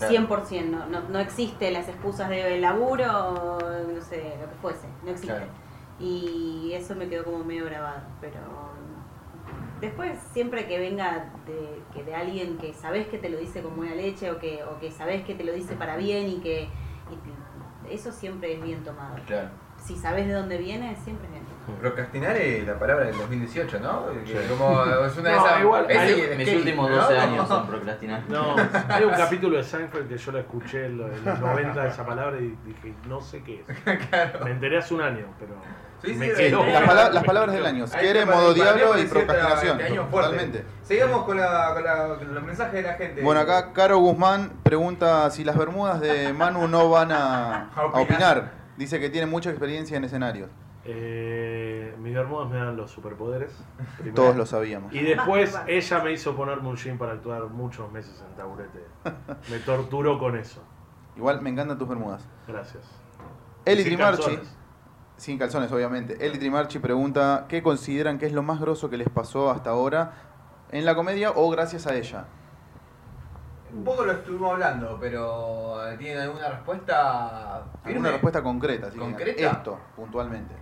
100%, no, no, no existe las excusas de laburo, no sé, lo que fuese, no existe. Claro. Y eso me quedó como medio grabado, pero Después, siempre que venga de, que de alguien que sabes que te lo dice con buena leche o que, o que sabes que te lo dice para bien y que y te- eso siempre es bien tomado. Claro. Si sabes de dónde viene, siempre es bien tomado. Procrastinar es la palabra del 2018, ¿no? Como es una de No, esas. igual, hay- Mis últimos ¿no? 12 años son procrastinar. No, hay un capítulo de Seinfeld que yo la escuché en los en los 90 esa palabra y dije, no sé qué es. Me enteré hace un año, pero Sí, sí, me. Las, pala- las palabras del año. Quiere, modo para- diablo para y procrastinación. este fuerte. Totalmente. Sigamos con, la, con, la- con los mensajes de la gente. Bueno, acá Caro Guzmán pregunta si las bermudas de Manu no van a, A opinar. Dice que tiene mucha experiencia en escenarios. Eh, mis bermudas me dan los superpoderes. primero. Todos lo sabíamos. Y después más. ella me hizo ponerme un jean para actuar muchos meses en taburete. Me torturó con eso. Igual me encantan tus bermudas. Gracias. Eli Sin Trimarchi, calzones. sin calzones obviamente. Eli Trimarchi pregunta qué consideran que es lo más grosso que les pasó hasta ahora en la comedia o gracias a ella. Un poco lo estuvimos hablando, pero ¿tienen alguna respuesta? Firme? respuesta concreta, así que ¿Concreta? esto, puntualmente.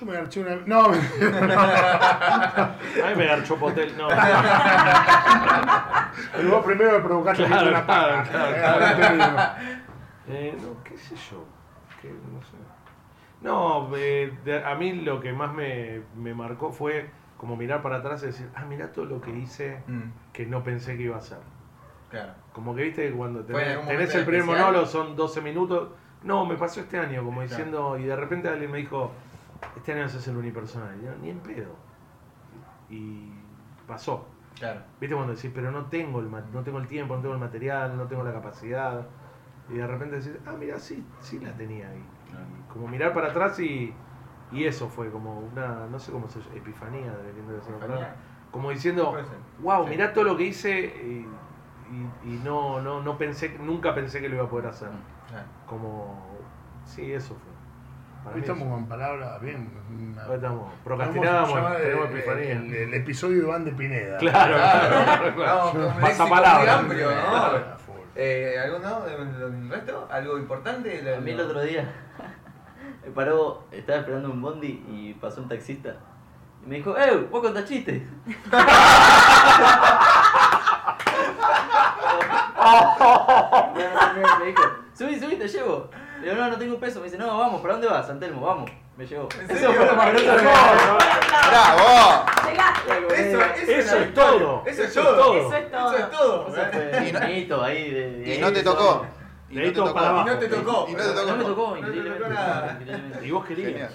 Yo me garché una. No, me- A mí me garchó Potel. No, pero vos primero me provocaste Claro, una paja. claro, claro. Eh, no, qué sé yo. No sé. No, eh, de- a mí lo que más me, me marcó fue como mirar para atrás y decir, ah, mira todo lo que hice Mm, que no pensé que iba a hacer. claro. Como que viste que cuando ¿Fue en tenés, tenés el primer monólogo, son 12 minutos. No, me pasó este año, como diciendo, y de repente alguien me dijo, este año vas a hacer unipersonal. Yo, ni en pedo. Y pasó. Claro. ¿Viste cuando decís, pero no tengo, el, no tengo el tiempo, no tengo el material, no tengo la capacidad? Y de repente decís, ah, mira, sí, sí la tenía ahí. Como mirar para atrás y, y eso fue como una, no sé cómo se llama, epifanía, dependiendo de palabra. Como diciendo, wow, Sí. mirá todo lo que hice y, y- y no, no, no pensé, nunca pensé que lo iba a poder hacer. Claro. Como, sí, eso fue. Para Hoy estamos con palabras bien. una- Hoy estamos, procrastinábamos, tenemos el, epifanía. el- el episodio de Iván de Pineda. Claro, claro, claro. Pasa palabra. Eh, ¿Algo no? ¿El resto? ¿Algo importante? A mí el otro día me paró, estaba esperando un bondi y pasó un taxista. Y me dijo, ¡Eh! ¿Vos contás chistes? me dijo, subí, subí, te llevo. Le digo, no, no tengo un peso. Me dice, no, vamos, ¿para dónde vas? San Telmo, vamos. Me llevó. ¿En Eso fue lo más grosso que me ¡Bravo! Llegaste. Eso, eso, Eso es todo. Eso es Eso es todo. todo. Eso es todo. Eso es todo. Eso fue Y no- ahí de... de Y no te tocó. Y no te Dedito tocó. abajo. Y no te tocó. Y no te tocó. No me tocó, No te increíblemente. tocó nada. increíblemente. Y vos querías.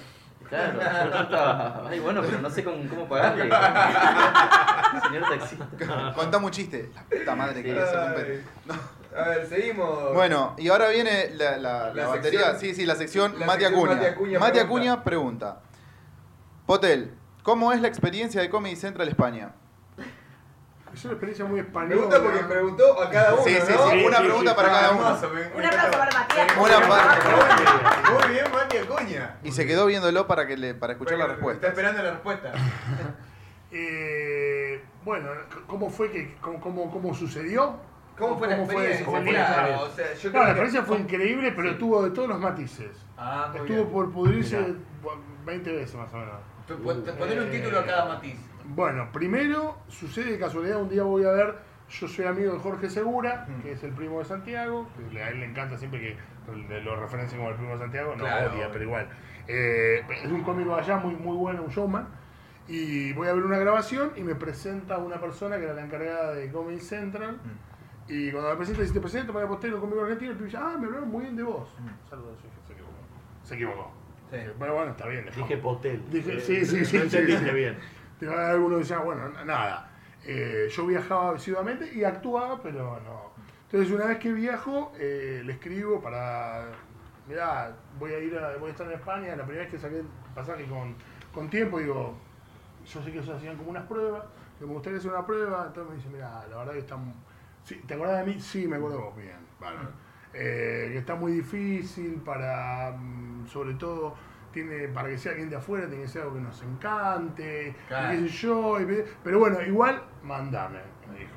Claro, yo estaba, ay bueno, pero no sé con, cómo pagarle. Señor taxista. Contame un chiste. La puta madre que Sí. le hace un pe- Ay. A ver, seguimos. Bueno, y ahora viene la, la- la La batería. sección- sí, sí, la sección Mati Acuña. Mati Acuña Mati pregunta. Acuña pregunta. Potel, ¿cómo es la experiencia de Comedy Central España? Es una experiencia muy española. Pregunta porque preguntó a cada uno. Sí, sí, ¿no? sí, una sí, pregunta sí, para cada uno. Hermoso, me- me Un aplauso encanta. para Matías. Una para- Muy bien, Mati Acuña. Y se quedó viéndolo para que le, para escuchar la Está respuesta. esperando la respuesta. Eh, bueno, ¿cómo fue que, cómo, cómo, cómo sucedió? ¿Cómo fue la experiencia? ¿Cómo fue Claro, la experiencia? o sea, yo No, creo la que- experiencia fue increíble, pero Sí. tuvo de todos los matices. Ah, muy Estuvo bien. por pudrirse Mirá. 20 veces más o menos. Tú, pon- Poner un título a cada matiz. Bueno, primero, sucede de casualidad, un día voy a ver, yo soy amigo de Jorge Segura, Mm. que es el primo de Santiago, que a él le encanta siempre que le- lo referencien como el primo de Santiago, no Claro. odia, pero igual. Eh, es un cómico allá muy, muy bueno, un showman, y voy a ver una grabación y me presenta una persona que era la encargada de Comedy Central, Mm. Y cuando me presenta, dice, te presento para Postero, cómico argentino, el pibe dice, ah, me hablaron muy bien de vos. Mm. Saludos, dije, se equivocó. Se equivocó. Sí. Pero bueno, está bien. dejamos. Dije Potel. Dije, Eh, sí, sí, no sí, entendiste sí. bien. Pero algunos decían, bueno, n- nada. Eh, yo viajaba asiduamente y actuaba, pero no. Entonces, una vez que viajo, eh, le escribo para. Mirá, voy a ir a, voy a estar en España. La primera vez que saqué el pasaje con, con tiempo, digo, yo sé que ellos hacían como unas pruebas. Que me gustaría hacer una prueba. Entonces me dice, mirá, la verdad que está. Sí, ¿Te acordás de mí? Sí, me acuerdo vos, bien. bárbaro. Eh, que está muy difícil para, mm, sobre todo, tiene para que sea alguien de afuera, tiene que ser algo que nos encante, y Claro. qué sé yo. y pero bueno, igual, mandame, me dijo.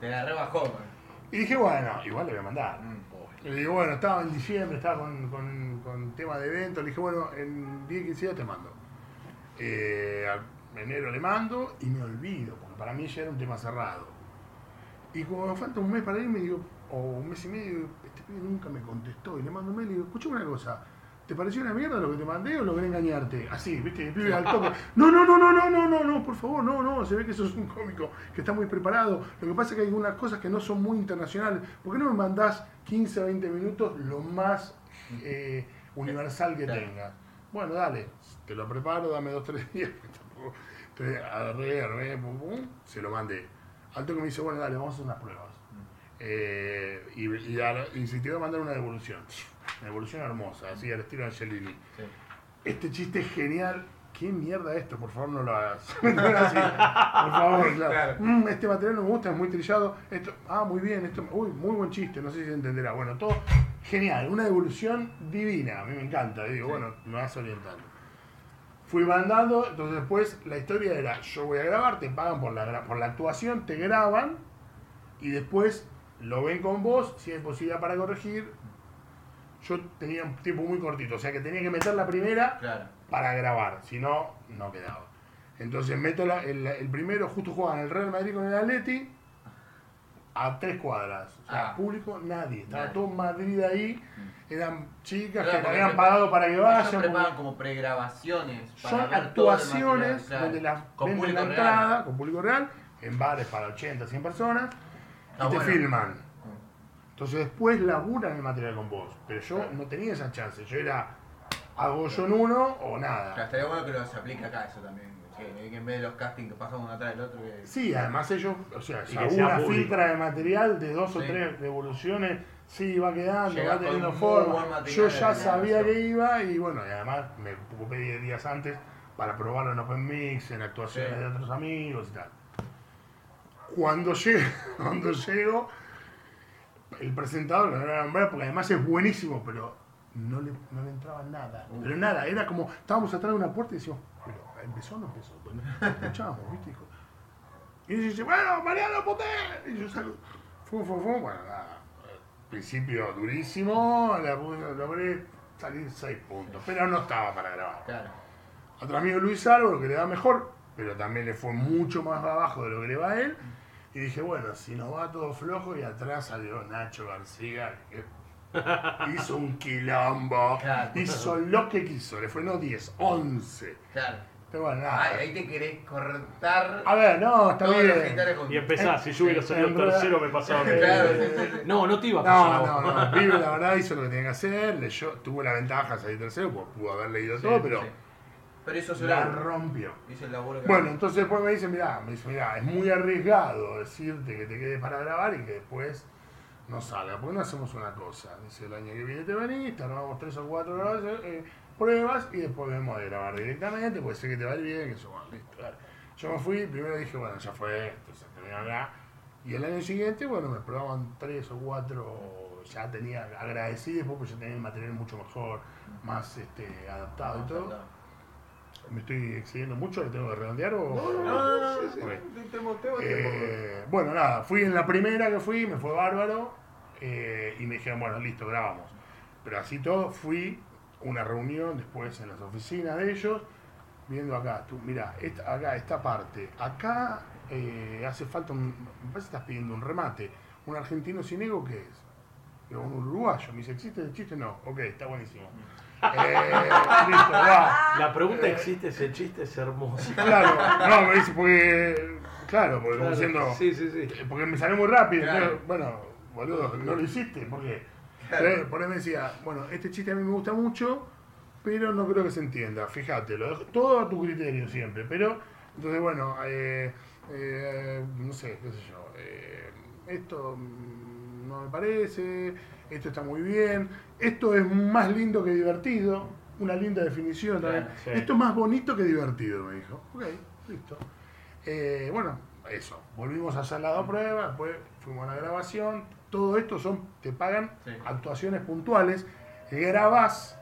Te la rebajó. Y dije, bueno, igual le voy a mandar. Mm. Le digo, bueno, estaba en diciembre, estaba con, con, con tema de evento. Le dije, bueno, en 10, 15 días te mando. Eh, enero le mando y me olvido, porque para mí ya era un tema cerrado. Y como me falta un mes para irme, digo, o un mes y medio, este pibe nunca me contestó. Y le mando un mail y digo, escuchame una cosa, ¿te pareció una mierda lo que te mandé o logré engañarte? Así, viste, el pibe al toque. No, no, no, no, no, no, no, no, por favor, no, no, se ve que sos un cómico que está muy preparado. Lo que pasa es que hay algunas cosas que no son muy internacionales. ¿Por qué no me mandás 15 o 20 minutos lo más eh, universal que tengas? Bueno, dale, te lo preparo, dame dos, tres días. Entonces agarré, pum, se lo mandé. Al toque me dice, bueno, dale, vamos a hacer unas pruebas. Eh, y, y, a- y si te voy a mandar una devolución, una devolución hermosa, así al estilo Angelini. Este chiste es genial. ¿Qué mierda esto? Por favor, no lo hagas. No así. Por favor, claro. Claro. Mm, este material no me gusta, es muy trillado. Esto, ah, muy bien, esto, uy, muy buen chiste, no sé si se entenderá. Bueno, todo genial, una devolución divina, a mí me encanta. Digo, bueno, me vas orientando. Fui mandando, entonces después la historia era, yo voy a grabar, te pagan por la, por la actuación, te graban y después lo ven con vos, si hay posibilidad para corregir. Yo tenía un tiempo muy cortito, o sea que tenía que meter la primera Claro. para grabar, si no, no quedaba. Entonces meto la- el, el primero, justo jugaban el Real Madrid con el Atleti, a tres cuadras. O sea, Ah. público, nadie. Estaba Nadie. todo Madrid ahí, eran chicas Claro, que porque habían pagado para que vayan. porque- como pregrabaciones. para son actuaciones material, claro. donde la Con venden público la real. entrada con público real, en bares para 80, 100 personas, Está y te filman. Entonces después laburan el material con vos. Pero yo no tenía esa chance. Yo era, hago yo en uno o Claro, nada. estaría bueno que lo se aplique acá eso también. En vez de los castings que pasan uno atrás del otro. Que... Sí, además ellos, o sea, si una público. filtra de material de dos o tres devoluciones, sí, va quedando, Llega va teniendo forma. Yo ya sabía que iba y bueno, y además me ocupé 10 días antes para probarlo en Open Mix, en actuaciones Sí. de otros amigos y tal. Cuando llego, cuando llego, el presentador, que no lo voy a nombrar porque además es buenísimo, pero no le, no le entraba nada. Pero nada, era como, estábamos atrás de una puerta y decíamos, empezó o no empezó. Bueno, escuchábamos, ¿viste? Dijo, y dice, bueno, Mariano Poté. Y yo salgo, fu, fu, fu, bueno, nada. al Principio durísimo, la puse- logré salir 6 puntos, pero no estaba para grabar. Claro. Otro amigo Luis Álvaro, que le va mejor, pero también le fue mucho más abajo de lo que le va a él. Y dije, bueno, si nos va todo flojo, y atrás salió Nacho García, que hizo un quilombo, Claro. hizo lo que quiso, le fue no 10, 11. Claro. Pero bueno, nada. Ahí, ahí te querés cortar. A ver, no, está todos los bien. genitales Y empezás, si yo hubiera salido en realidad- tercero me pasaba a mí. Claro, sí, sí, sí. No, no te iba a pasar. a No, vos. no, no. Vive la verdad hizo lo que tenía que hacer. Leyó, tuvo la ventaja de salir tercero, pues pudo haber leído todo, pero Sí. Pero eso se la lo rompió. hizo el laburo que Bueno, entonces después me dice, mirá, me dice, mirá, es muy arriesgado decirte que te quedes para grabar y que después no salga. ¿Por qué no hacemos una cosa? Dice, el año que viene te venís, te armamos tres o cuatro grabaciones, eh, pruebas y después vemos de grabar directamente, puede ser que te va a ir bien, que eso, bueno, listo, dale. Yo me fui, primero dije, bueno, ya fue esto, se terminó acá. Y el año siguiente, bueno, me probaban tres o cuatro, ya tenía agradecido, después pues ya tenía el material mucho mejor, más este, adaptado y todo. ¿Me estoy excediendo mucho? ¿Le tengo que redondear o...? No, no, no. Eh, bueno, nada, fui en la primera que fui, me fue bárbaro eh, y me dijeron, bueno, listo, grabamos. Pero así todo, fui una reunión después en las oficinas de ellos, viendo acá, tú, mira, esta, acá, esta parte, acá eh, hace falta un, me parece que estás pidiendo un remate, un argentino sin ego, ¿qué es? Digo, un uruguayo, me dice, ¿existe el chiste? No, ok, está buenísimo. Eh, listo, va. La pregunta existe, ese chiste es hermoso. Claro, no, me dice, porque, claro, porque como Claro, diciendo, Sí, sí, sí. porque me salió muy rápido. Claro. entonces, bueno, boludo, no lo hiciste, ¿por Entonces, por ahí me decía, bueno, este chiste a mí me gusta mucho, pero no creo que se entienda. Fíjate, lo dejo todo a tu criterio siempre. Pero, entonces, bueno, eh, eh, no sé, qué sé yo. eh, esto mm, no me parece, esto está muy bien, esto es más lindo que divertido. Una linda definición también. Claro, sí. Esto es más bonito que divertido, me dijo. Ok, listo. Bueno, eso. Volvimos a hacer las dos pruebas, después fuimos a la grabación. Todo esto son, te pagan Sí. actuaciones puntuales. Grabás.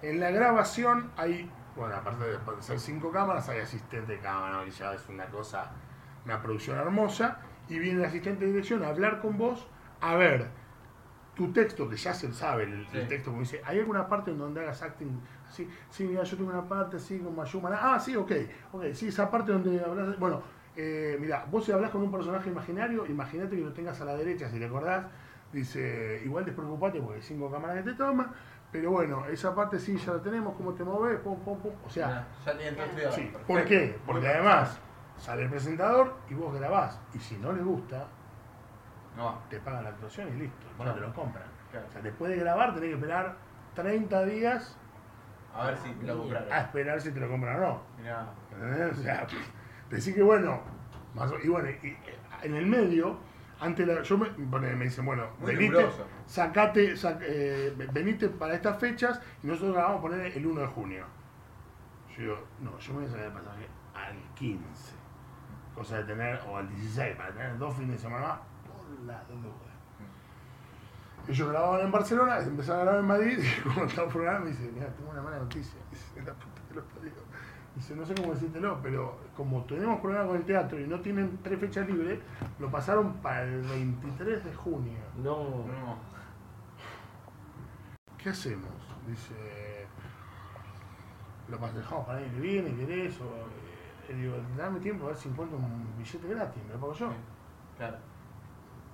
En la grabación hay, bueno, aparte de ser cinco cámaras, hay asistente de cámara, que ya es una cosa, una producción hermosa. Y viene el asistente de dirección a hablar con vos, a ver tu texto, que ya se sabe el, texto, como dice, ¿hay alguna parte en donde hagas acting así? Sí, mira, yo tengo una parte así con Mayuma. Ah, sí, ok, ok, sí, esa parte donde hablas, bueno, eh, mira, vos si hablas con un personaje imaginario, imagínate que lo tengas a la derecha, si te acordás, dice, igual despreocupate porque hay cinco cámaras que te toman, pero bueno, esa parte sí ya la tenemos, cómo te moves, pum, pum, pum, o sea, Ya tienen todo estudiado. Sí. ¿por qué? Porque además sale el presentador y vos grabás. Y si no le gusta, No te pagan la actuación y listo. Bueno, te lo compran. Claro. O sea, después de grabar tenés que esperar 30 días A ver si lo compraron. a esperar si te lo compran o no. Mirá. O sea, decir que bueno, más y bueno, y, eh, en el medio, antes la- yo me, me dicen, bueno, Muy venite, riguroso. sacate, sac- eh, venite para estas fechas y nosotros la vamos a poner el 1 de junio. Yo digo, no, yo me voy a sacar el pasaje al 15. Cosa de tener, o al 16, para tener dos fines de semana más por la duda. Ellos grababan en Barcelona, empezaron a grabar en Madrid, y cuando estaba programa me dice, mira, tengo una mala noticia. Dice, la puta que los parió. Dice, no sé cómo decírtelo, pero como tenemos problema con el teatro y no tienen tres fechas libres, lo pasaron para el 23 de junio. No. No. ¿Qué hacemos? Dice, lo dejamos para el año que viene, ¿querés? O, eh, digo, dame tiempo a ver si encuentro un billete gratis, me lo pago yo. Claro.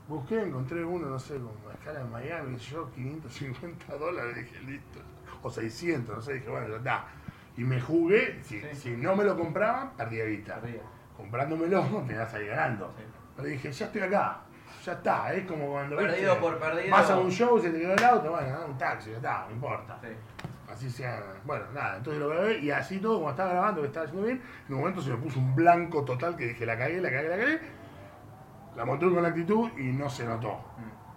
Busqué, encontré uno, no sé, con una escala en Miami, yo, 550 dólares, dije, listo. O 600, no sé, dije, bueno, ya está. Y me jugué, si, Sí. si no me lo compraban, perdía vista. Arriba. Comprándomelo, me iba a salir ganando. Sí. Pero dije, ya estoy acá, ya está, es como cuando Perdido ¿viste? por perdido. vas a un show, se te quedó el auto, bueno, un taxi, ya está, no importa. Sí. Así sea, bueno, nada, entonces lo grabé y así todo, como estaba grabando, que estaba haciendo bien, en un momento se me puso un blanco total que dije, la cagué, la cagué, la cagué, la monté con la actitud y no se notó.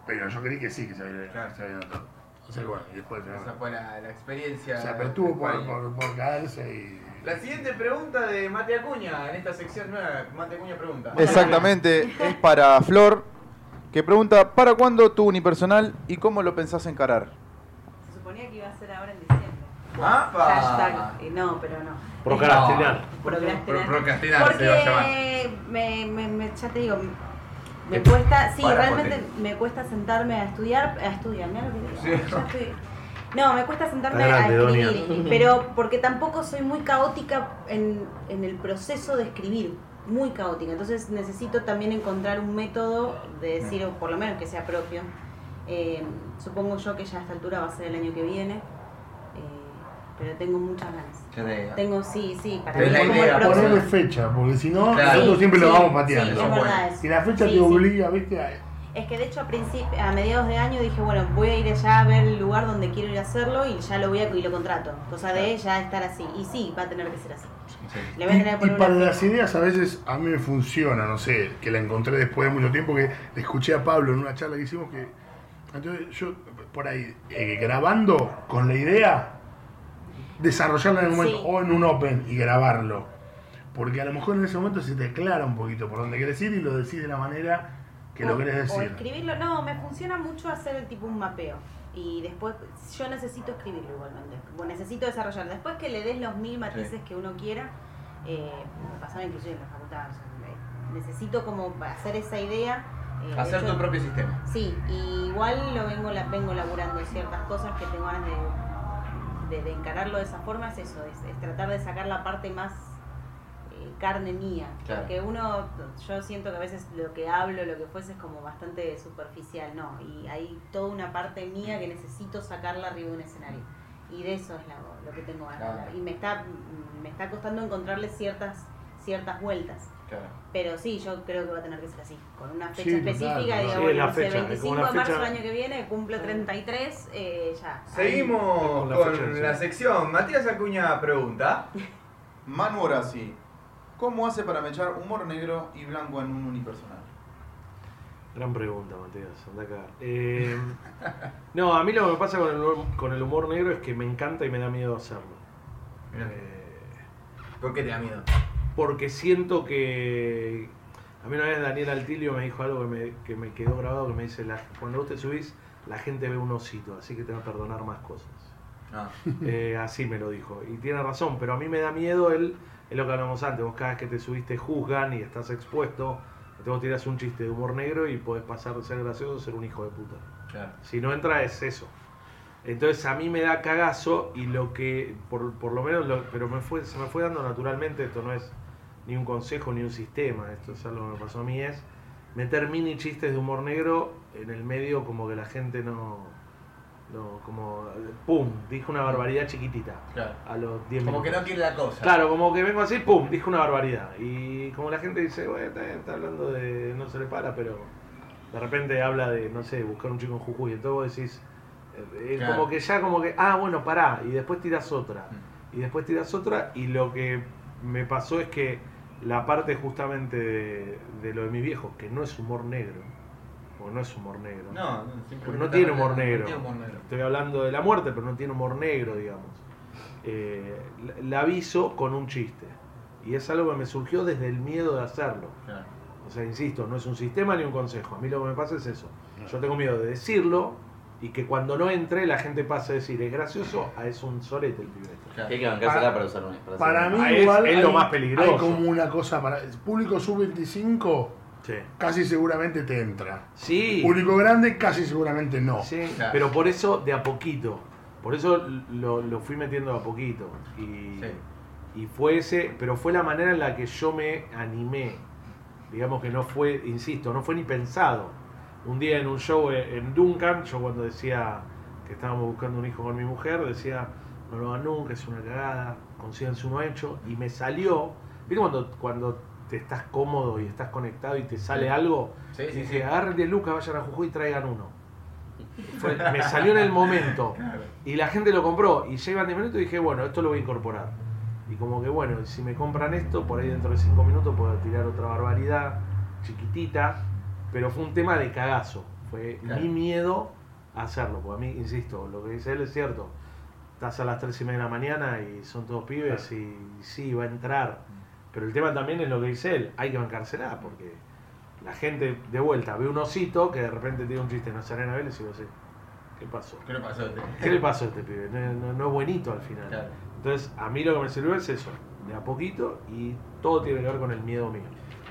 Pero yo creí que sí, que se había, Claro. se había notado. O sea que bueno, y después Esa fue la, la experiencia. se apertuvo por, por, por caerse y... La siguiente pregunta de Mate Acuña en esta sección nueva. Mate Acuña pregunta. Exactamente, es para Flor, que pregunta, ¿para cuándo tu unipersonal y cómo lo pensás encarar? Se suponía que iba a ser ahora en diciembre. ¡Apa! Hashtag. No, pero no. Procrastinar. Procrastinar. Pro- procrastinar se va a llamar. Porque me, me, me- ya te digo, me cuesta, sí, realmente me cuesta sentarme a estudiar, a estudiar, digo. Sí. ya estoy- No, me cuesta sentarme grande, a escribir, pero porque tampoco soy muy caótica en, en el proceso de escribir, muy caótica. Entonces necesito también encontrar un método de decir, o por lo menos que sea propio. Eh, supongo yo que ya a esta altura va a ser el año que viene, eh, pero tengo muchas ganas. Tengo, sí, sí, para la idea. Ponerle fecha, porque si no, Claro. nosotros Sí, siempre lo sí, vamos Sí, pateando. es verdad eso. y la fecha Sí, te sí. obliga, ¿viste? A- Es que de hecho a, principi- a mediados de año dije, bueno, voy a ir allá a ver el lugar donde quiero ir a hacerlo y ya lo voy a y lo contrato. Cosa de ya estar así. Y sí, va a tener que ser así. Le voy a tener que Y, para las ideas a veces a mí me funciona, no sé, que la encontré después de mucho tiempo, que le escuché a Pablo en una charla que hicimos que, entonces yo por ahí, eh, grabando con la idea, desarrollarla en el momento Sí. o en un open y grabarlo. Porque a lo mejor en ese momento se te aclara un poquito por dónde querés ir y lo decís de la manera que lo O- querés O decir. escribirlo, no, me funciona mucho hacer el tipo un mapeo. Y después, yo necesito escribirlo igualmente. Bueno, necesito desarrollarlo. Después que le des los mil matices Sí. que uno quiera, eh, me pasaba inclusive en la facultad. o sea, necesito como hacer esa idea. eh, Hacer hecho- tu propio sistema. Sí, y igual lo vengo, la, vengo laburando ciertas cosas que tengo ganas de, de, de encararlo de esa forma, es eso, es, es tratar de sacar la parte más eh, carne mía. Claro. Porque uno, yo siento que a veces lo que hablo, lo que fuese es como bastante superficial, ¿no? Y hay toda una parte mía que necesito sacarla arriba de un escenario. Y de eso es la- lo que tengo ganas. Claro. Y me está, me está costando encontrarle ciertas, ciertas vueltas. Claro. Pero sí, yo creo que va a tener que ser así, con una fecha Sí, específica, total. digo, Sí, bueno, no fecha, es como 25 una de marzo fecha- del año que viene, cumple 33, eh, ya. Seguimos Con la con fecha, sí. la sección. Matías Acuña pregunta. Manu Orasi, ¿cómo hace para mechar humor negro y blanco en un unipersonal? Gran pregunta, Matías. Anda acá. Eh, no, a mí lo que me pasa con el, humor- con el humor negro es que me encanta y me da miedo hacerlo. Eh, ¿Por qué te da miedo? Porque siento que. A mí una vez Daniel Altilio me dijo algo que me, que me quedó grabado, que me dice, la- cuando vos te subís, la gente ve un osito, así que te va a perdonar más cosas. Ah, Eh, así me lo dijo. Y tiene razón, pero a mí me da miedo el, es lo que hablamos antes, vos cada vez que te subiste juzgan y estás expuesto, te vos tirás un chiste de humor negro y podés pasar de ser gracioso a ser un hijo de puta. Claro. Si no entra es eso. Entonces a mí me da cagazo y lo que, por, por lo menos, lo- pero me fue, se me fue dando naturalmente, esto no es ni un consejo ni un sistema, esto es algo que me pasó a mí, es meter mini chistes de humor negro en el medio como que la gente no, no como, ¡pum!, dijo una barbaridad chiquitita Claro. a los 10 Como minutos. que no quiere la cosa. Claro, como que vengo así, ¡pum! Dijo una barbaridad. Y como la gente dice, bueno, está, está hablando de. no se le para, pero de repente habla de, no sé, buscar un chico en Jujuy. Entonces vos decís, eh, Claro. como que ya, como que, ah, bueno, pará. Y después tiras otra. Mm. Y después tiras otra. Y lo que me pasó es que la parte justamente de, de lo de mi viejo, que no es humor negro, o no es humor negro. No, no, no tiene humor negro. tiene humor negro. Estoy hablando de la muerte, pero no tiene humor negro, digamos. Eh, la- la aviso con un chiste. Y es algo que me surgió desde el miedo de hacerlo. Claro. O sea, insisto, no es un sistema ni un consejo. A mí lo que me pasa es eso. Yo tengo miedo de decirlo y que cuando no entre la gente pase a decir es gracioso a es un solete el pibe. Este". Claro. Que hay que bancársela Para- para usar un para mí Ah, es- igual es lo hay- más peligroso. Hay como una cosa para... Público sub-25 Sí. casi seguramente te entra. Sí. Público grande casi seguramente no. Sí, Claro. pero por eso de a poquito. Por eso lo, lo fui metiendo de a poquito. Y, Sí. y fue ese, pero fue la manera en la que yo me animé. Digamos que no fue, insisto, no fue ni pensado. Un día en un show en Duncan, yo cuando decía que estábamos buscando un hijo con mi mujer, decía, no lo hagan nunca, es una cagada, consíganse uno hecho. Y me salió, ¿viste cuando, cuando te estás cómodo y estás conectado y te sale Sí. algo? Sí, y sí, dije, agarren 10 lucas, vayan a Jujuy y traigan uno. Fue- me salió en el momento. Claro. Y la gente lo compró. Y llevan 10 minutos y dije, bueno, esto lo voy a incorporar. Y como que, bueno, si me compran esto, por ahí dentro de 5 minutos puedo tirar otra barbaridad chiquitita. Pero fue un tema de cagazo. Fue Claro. mi miedo a hacerlo. Porque a mí, insisto, lo que dice él es cierto. Estás a las 3 y media de la mañana y son todos pibes y sí, va a entrar. Pero el tema también es lo que dice él. Hay que bancársela porque la gente de vuelta ve un osito que de repente tiene un chiste en Nazarena Vélez y vos decís, ¿qué pasó? ¿Qué le pasó a este? ¿Qué le pasó a este pibe? No, no- no es buenito al final. Claro. Entonces, a mí lo que me sirvió es eso, de a poquito y todo tiene que ver con el miedo mío.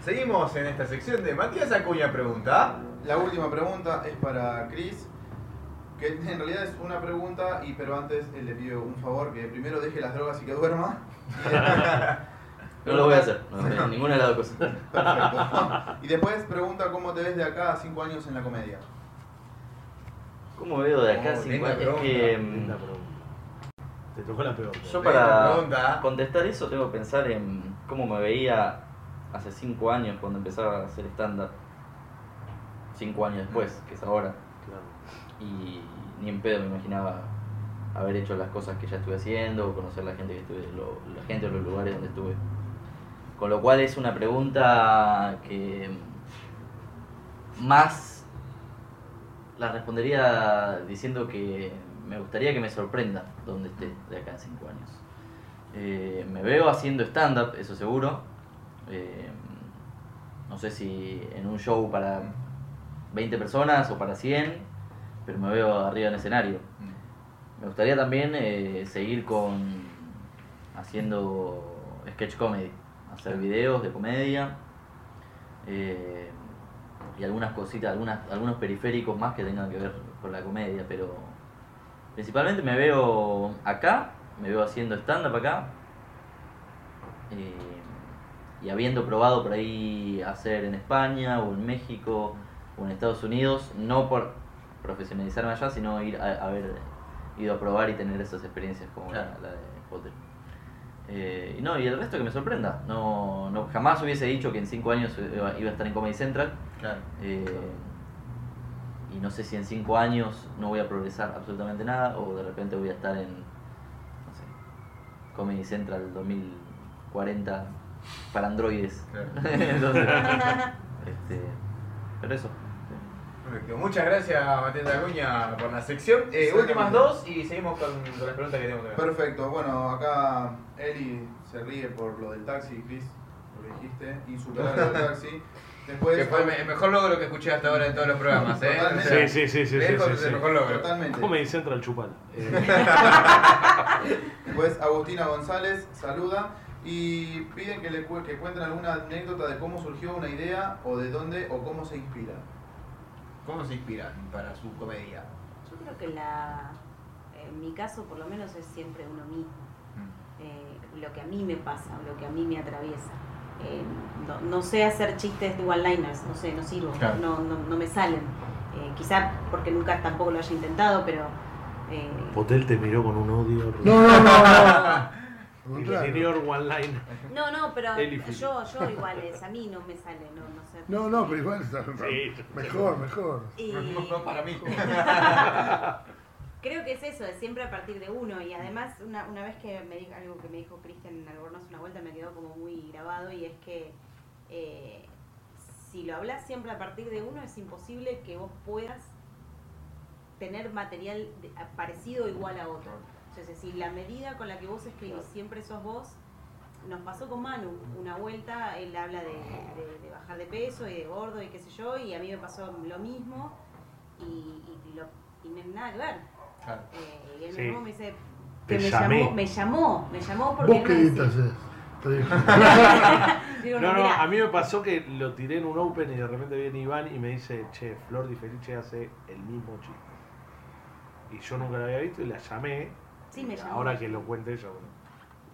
Seguimos en esta sección de Matías Acuña Pregunta. La última pregunta es para Chris, que en realidad es una pregunta, y pero antes él le pido un favor, que primero deje las drogas y que duerma. Y después- No lo voy a hacer, no, ninguna de las dos cosas. Perfecto. Y después pregunta cómo te ves de acá a 5 años en la comedia. ¿Cómo veo de acá Oh, cinco linda años? Es pregunta, que mm, pregunta. Te tocó la peor. yo para pregunta. contestar eso tengo que pensar en cómo me veía hace cinco años cuando empezaba a hacer stand-up. Cinco años después, que es ahora. Claro. Y ni en pedo me imaginaba haber hecho las cosas que ya estuve haciendo, o conocer la gente que estuve, la gente o los lugares donde estuve. Con lo cual es una pregunta que más la respondería diciendo que me gustaría que me sorprenda donde esté de acá en cinco años. Eh, me veo haciendo stand-up, eso seguro. Eh, no sé si en un show para 20 personas o para 100, pero me veo arriba en escenario. Me gustaría también eh, seguir con haciendo sketch comedy, hacer videos de comedia eh, y algunas cositas, algunas, algunos periféricos más que tengan que ver con la comedia, pero principalmente me veo acá, me veo haciendo stand-up acá eh, y habiendo probado por ahí hacer en España o en México o en Estados Unidos, no por profesionalizarme allá, sino ir a, haber ido a probar y tener esas experiencias como la, Claro. la de Potter. Eh, y no, y el resto que me sorprenda. No, no, jamás hubiese dicho que en cinco años iba, iba a estar en Comedy Central. Claro. eh, y no sé si en cinco años no voy a progresar absolutamente nada o de repente voy a estar en, no sé, Comedy Central 2040 para androides. Claro. Entonces, este, pero eso. Perfecto. Muchas gracias, Matías Acuña, por la sección. Eh, últimas dos y seguimos con, con las preguntas que tenemos que ver. Perfecto, bueno, acá Eli se ríe por lo del taxi, Chris, lo que dijiste, insultar al taxi. Después, Que fue el, me- el mejor logro que escuché hasta ahora en todos los programas, ¿eh? Totalmente. Sí, sí, sí, sí, sí, es sí, el sí. mejor logro. Totalmente. Comedy Central Chupala. Eh, Después Agustina González saluda y piden que le cu- que cuenten alguna anécdota de cómo surgió una idea o de dónde o cómo se inspira. ¿Cómo se inspiran para su comedia? Yo creo que la, en mi caso por lo menos es siempre uno mismo. Mm. Eh, lo que a mí me pasa, lo que a mí me atraviesa. Eh, no, no sé hacer chistes de one-liners, no sé, no sirvo, Claro. no, no, no me salen. Eh, quizá porque nunca tampoco lo haya intentado, pero... eh, Potel te miró con un odio. No, no, no, interior one line. no, no, pero yo, yo igual es, a mí no me sale, no, no sé. No, no, pero igual está Sí. mejor, mejor. Y No para mí. creo que es eso, es siempre a partir de uno. Y además, una, una vez que me dijo algo que me dijo Cristian Albornoz una vuelta, me quedó como muy grabado y es que eh, si lo hablas siempre a partir de uno, es imposible que vos puedas tener material de- parecido o igual a otro. Es decir, la medida con la que vos escribís siempre sos vos. Nos pasó con Manu una vuelta, él habla de, de- de bajar de peso y de gordo y qué sé yo, y a mí me pasó lo mismo y, y, lo, y no- nada que ver. Claro. Eh, y él Sí. mismo me dice Te que me llamé. llamó, me llamó, me llamó porque ¿Vos él qué editas es? Digo. No, no, mirá, a mí me pasó que lo tiré en un open y de repente viene Iván y me dice, che, Flor Di Felice hace el mismo chiste. Y yo nunca la había visto y la llamé. Sí, me llamó. Ahora que lo cuente bueno.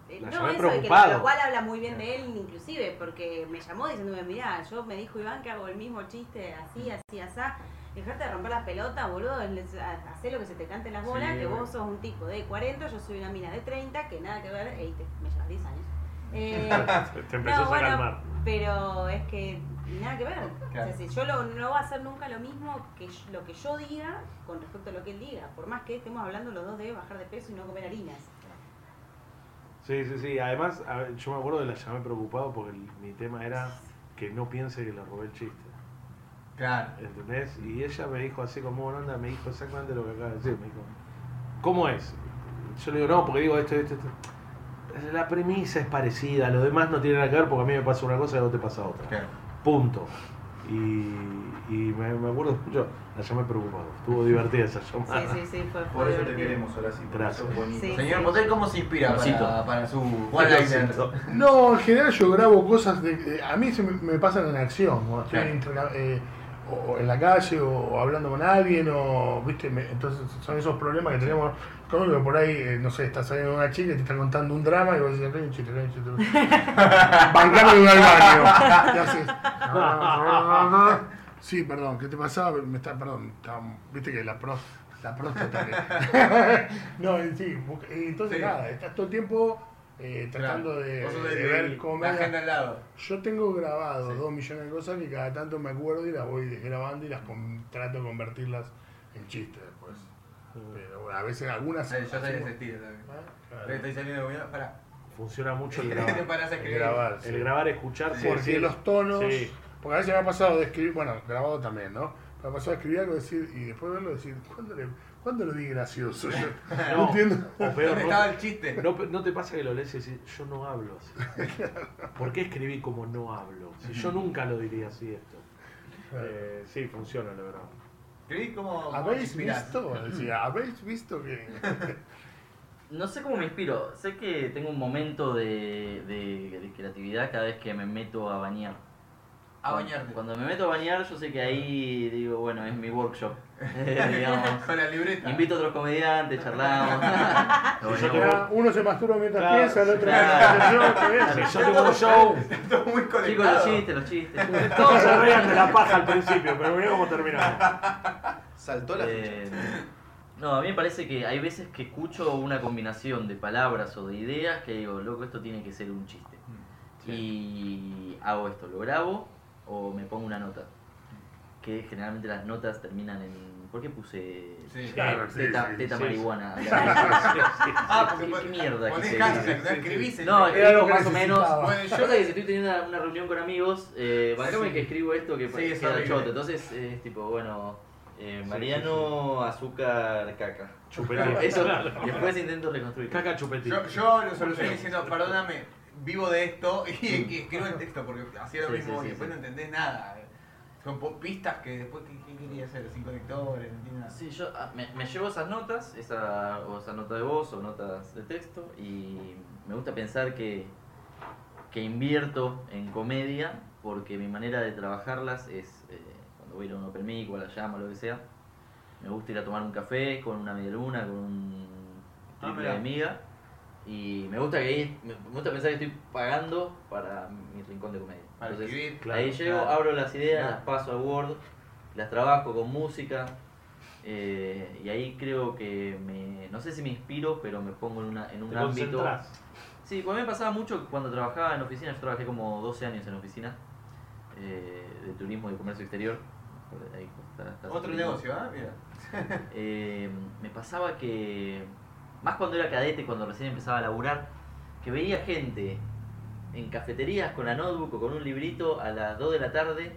Eh, La no, eso de que preocupado. lo cual habla muy bien de él inclusive, porque me llamó diciéndome, mirá, yo me dijo Iván que hago el mismo chiste así, así, así, dejarte de romper las pelotas, boludo, les- ha- hacé lo que se te cante las bolas, Sí, que vos sos un tipo de 40, yo soy una mina de 30, que nada que ver, ey, te- me llevas 10 años. Eh, Te empezó no, a bueno, calmar. pero es que nada que ver. Claro. O sea, si yo lo- no va a hacer nunca lo mismo que yo- lo que yo diga con respecto a lo que él diga, por más que estemos hablando los dos de bajar de peso y no comer harinas. Sí, sí, sí. Además, a ver, yo me acuerdo que la llamé preocupado porque el- mi tema era que no piense que le robé el chiste. Claro. ¿Entendés? Y ella me dijo así como buena onda, me dijo exactamente lo que acaba de decir. Me dijo, ¿cómo es? Yo le digo, no, porque digo esto, esto, esto. La premisa es parecida, lo demás no tiene nada que ver porque a mí me pasa una cosa y a vos te pasa otra. Claro. Punto. Y, y me, me acuerdo mucho, la llamé preocupado. Estuvo divertida esa llamada. Sí, sí, sí, fue, fue Por eso te queremos, ahora sí. Gracias. Sí. Señor Potel, ¿cómo se inspira para, para su? No, en general yo grabo cosas de, de- a mí se me, me pasan en acción, cuando estoy Claro. interca- eh, o, en la calle o, hablando con alguien o viste, me- entonces son esos problemas que tenemos como que por ahí, eh, no sé, estás saliendo con una chica y te está contando un drama y vos hay un chiste, un chiste. Bancame un baño. Y haces. Sí, perdón, ¿qué te pasaba? Me está, perdón, viste que la pro, la próstata. no, sí, entonces Sí. nada, estás todo el tiempo eh, tratando Claro. de, ver agenda al lado. Yo tengo grabado Sí. dos millones de cosas que cada tanto me acuerdo y las voy grabando y las con- trato de convertirlas en chistes después. Pero bueno, a veces algunas. Sí, yo soy de ese hacemos- estilo también. Ah, claro. Estoy saliendo. Pará. Funciona mucho el grabar. El escribir. grabar, sí. El grabar, escuchar, sí, Porque los tonos. Sí. Porque a veces me ha pasado de escribir, bueno, grabado también, ¿no? Me ha pasado de escribir algo decir, y después verlo decir, ¿cuándo, le, ¿cuándo lo di gracioso? Yo no, No. entiendo. O peor, ¿Dónde no, estaba el chiste? no, ¿no te pasa que lo lees y decís, yo no hablo así? ¿Por qué escribí como no hablo? Si yo nunca lo diría así esto. Eh, sí, funciona, la verdad. Escribí como. ¿Habéis visto? Decía, ¿habéis visto que.? No sé cómo me inspiro. Sé que tengo un momento de, de- de creatividad cada vez que me meto a bañar. A bañarte. Cuando me meto a bañar, yo sé que ahí digo, bueno, es mi workshop. Digamos. Con la libreta. Invito a otros comediantes, charlamos. Yo Uno se masturba mientras Claro, piensa, el otro claro. mientras yo, tengo un show, Todo muy Chicos, conectado. los chistes, los chistes. todos se reían de la paja al principio, pero mira cómo terminamos. Saltó la Eh, ficha. no, a mí me parece que hay veces que escucho una combinación de palabras o de ideas que digo, loco, esto tiene que ser un chiste. Y hago esto, lo grabo o me pongo una nota. Que generalmente las notas terminan en. ¿Por qué puse Sí. Claro, sí, teta, sí, teta sí, marihuana? Ah, porque ¿Qué, mierda hashtag, decir? no escribís en No, el- Era que más o menos. Bueno, Yo sé que si estoy teniendo una, una reunión con amigos, eh, bancame que escribo esto que queda horrible. choto. Entonces es tipo, bueno, eh, Mariano, azúcar, caca. Chupetín. Eso, después intento reconstruir. Caca chupetín. Yo, yo lo solucioné diciendo, perdóname, vivo de esto y que escribo el texto porque hacía lo Sí, mismo sí, y después no entendés nada. Son pistas que después, ¿qué, quería hacer? Sin conectores, no entiendo nada. Sí, yo ah, me, me llevo esas notas, esa, o esa nota de voz o notas de texto, y me gusta pensar que, que invierto en comedia porque mi manera de trabajarlas es, eh, cuando voy a ir a un open mic o a la llama o lo que sea, me gusta ir a tomar un café con una media luna, con un Ah, triple de miga. Y me gusta que ahí, me gusta pensar que estoy pagando para mi rincón de comedia. Para Entonces, escribir, claro, ahí llego, claro. abro las ideas, Claro. las paso a Word, las trabajo con música. eh, y ahí creo que me, no sé si me inspiro, pero me pongo en, una, en un Te ámbito. Sí, pues a mí me pasaba mucho cuando trabajaba en oficina, yo trabajé como 12 años en oficina eh, de turismo y comercio exterior. Por ahí está- está Otro negocio, ¿ah? Mira. Eh, me pasaba que, más cuando era cadete, cuando recién empezaba a laburar, que veía gente en cafeterías con la notebook o con un librito a las 2 de la tarde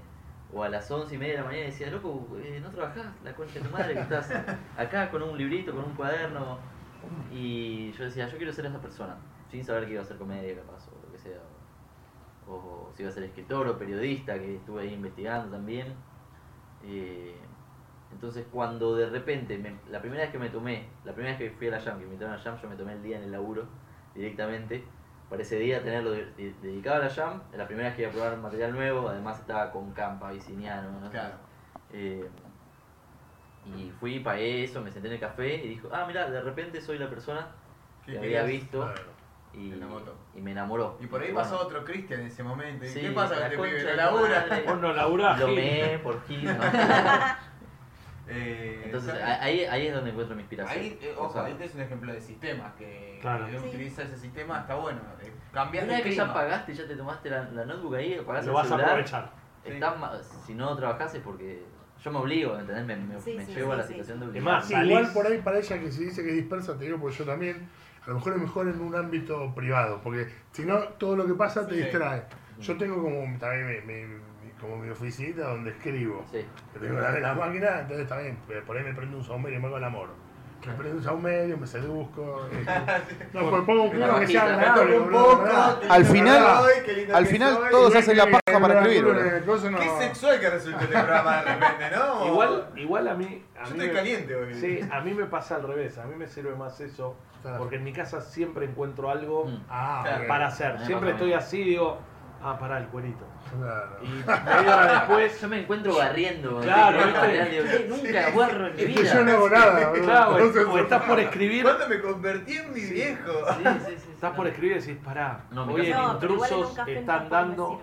o a las 11 y media de la mañana y decía, loco, eh, ¿no trabajás? La concha de tu madre que estás acá con un librito, con un cuaderno. Y yo decía, yo quiero ser esa persona, sin saber que iba a hacer comedia capaz o lo que sea. O, si iba a ser escritor o periodista, que estuve ahí investigando también. Eh, entonces cuando de repente, me- la primera vez que me tomé, la primera vez que fui a la Jam, que me invitaron a la Jam, yo me tomé el día en el laburo directamente. Para ese día tenerlo de- de- dedicado a la Jam, la primera vez que iba a probar material nuevo, además estaba con Campa, Viciniano, ¿no? Claro. Eh, y fui, pagué eso, me senté en el café y dijo, ah, mira, de repente soy la persona ¿Qué que había visto y, En la moto. y me enamoró. Y por ahí Bueno, pasó otro Cristian en ese momento. ¿Y sí, ¿Qué pasa con este pibe? ¿No labura? Vos no laburás, Lo meé por Gil. ¿no? Eh, Entonces ahí, ahí es donde encuentro mi inspiración. Ahí, eh, O ojo, sea, este es un ejemplo de sistema que, Claro. Sí. utiliza ese sistema, está bueno. eh, una vez que ya pagaste, ya te tomaste la, la notebook ahí, Lo el vas a aprovechar. Está si no trabajás es porque yo me obligo, ¿entendés? Me, me, Sí, me sí, llevo a la sí. situación de Es obligar. más, igual por ahí para ella que se dice que es dispersa, te digo porque yo también, a lo mejor es mejor en un ámbito privado, porque si no, todo lo que pasa te Sí. distrae. Yo tengo como también mi, mi- mi- como mi oficinita donde escribo. Sí. Que tengo la, la máquina, entonces también, eh, por ahí me prendo un saumerio y me hago el amor. Me prendo un saumerio, me seduzco. eh, no, pues pongo un clima que sea Me agradable. Al final- al final soy. todos hacen la paja para escribir, Qué sexual que resulta este programa de repente, ¿no? Igual, igual a mí. A Yo mí estoy me- caliente hoy. Sí, a mí me pasa al revés. A mí me sirve más eso. Porque en mi casa siempre encuentro algo Mm. Ah, para hacer. Siempre estoy así digo, ah, pará, el cuerito. Claro. Y media hora después. Yo me encuentro barriendo. Claro, ¿viste? barriendo, digo, "Eh, nunca barro en mi Es que vida. yo no hago nada. Claro, o estás por escribir. ¿Cuándo me convertí en mi viejo? Sí, sí, sí. Estás por escribir y decís, pará, hoy en No, pero igual en un intrusos café están dando.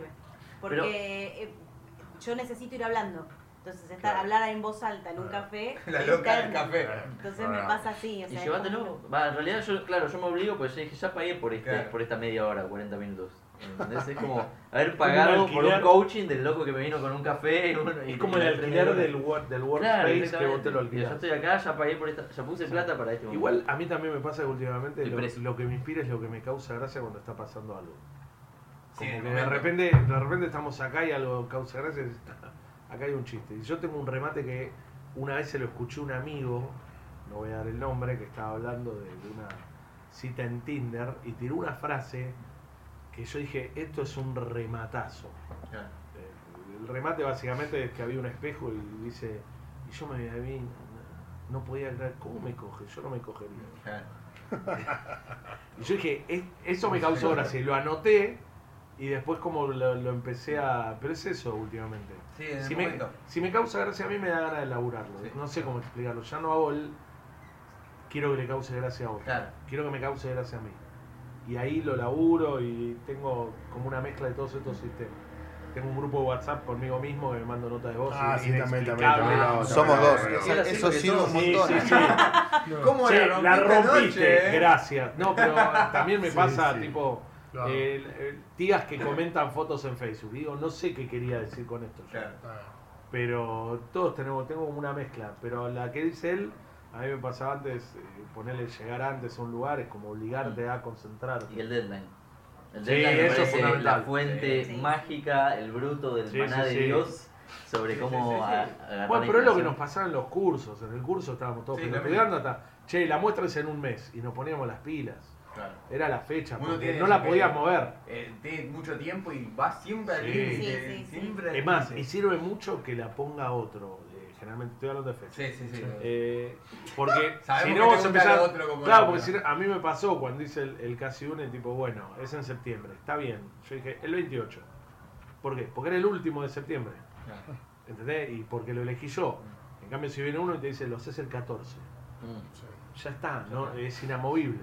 Porque eh, yo necesito ir hablando. Entonces, estar, Claro. hablar en voz alta en un café. La loca del café. Entonces me pasa así. O Y sea, es llévatelo. como- Va, en realidad yo, claro, yo me obligo porque yo dije, ya pagué por, este, Claro. por esta media hora, 40 minutos. ¿Entendés? Es como haber pagado por un coaching del loco que me vino con un café. y uno- y- Es como el alquiler del, del Claro, workspace que exactamente. vos te lo alquilás. Yo estoy acá, ya pagué por esta, ya puse plata para este momento. Igual a mí también me pasa que últimamente lo, que me inspira es lo que me causa gracia cuando está pasando algo. Como que de repente, de repente estamos acá y algo causa gracia acá hay un chiste. Y yo tengo un remate que una vez se lo escuché un amigo, no voy a dar el nombre, que estaba hablando de una cita en Tinder y tiró una frase que yo dije, esto es un rematazo. Claro. El remate básicamente es que había un espejo y dice, y yo me vi, no podía creer, ¿cómo me coge? Yo no me cogería. Claro. Y yo dije, "Es- eso me causó gracia. Y lo anoté y después como lo, lo empecé a... Pero es eso últimamente. Sí, en el Si me, si me causa gracia a mí me da ganas de laburarlo. Sí. No sé cómo explicarlo. Ya no hago el... Quiero que le cause gracia a otro. Claro. Quiero que me cause gracia a mí. Y ahí lo laburo y tengo como una mezcla de todos estos sistemas. Tengo un grupo de WhatsApp conmigo mismo que me mando notas de voz. Ah, y- sí, también, también, también Somos dos. Eso sirve un Sí, montón. sí, sí. ¿Cómo Che, la la rompiste eh? gracias. No, pero también me Sí, pasa, sí. tipo, Claro. eh, tías que comentan fotos en Facebook. Digo, no sé qué quería decir con esto. yo. Claro. Pero todos tenemos, tengo como una mezcla. Pero la que dice él, a mí me pasaba antes, eh, ponerle llegar antes a un lugar es como obligarte a concentrarte. Y el deadline. El Sí, deadline me eso es fundamental. la fuente Sí. mágica, el bruto del Sí, maná sí, de sí. Dios sobre Sí, cómo sí, sí, sí. a- agarrar Bueno, pero es lo que nos pasaba en los cursos. En el curso estábamos todos Sí, estudiando hasta, che, la muestra es en un mes y nos poníamos las pilas. Claro. Era la fecha, Uno porque no la podías mover. Eh, tiene mucho tiempo y va siempre al Sí. límite. Sí, sí, sí. Es más, y sirve mucho que la ponga otro. Generalmente estoy hablando de fecha. Sí, sí, sí. Eh, porque si no vos empezás- otro Claro, la porque si a mí me pasó cuando hice el, el casi une, tipo, bueno, es en septiembre, está bien. Yo dije, el 28. ¿Por qué? Porque era el último de septiembre. Claro. ¿Entendés? Y porque lo elegí yo. En cambio, si viene uno y te dice, lo haces el 14. Mm. Ya está, ¿no? es inamovible.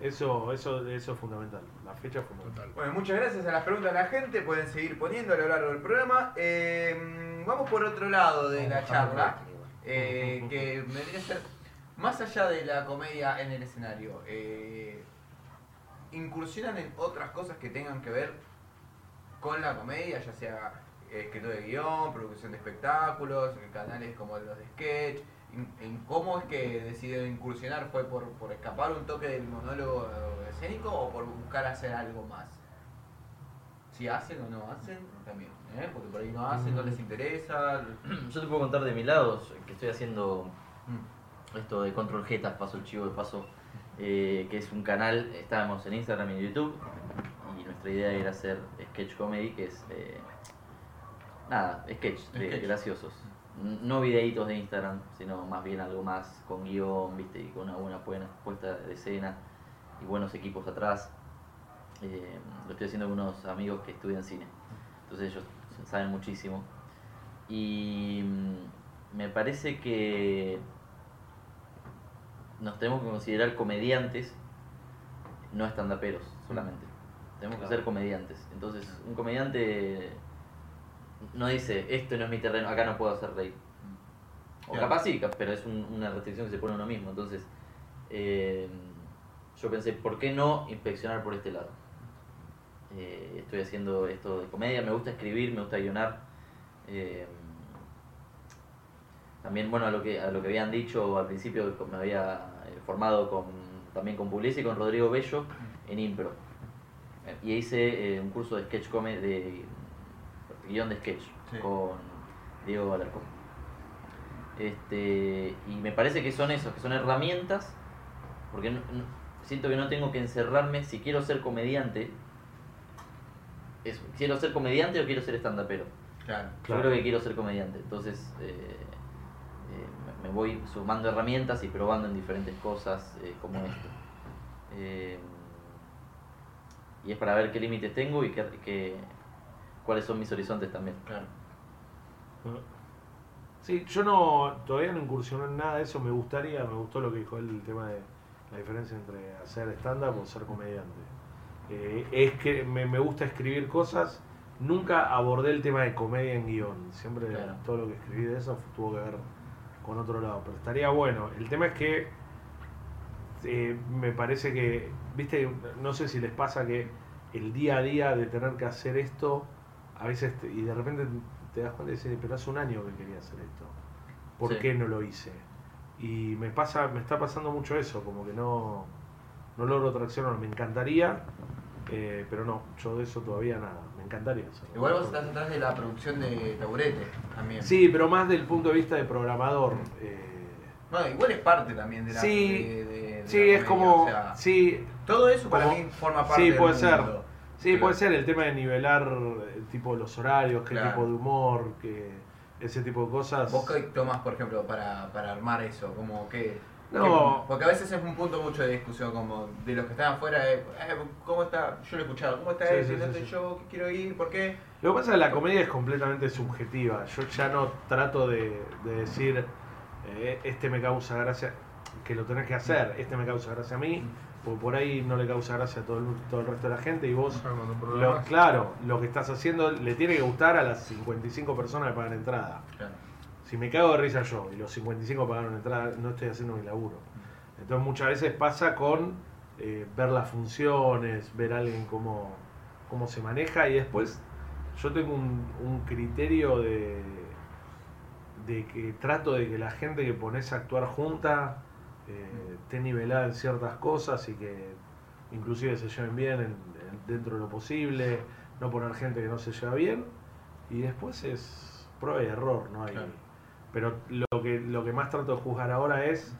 Eso, eso, eso es fundamental. La fecha es fundamental. Bueno, muchas gracias a las preguntas de la gente. Pueden seguir poniendo a lo largo del programa. Eh, vamos por otro lado de la charla. eh, que vendría a ser más allá de la comedia en el escenario. eh, incursionan en otras cosas que tengan que ver con la comedia, ya sea eh, escritura de guion, producción de espectáculos, canales como los de sketch. En, cómo es que decidieron incursionar, ¿fue por, por escapar un toque del monólogo escénico o por buscar hacer algo más? Si hacen o no hacen, también, ¿eh? porque por ahí no hacen, no les interesa. Yo te puedo contar de mi lado que estoy haciendo Mm. esto de Control Jetas, paso el chivo de paso, eh, que es un canal, estábamos en Instagram y en YouTube, y nuestra idea era hacer sketch comedy, que es, eh, nada, sketch, de graciosos. N- No videitos de Instagram, sino más bien algo más con guion, viste, y con una buena buena puesta de escena y buenos equipos atrás. Eh, lo estoy haciendo con unos amigos que estudian cine, entonces ellos saben muchísimo. Y mm, me parece que nos tenemos que considerar comediantes, no estandaperos solamente. Tenemos que ser comediantes. Entonces, un comediante no dice, esto no es mi terreno, acá no puedo hacer reír. O Claro. capaz sí, pero es un- una restricción que se pone uno mismo. Entonces, eh, yo pensé, ¿por qué no inspeccionar por este lado? Eh, estoy haciendo esto de comedia, me gusta escribir, me gusta guionar. Eh, también, bueno, a lo que, a lo que habían dicho al principio, me había eh, formado con, también con Pugliese y con Rodrigo Bello en Impro. Y hice eh, un curso de sketch comedy, de guion de sketch Sí. con Diego Alarcón. Este, y me parece que son esos, que son herramientas, porque no- no- siento que no tengo que encerrarme, si quiero ser comediante, eso, quiero ser comediante o quiero ser stand-upero. Claro. Claro. Yo creo que quiero ser comediante, entonces eh, eh, me- voy sumando herramientas y probando en diferentes cosas eh, como esto. Eh, y es para ver qué límites tengo y qué, qué- cuáles son mis horizontes también. Claro. Sí, yo no todavía no incursioné en nada de eso, me gustaría, me gustó lo que dijo él, el tema de la diferencia entre hacer stand-up o ser comediante. Eh, es que me, me gusta escribir cosas, nunca abordé el tema de comedia en guion, siempre Claro. todo lo que escribí de eso tuvo que ver con otro lado, pero estaría bueno. El tema es que eh, me parece que, viste, no sé si les pasa que el día a día de tener que hacer esto, a veces, te- y de repente te das cuenta y dices, pero hace un año que quería hacer esto, ¿por Sí. qué no lo hice? Y me pasa, me está pasando mucho eso, como que no, no logro traccionar, me encantaría, eh, pero no, yo de eso todavía nada, me encantaría hacerlo. Igual vos estás atrás de la producción de Taburete también. Sí, pero más del punto de vista de programador. eh, Bueno, igual es parte también de la Sí, de- de- de sí, la es como, o sea, sí, todo eso para como- mí forma parte sí, del puede ser. mundo. Sí, Pero- puede ser el tema de nivelar el tipo de los horarios, qué Claro. tipo de humor, que ese tipo de cosas. ¿Vos qué tomás, por ejemplo, para, para armar eso? Como que, No. que- porque a veces es un punto mucho de discusión, como de los que están afuera, eh, eh, ¿cómo está? Yo lo he escuchado, ¿cómo está Sí, él? sí, ¿Dónde sí, yo ¿Qué quiero ir? ¿Por qué? Lo que pasa es que la comedia es completamente subjetiva. Yo ya no trato de, de decir, eh, este me causa gracia, que lo tenés que hacer, este me causa gracia a mí, porque por ahí no le causa gracia a todo el, todo el resto de la gente y vos, lo, claro, lo que estás haciendo le tiene que gustar a las 55 personas que pagan entrada. Claro. Si me cago de risa yo y los 55 pagaron entrada, no estoy haciendo mi laburo. Entonces muchas veces pasa con eh, ver las funciones, ver a alguien cómo, cómo se maneja y después yo tengo un, un criterio de, de que trato de que la gente que pones a actuar junta eh, esté nivelada en ciertas cosas y que inclusive se lleven bien en- en- dentro de lo posible, no poner gente que no se lleva bien y después es prueba y error, no hay. Claro. Pero lo que, lo que más trato de juzgar ahora es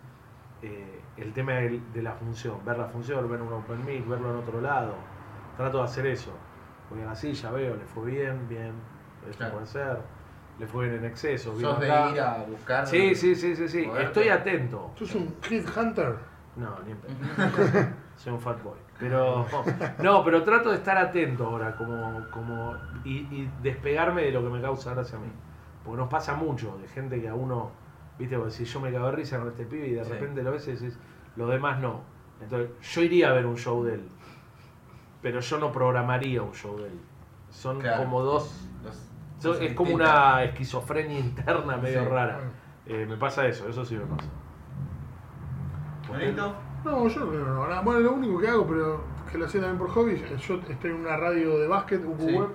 eh, el tema de, la función, ver la función, ver un open mic, verlo en otro lado. Trato de hacer eso. Porque así ya veo, le fue bien, bien, esto Claro. puede ser, le fue bien en exceso. ¿Sos de acá. ir a buscar? Sí, sí, sí, sí, sí. Estoy atento. ¿Sos un hit hunter? No, ni en. Soy un fat boy. Pero. No, pero trato de estar atento ahora, como. como y, y despegarme de lo que me causa gracia a mí. Porque nos pasa mucho de gente que a uno, viste, vos decís, yo me cago de risa con este pibe y de Sí. repente lo ves y decís, los demás no. Entonces, yo iría a ver un show de él, pero yo no programaría un show de él. Son Claro. como dos. Los- son- es como una esquizofrenia interna medio Sí. rara. Eh, me pasa eso, eso sí me pasa. ¿Bonito? No, yo no no. Bueno, lo único que hago, pero que lo hacía también por hobby, yo estoy en una radio de básquet, UQ Sí. Web,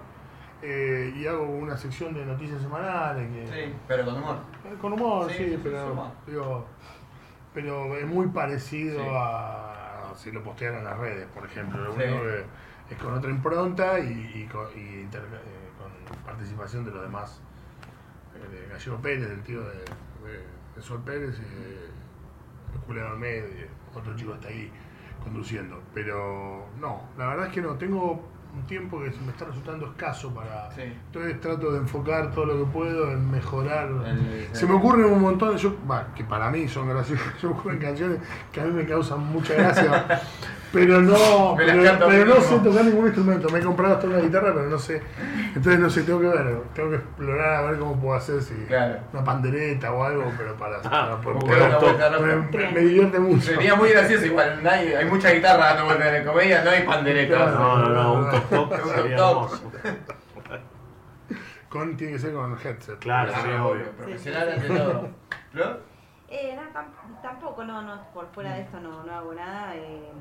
eh, y hago una sección de noticias semanales. Que, Sí, pero con humor. Eh, Con humor, Sí, sí, sí, sí, pero, digo, pero es muy parecido Sí. a si lo postean en las redes, por ejemplo. Lo único que es con otra impronta y, y con, y inter- eh, con participación de los demás. eh, de Gallego Pérez, del tío de, de, de Sol Pérez, eh, Julián Almeida, y otro chico está ahí conduciendo. Pero no, la verdad es que no, tengo un tiempo que me está resultando escaso para... Sí. Entonces trato de enfocar todo lo que puedo en mejorar. El- Se me ocurren un montón de. Yo, bah, que para mí son graciosas. Se me ocurren canciones que a mí me causan mucha gracia. pero no, pero, no sé tocar ningún instrumento. Me he comprado hasta una guitarra, pero no sé. Entonces no sé, tengo que ver. Tengo que explorar a ver cómo puedo hacer si Claro. una pandereta o algo, pero para. para una vuelta me, loca. me- me divierte mucho. Sería muy gracioso igual, no hay, hay mucha guitarra dando vueltas en comedia, no hay panderetas. Claro. No, no, no, un top top Un sería top. hermoso. Con, tiene que ser con headset. Claro, sí, Ah, obvio. Profesional ante todo. ¿Flor? Eh, no, tam- tampoco, no, no, por fuera de esto no, no hago nada. eh,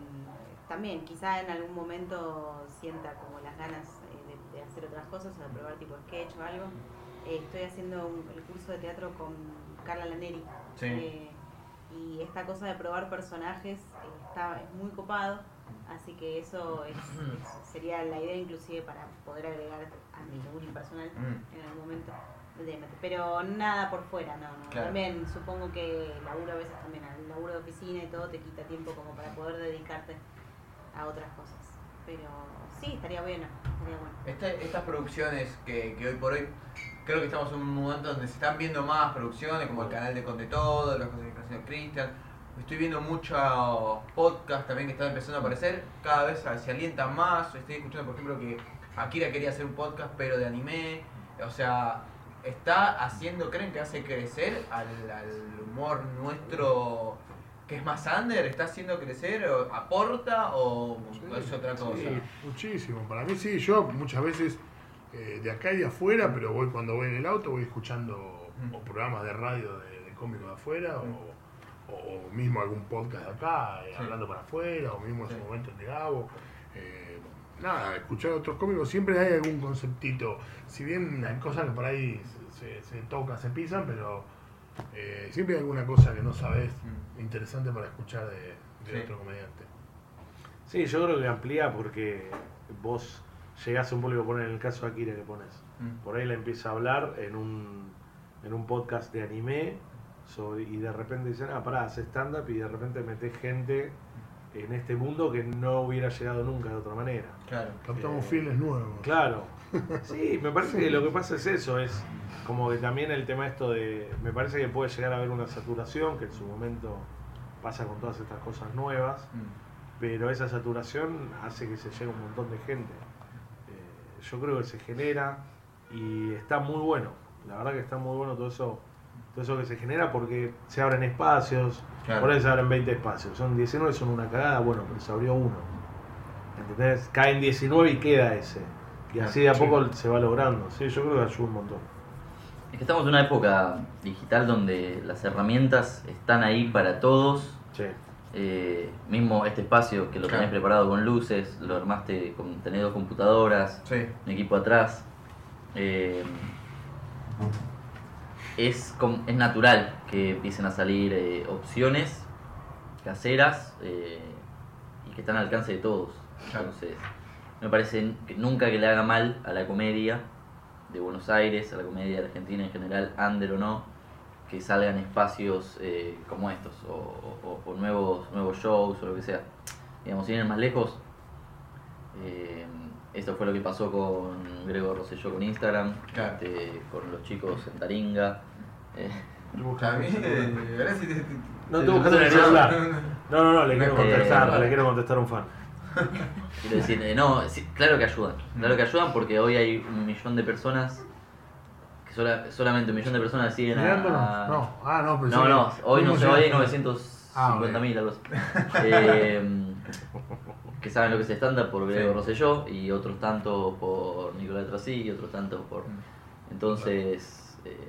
también, quizá en algún momento sienta como las ganas eh, de, de hacer otras cosas o de probar tipo sketch o algo. Eh, estoy haciendo un- el curso de teatro con Carla Laneri. Sí. eh, y esta cosa de probar personajes está, es muy copado. Así que eso es- es- sería la idea inclusive para poder agregar a mi laburo personal Mm. en algún momento. Pero nada por fuera, no, no. Claro. También supongo que el laburo a veces también, el laburo de oficina y todo te quita tiempo como para poder dedicarte a otras cosas. Pero sí, estaría bueno, estaría bueno. Esta- estas producciones que, que hoy por hoy creo que estamos en un momento donde se están viendo más producciones como el canal de Conte Todo, las cosas haciendo Cristian. Estoy viendo muchos podcasts también que están empezando a aparecer, cada vez se alientan más. Estoy escuchando, por ejemplo, que Akira quería hacer un podcast pero de anime. O sea, está haciendo, ¿creen que hace crecer al humor nuestro que es más under? ¿Está haciendo crecer? O, ¿Aporta o es otra cosa? Sí, muchísimo. Para mí sí, yo muchas veces eh, de acá y de afuera, pero voy cuando voy en el auto, voy escuchando Mm. o programas de radio de, de cómicos de afuera, o, o mismo algún podcast de acá, eh, Sí. hablando para afuera, o mismo en su momento el de Gabo. Eh, nada, escuchar otros cómicos, siempre hay algún conceptito. Si bien hay cosas que por ahí se, se, se tocan, se pisan, pero eh, siempre hay alguna cosa que no sabes Mm. interesante para escuchar de, de Sí. otro comediante. Sí, yo creo que amplía porque vos llegás a un público, poner en el caso de Akira que pones. Mm. Por ahí le empieza a hablar en un, en un podcast de anime sobre- y de repente dicen, ah, pará, hace stand-up y de repente metés gente en este mundo que no hubiera llegado nunca de otra manera. Claro. Captamos Eh, fieles nuevos. Claro. Sí, me parece que lo que pasa es eso, es como que también el tema esto de, me parece que puede llegar a haber una saturación, que en su momento pasa con todas estas cosas nuevas, Mm. pero esa saturación hace que se llegue un montón de gente. Eh, yo creo que se genera y está muy bueno, la verdad que está muy bueno todo eso, todo eso que se genera porque se abren espacios, Claro. por ahí se abren 20 espacios, son 19, son una cagada, bueno, pero se abrió uno. ¿Entendés? Caen 19 y queda ese. Y así de a Sí. poco se va logrando. Sí, yo creo que ayuda un montón. Es que estamos en una época digital donde las herramientas están ahí para todos. Sí. Eh, mismo este espacio que lo tenés Claro. preparado con luces, lo armaste con tenés dos computadoras, Sí. un equipo atrás. Eh, es, com- es natural que empiecen a salir eh, opciones caseras eh, y que están al alcance de todos. Claro. Entonces, me parece que nunca que le haga mal a la comedia de Buenos Aires, a la comedia de Argentina en general, under o no, que salgan espacios eh, como estos, o, o- o nuevos, nuevos shows o lo que sea. Digamos, sin ir más lejos, eh, esto fue lo que pasó con Gregor Rosselló con Instagram, Claro. este, con los chicos en Taringa. eh, eh, No te- el celular. No, no, no, le quiero contestar, le quiero contestar a un fan. Quiero decir, eh, no, sí, claro que ayudan, claro que ayudan porque hoy hay un millón de personas que sola- solamente un millón de personas siguen a... Mirándonos. a- No, ah, no, pensé No, no, hoy no ¿cómo sé, hoy hay llegaste? 950 mil, algo así. Eh, que saben lo que es estándar por Grego Sí. Rosselló y otros tantos por Nicolás Trasí y otros tantos por. Mm. Entonces, eh,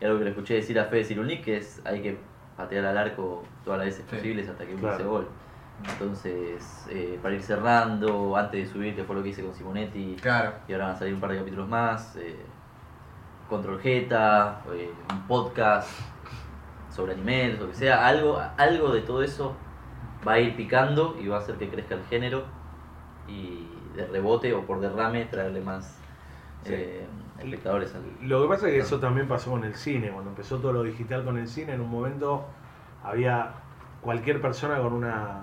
y algo que le escuché decir a Fede Cirulnik que es hay que patear al arco todas las veces Sí. posibles hasta que Claro. hubiese gol. Entonces, eh, para ir cerrando, antes de subir, que fue lo que hice con Simonetti, Claro. y ahora van a salir un par de capítulos más. Eh, Control Jeta, eh, un podcast sobre animales, lo que sea, algo, algo de todo eso va a ir picando y va a hacer que crezca el género y de rebote o por derrame traerle más Sí. eh, espectadores al. Lo que pasa es que eso también pasó con el cine, cuando empezó todo lo digital con el cine, en un momento había cualquier persona con una...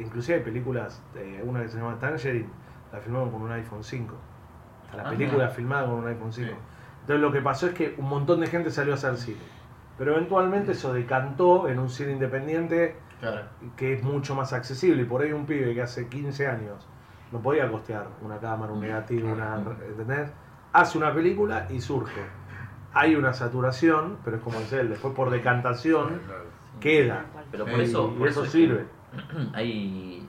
Inclusive hay películas, eh, una que se llama Tangerine, la filmaron con un iPhone 5. Está La Ah, película mira. filmada con un iPhone 5. Sí. Entonces lo que pasó es que un montón de gente salió a hacer cine. Pero eventualmente eso decantó en un cine independiente Claro. que es mucho más accesible. Y por ahí un pibe que hace 15 años no podía costear una cámara, un negativo, una, ¿entendés? Hace una película y surge. Hay una saturación, pero es como dice él, después por decantación queda. Pero por Sí, eso, y por eso sirve. hay.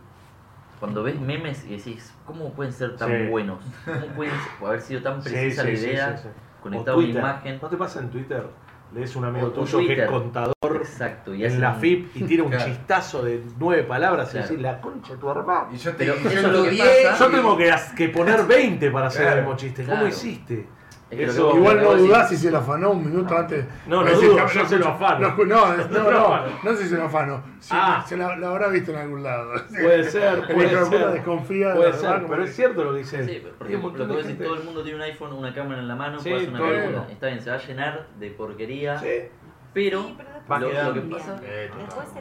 Cuando ves memes y decís, ¿cómo pueden ser tan Sí. buenos? ¿Cómo pueden haber sido tan precisa sí, la sí, idea? sí, sí. Conectado a una Twitter. imagen. ¿No te pasa en Twitter? Lees un amigo O- tuyo que es contador Exacto. Y en la un- FIP y tira un Claro. chistazo de nueve palabras y Claro. decís, la concha de tu hermano. Y yo te Pero yo eso es lo que estudié pasa. Yo y- tengo que, que poner 20 para hacer Claro, el mismo chiste. ¿Cómo claro. hiciste? Es lo Eso- que- Igual lo no dudás si se lo afanó un minuto antes. No, no Es dudo, no, yo no se lo afano. No, no, no, no, lo no, afano. no sé si se lo afano. Ah. Se la, la habrá visto en algún lado. Puede ser, puede ser. desconfía de Puede ser, pero es cierto lo que dice. Sí, porque lo todo el mundo tiene un iPhone, una cámara en la mano, Sí, puede hacer una película. Está bien, se va a llenar de porquería, Sí. pero, lo, lo que pasa, Eh,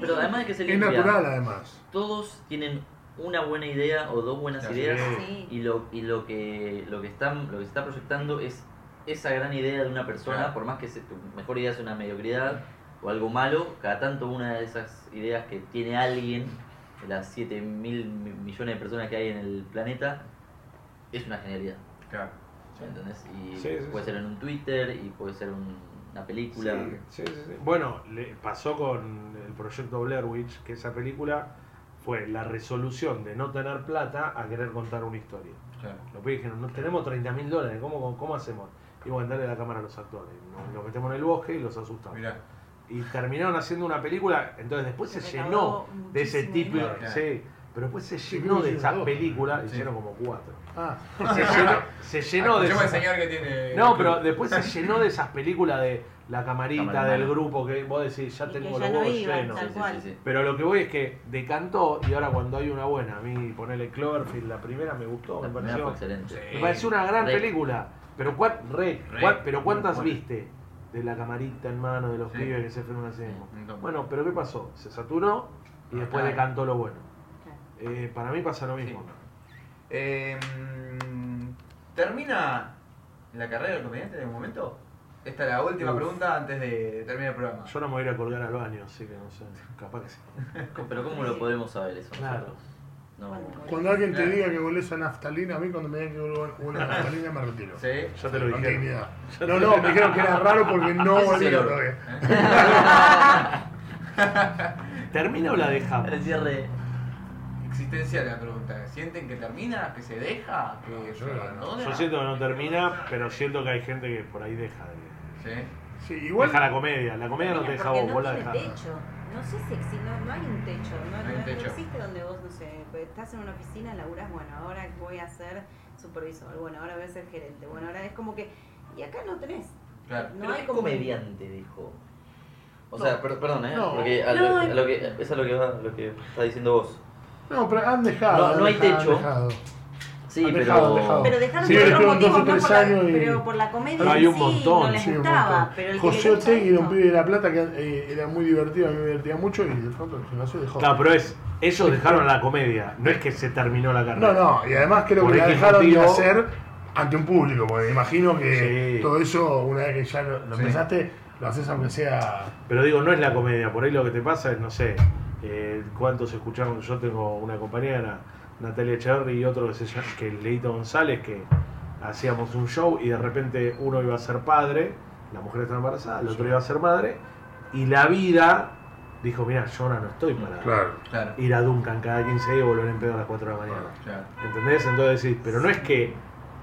pero además de que se Es limpia, natural además. todos tienen una buena idea o dos buenas ideas Sí. y lo y lo que lo que están lo que se está proyectando es esa gran idea de una persona Claro. por más que se- tu mejor idea sea una mediocridad o algo malo cada tanto una de esas ideas que tiene alguien de las 7 mil mi- millones de personas que hay en el planeta es una genialidad Claro. ¿me entendés? y Sí, sí, puede sí. ser en un Twitter y puede ser un- una película Sí, sí, sí, sí. Bueno, le pasó con el proyecto Blair Witch, que esa película fue la resolución de no tener plata a querer contar una historia. Claro. Los pibes dijeron, no tenemos 30 mil dólares, ¿cómo, ¿cómo hacemos? Y bueno, darle la cámara a los actores. Nos, metemos en el bosque y los asustamos. Mirá. Y terminaron haciendo una película, entonces después se, Se llenó de ese tipo, sí, pero después se llenó de esa dos. película, Sí. hicieron como cuatro. Ah, Se llenó, se llenó de esa- al señor que tiene. no, pero después se llenó de esas películas de la camarita del grupo que vos decís, ya Y tengo los huevos llenos. Sí, sí. Pero lo que voy es que decantó y ahora cuando hay una buena, a mí ponerle Cloverfield, la primera me gustó, la me pareció, fue excelente Sí. me pareció una gran película. Pero, pero ¿cuántas viste de la camarita en mano de los Sí. pibes que se? Un montón. Bueno, pero ¿qué pasó? Se saturó y después Claro. decantó lo bueno. Eh, para mí pasa lo mismo. Eh, ¿Termina la carrera del comediante en algún momento? Esta es la última Uf. pregunta antes de terminar el programa. Yo no me voy a ir a colgar al baño, así que no sé, capaz que sí. pero ¿cómo lo podemos saber eso Claro. nosotros? No. cuando alguien te Claro. diga que volés a naftalina, a mí cuando me digan que huele a naftalina me retiro. ¿Sí? Ya te lo dije. No, no, me dijeron que era raro porque no volví todavía. ¿Termina o la dejamos? El cierre. Existencial la pregunta. ¿Sienten que termina? ¿Que se deja? ¿Que No, se yo no. abandona? Yo siento que no termina, pero siento que hay gente que por ahí deja de. ¿Sí? Sí, igual. Deja la comedia. La comedia no te deja vos, vos la dejás. Techo. No sé si existe, no, no hay un techo. No, No hay un no- no techo. existe donde vos, no sé, pues, estás en una oficina, laburás, bueno, ahora voy a ser supervisor, bueno, ahora voy a ser gerente, bueno, ahora es como que. Y acá no tenés. Claro. No Pero hay ¿qué como. comediante dijo? O No. sea, per- perdón, ¿eh? No. Porque a lo, a lo que, eso es lo que, va- lo que está diciendo vos. No, pero han dejado. No, han no hay dejado, techo. Sí, Han pero. dejado, dejado. Pero dejaron Sí, por otros motivos, no tres por la, años y- pero por la comedia No, hay un sí montón, no les Sí, un gustaba. montón. Pero el que José Otegui era un pibe de La Plata que eh, era muy divertido, a mí me divertía mucho y de pronto el gimnasio dejó. Claro, pero es. Ellos dejaron la comedia, no es que se terminó la No, carrera. no, y además creo Por que la dejaron de motivo- hacer ante un público, porque me imagino que Sí. todo eso, una vez que ya lo, lo Sí. empezaste, lo haces aunque sea. Pero digo, no es la comedia, por ahí lo que te pasa es, no sé, eh, cuántos escucharon, yo tengo una compañera, Natalia Echeverry y otro que se llama, que es Leito González, que hacíamos un show y de repente uno iba a ser padre, la mujer estaba embarazada, el otro iba a ser madre, y la vida dijo, mira, yo ahora no estoy para Claro. Claro. ir a Duncan cada 15 días y volver en pedo a las 4 de la mañana. Claro. ¿Entendés? Entonces decís, pero no es que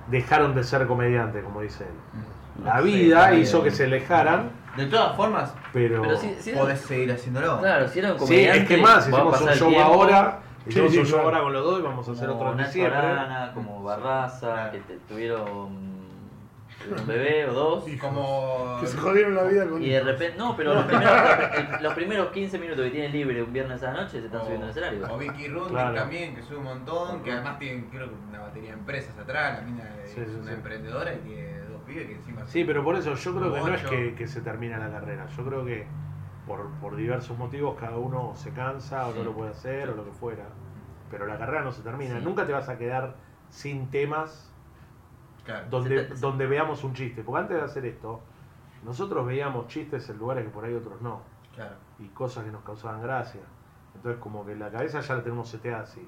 dejaron de ser comediantes, como dice él. La No sé, vida hizo que se alejaran, De todas formas, pero... Pero si, si podés seguir haciéndolo. Claro, si era un Sí, es que más, hicimos un show tiempo, ahora, sí, show claro. ahora con los dos y vamos a hacer otro en diciembre. Arana, como Barraza, que te- tuvieron un bebé o dos. Y Como. Que se jodieron la vida con Y de repente, no, pero los primeros, el- los primeros 15 minutos que tienen libre un viernes a la noche se están subiendo al O, escenario. o Vicky Claro. también, que sube un montón, que además tiene creo que una batería de empresas atrás, la mina es Sí, sí, una sí. emprendedora y tiene dos pibes que encima Sí, pero por eso yo creo que no es que, que se termina la carrera. Yo creo que por, por diversos motivos cada uno se cansa o no lo puede hacer o lo que fuera. Pero la carrera no se termina. Sí. Nunca te vas a quedar sin temas Claro. donde, donde veamos un chiste. Porque antes de hacer esto, nosotros veíamos chistes en lugares que por ahí otros no. Claro. Y cosas que nos causaban gracia. Entonces como que la cabeza ya la tenemos seteada así.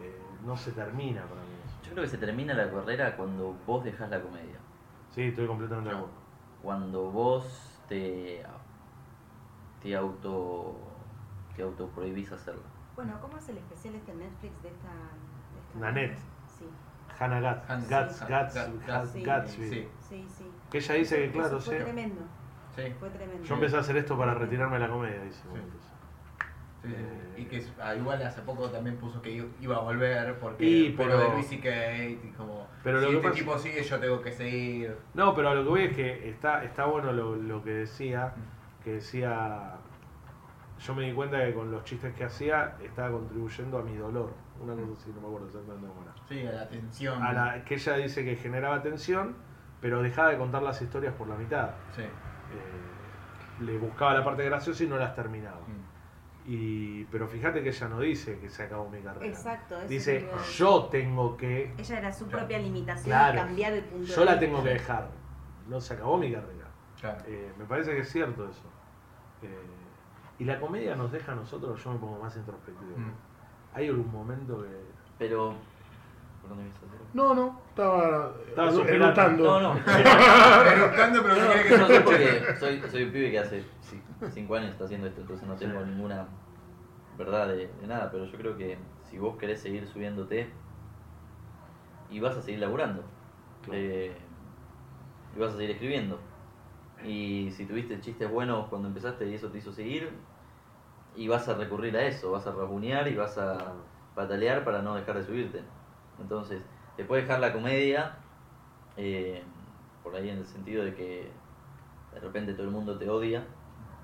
Eh, no se termina para mí. Yo creo que se termina la carrera cuando vos dejás la comedia. Sí, estoy completamente de No. acuerdo. Cuando vos te, te auto te auto prohibís hacerlo. Bueno, ¿cómo es el especial este Netflix de esta. De esta Nanette. Sí, Hannah Gats, Gats, Gats- Gats- sí. Gatsby. Sí. sí, sí. Que ella dice que, claro, sí. Fue tremendo, Sí. fue tremendo. Yo empecé a hacer esto para retirarme de la comedia, dice. Sí. Sí, sí, Eh, sí. Y que ah, igual hace poco también puso que iba a volver porque Y, por pero- lo de Luis y Kate y como Pero si lo este pasa- tipo sigue yo tengo que seguir. No, pero a lo que voy es que está, está bueno lo, lo que decía, que decía, yo me di cuenta que con los chistes que hacía estaba contribuyendo a mi dolor. Una cosa así, no me acuerdo exactamente cómo era. Sí, a la atención. A la, que ella dice que generaba tensión, pero dejaba de contar las historias por la mitad. Sí. Eh, le buscaba la parte graciosa y no las terminaba. Mm. Y, pero fíjate que ella no dice que se acabó mi carrera. Exacto, eso es Dice, yo tengo que, Ella era su propia limitación Claro. cambiar el punto yo de la tengo que dejar. No se acabó mi carrera. Claro. Eh, me parece que es cierto eso. Eh, y la comedia nos deja a nosotros, yo me pongo más introspectivo. Mm. Hay algún momento que... Pero. ¿Por dónde ibas a hacer? No, no, estaba, Estaba eh, eructando. No, no. Pero no que no sé porque soy, soy un pibe que hace 5 años está haciendo esto, entonces no tengo Sí. ninguna verdad de, de nada, pero yo creo que si vos querés seguir subiéndote y vas a seguir laburando Claro. eh, y vas a seguir escribiendo y si tuviste chistes buenos cuando empezaste y eso te hizo seguir y vas a recurrir a eso, vas a rabunear y vas a patalear para no dejar de subirte. Entonces, te puedes dejar la comedia eh, por ahí en el sentido de que de repente todo el mundo te odia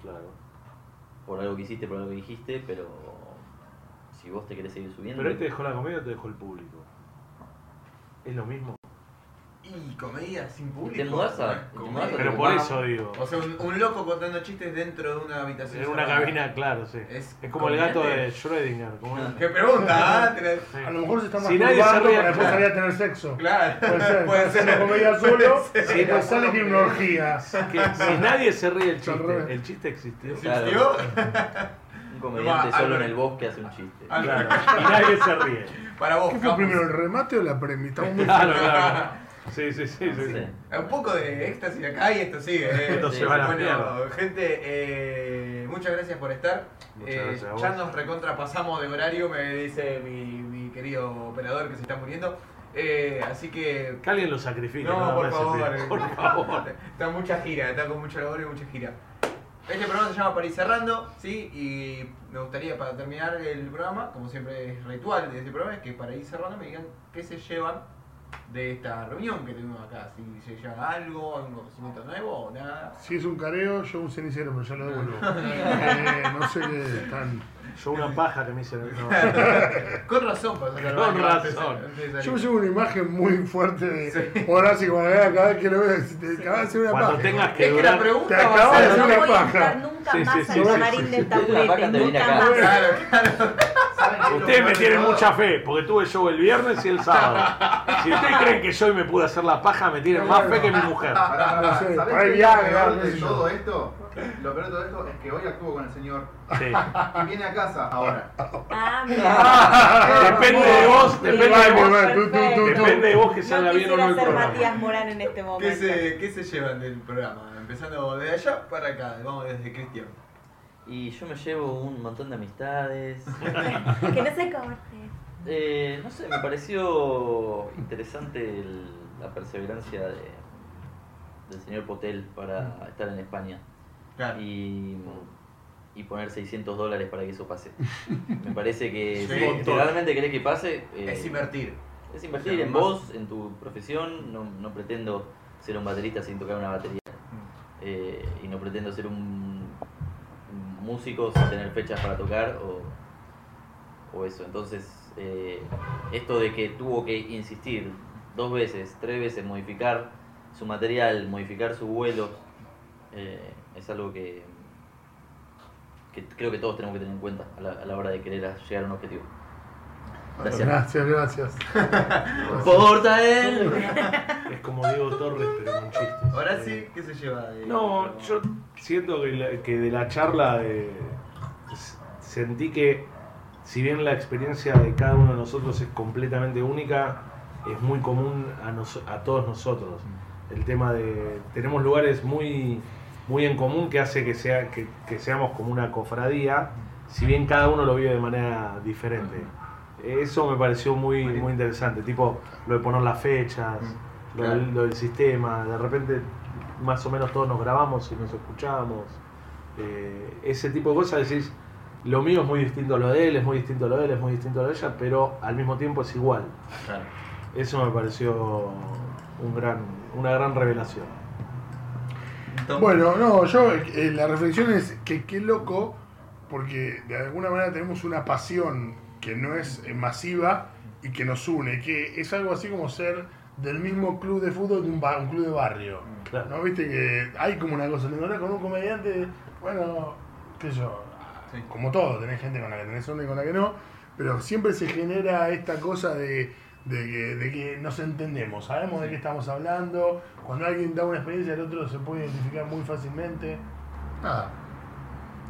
Claro. por algo que hiciste, por algo que dijiste, pero si vos te querés seguir subiendo. Pero él te dejó la comedia o te dejó el público. Es lo mismo. Y comedia sin público. Te a- a Pero por mamá. eso digo. O sea, un, un loco contando chistes dentro de una habitación. En una cerrada. cabina, claro, sí. Es Es, como el gato de Schrödinger. como? ¿Qué pregunta? ah? Sí. A lo mejor se está Si nadie ríe, para después claro. salir a tener sexo. Claro. Puede ser, Puede ser. comedia solo y después sale tiene una orgía. Si nadie se ríe el chiste, el chiste existió. Claro. ¿Existió? Un comediante Va, solo en el bosque hace un chiste. Claro. Y nadie se ríe. Para vos, ¿Qué fue primero, el remate o la premia? Estamos muy Claro, claro. Sí, sí, sí. sí. Sí. Un poco de éxtasis acá y esto sigue. ¿eh? Esto se va a bueno, mierda. gente, eh, muchas gracias por estar. Eh, gracias a ya nos recontrapasamos de horario, me dice mi, mi querido operador que se está muriendo. Eh, así que. Que alguien lo sacrifique. No, nada por favor. Por favor. Está en mucha gira, está con mucho labor y mucha gira. Este programa se llama Para ir cerrando, ¿sí? Y me gustaría para terminar el programa, como siempre es ritual de este programa, es que para ir cerrando me digan qué se llevan de esta reunión que tuvimos acá. Si se llevan algo, algún conocimiento nuevo o nada. Si es un careo, yo un cenicero, pero ya lo devuelvo. Eh, no sé qué están. Yo una paja que me hice. No. Con razón, para sacar Con razón. Yo me llevo una imagen muy fuerte de Horacio cuando vea cada vez que lo veo, te acabas de hacer una Cuando paja. tengas que Es que la durar. pregunta Te va a acabas de ser. hacer No una paja. nunca Sí, más sí, al sí, camarín sí, del sí. Taburete, nunca más. Claro, claro. ¿Saben lo Ustedes me tienen mucha fe, porque tuve show el viernes y el sábado. Si ustedes creen que yo hoy me pude hacer la paja, me tienen más fe que mi mujer. Pará, pará, No sé, ¿sabés por ahí qué es lo peor de todo esto? Lo peor de todo esto es que hoy actúo con el señor Sí. y viene a casa ahora. Ah, mira. Depende de vos, depende de vos. vale, tú, tú, tú, tú. Depende de vos que salga bien o no el ser programa. Matías Morán en este ¿Qué momento. se, ¿Qué se llevan del programa? Empezando de allá para acá, vamos desde Cristian. Y yo me llevo un montón de amistades. Que no se corte. Eh, no sé, me pareció interesante el- la perseverancia de, del señor Potel para estar en España Claro. y, y poner 600 dólares para que eso pase. Me parece que Sí, si, realmente querés que pase, eh, Es invertir. es invertir O sea, en más- vos, en tu profesión. No, no pretendo ser un baterista sin tocar una batería. Mm. Eh, y no pretendo ser un, un músico sin tener fechas para tocar o, o eso. Entonces, eh, esto de que tuvo que insistir dos veces, tres veces, modificar su material, modificar su vuelo, eh, es algo que, que creo que todos tenemos que tener en cuenta a la, a la hora de querer llegar a un objetivo. Gracias. Gracias, gracias. ¡Porta él! Es como Diego Torres, pero con chistes. Ahora sí, ¿qué se lleva de No, yo siento que, la- que de la charla de- s- sentí que si bien la experiencia de cada uno de nosotros es completamente única, es muy común a, nos- a todos nosotros. El tema de tenemos lugares muy muy en común que hace que sea que, que seamos como una cofradía, si bien cada uno lo vive de manera diferente. Eso me pareció muy muy interesante, tipo lo de poner las fechas, lo, del, Claro. lo del sistema, de repente más o menos todos nos grabamos y nos escuchamos. Eh, ese tipo de cosas decís, lo mío es muy distinto a lo de él, es muy distinto a lo de él, es muy distinto a lo de ella, pero al mismo tiempo es igual. Claro. Eso me pareció un gran, una gran revelación. Entonces, Bueno, no, yo, eh, la reflexión es que qué loco, porque de alguna manera tenemos una pasión que no es eh, masiva y que nos une, que es algo así como ser del mismo club de fútbol de un, un club de barrio. Claro. ¿No? Viste que hay como una cosa, ¿no? con un comediante, bueno, qué sé yo, Sí. como todo, tenés gente con la que tenés onda y con la que no, pero siempre se genera esta cosa de, de que, de que nos entendemos, sabemos de qué estamos hablando, cuando alguien da una experiencia el otro se puede identificar muy fácilmente. Nada.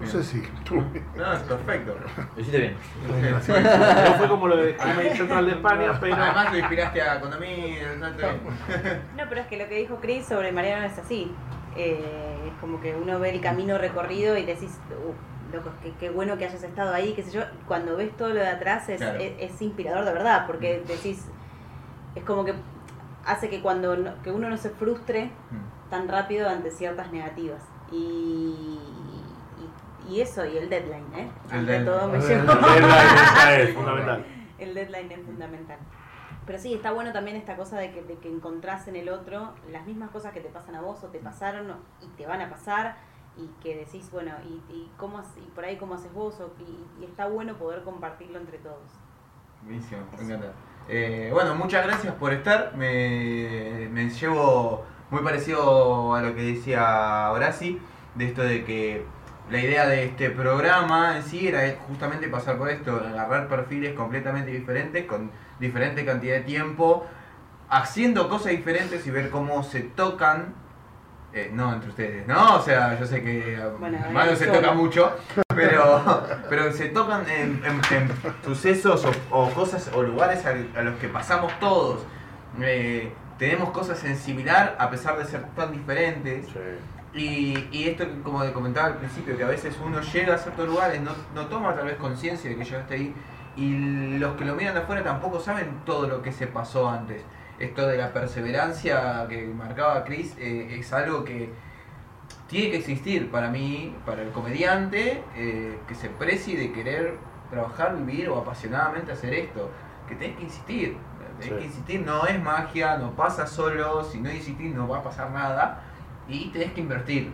No sé si tuve. No, es perfecto. Lo hiciste bien. No fue como lo de Central de España, pero Además lo inspiraste a el salto de- No, pero es que lo que dijo Chris sobre Mariano es así. Eh, es como que uno ve el camino recorrido y decís, uh, loco, qué, qué bueno que hayas estado ahí, qué sé yo. Cuando ves todo lo de atrás es, Claro. es, es inspirador de verdad, porque decís, es como que hace que cuando no- que uno no se frustre Mm. tan rápido ante ciertas negativas. Y, y, eso, y el deadline, ¿eh? El deadline. todo me El llevo. deadline es fundamental. El deadline es fundamental. Pero sí, está bueno también esta cosa de que, de que encontrás en el otro las mismas cosas que te pasan a vos o te pasaron y te van a pasar y que decís, bueno, y, y, cómo, y por ahí cómo haces vos o- y, y está bueno poder compartirlo entre todos. Buenísimo, me encanta. Eh, bueno, muchas gracias por estar. Me, me llevo muy parecido a lo que decía Horaci, de esto de que la idea de este programa en sí era justamente pasar por esto, agarrar perfiles completamente diferentes, con diferente cantidad de tiempo, haciendo cosas diferentes y ver cómo se tocan. eh, no entre ustedes, ¿no? O sea, yo sé que Bueno, Manu él se solo. toca mucho, pero, pero se tocan en, en- en sucesos o, o cosas o lugares a, los que pasamos todos. Eh, tenemos cosas en similar a pesar de ser tan diferentes. Y, y esto como comentaba al principio, que a veces uno llega a ciertos lugares, no, no toma tal vez conciencia de que llegaste ahí, y los que lo miran de afuera tampoco saben todo lo que se pasó antes. Esto de la perseverancia que marcaba Chris eh, es algo que tiene que existir para mí, para el comediante, eh, que se precie de querer trabajar, vivir o apasionadamente hacer esto. Que tenés que insistir, tenés Sí. que insistir, no es magia, no pasa solo, si no insistís no va a pasar nada y tenés que invertir.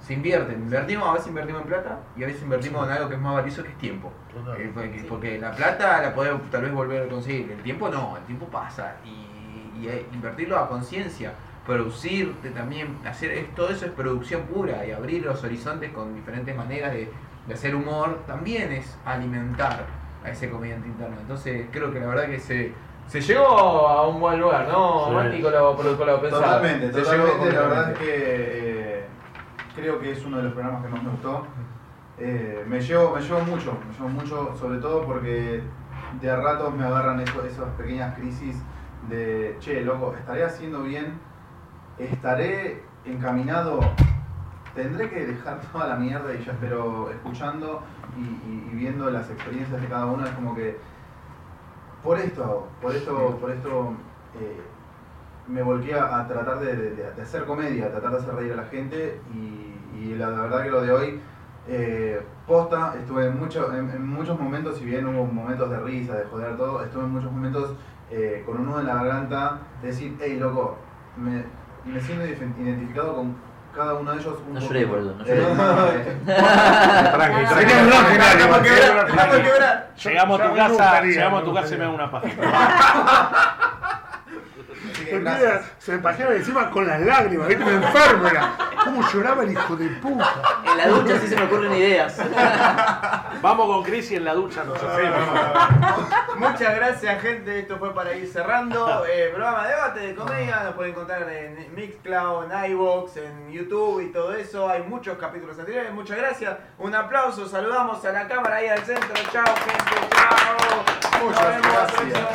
Se invierte, invertimos, a veces invertimos en plata y a veces invertimos en algo que es más valioso que es tiempo. Eh, porque, porque la plata la podemos tal vez volver a conseguir, el tiempo no, el tiempo pasa y, y, eh, invertirlo a conciencia, producirte también, hacer es- todo eso es producción pura y abrir los horizontes con diferentes maneras de, de hacer humor también es alimentar. a ese comediante interno. Entonces creo que la verdad que se, se llegó a un buen lugar, ¿no, Sí. Mati, con lo, con lo pensado? Totalmente, Se totalmente. llegó La verdad es que eh, creo que es uno de los programas que más me gustó. Eh, me llevo, me llevo mucho, me llevo mucho, sobre todo porque de a ratos me agarran eso- esas pequeñas crisis de, che, loco, ¿estaré haciendo bien? ¿Estaré encaminado? Tendré que dejar toda la mierda y ya, pero escuchando y, y- y viendo las experiencias de cada uno es como que por esto hago, por esto, por esto eh, me volqué a, a tratar de, de- de hacer comedia, a tratar de hacer reír a la gente y, y la, verdad que lo de hoy, eh, posta, estuve en, mucho- en, en muchos momentos, si bien hubo momentos de risa, de joder todo, estuve en muchos momentos eh, con un nudo en la garganta, de decir, hey loco, me, me siento ident- identificado con cada uno de ellos un No poquito". lloré, boludo, no lloré. Tranqui, tranqui. Llegamos a tu casa, llegamos a tu casa y me hago gustaría. una paja. gracias. se pajeaba encima con las lágrimas, ¿viste? Un enfermo era. ¿Cómo lloraba el hijo de puta? En la ducha sí se me ocurren ideas. Vamos con Cris y en la ducha nos hacemos. Muchas gracias, gente. Esto fue para ir cerrando. Eh, programa de debate de comedia. Nos pueden encontrar en Mixcloud, en iVoox, en YouTube y todo eso. Hay muchos capítulos anteriores. Muchas gracias. Un aplauso. Saludamos a la cámara ahí al centro. Chao, gente. Chao. Muchas gracias.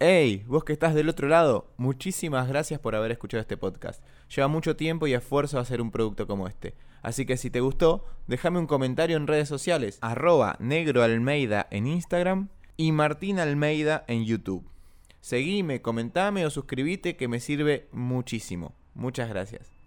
Hey, vos que estás del otro lado, muchísimas gracias por haber escuchado este podcast. Lleva mucho tiempo y esfuerzo hacer un producto como este. Así que si te gustó, déjame un comentario en redes sociales, arroba negroalmeida en Instagram y Martín Almeida en YouTube. Seguime, comentame o suscribite que me sirve muchísimo. Muchas gracias.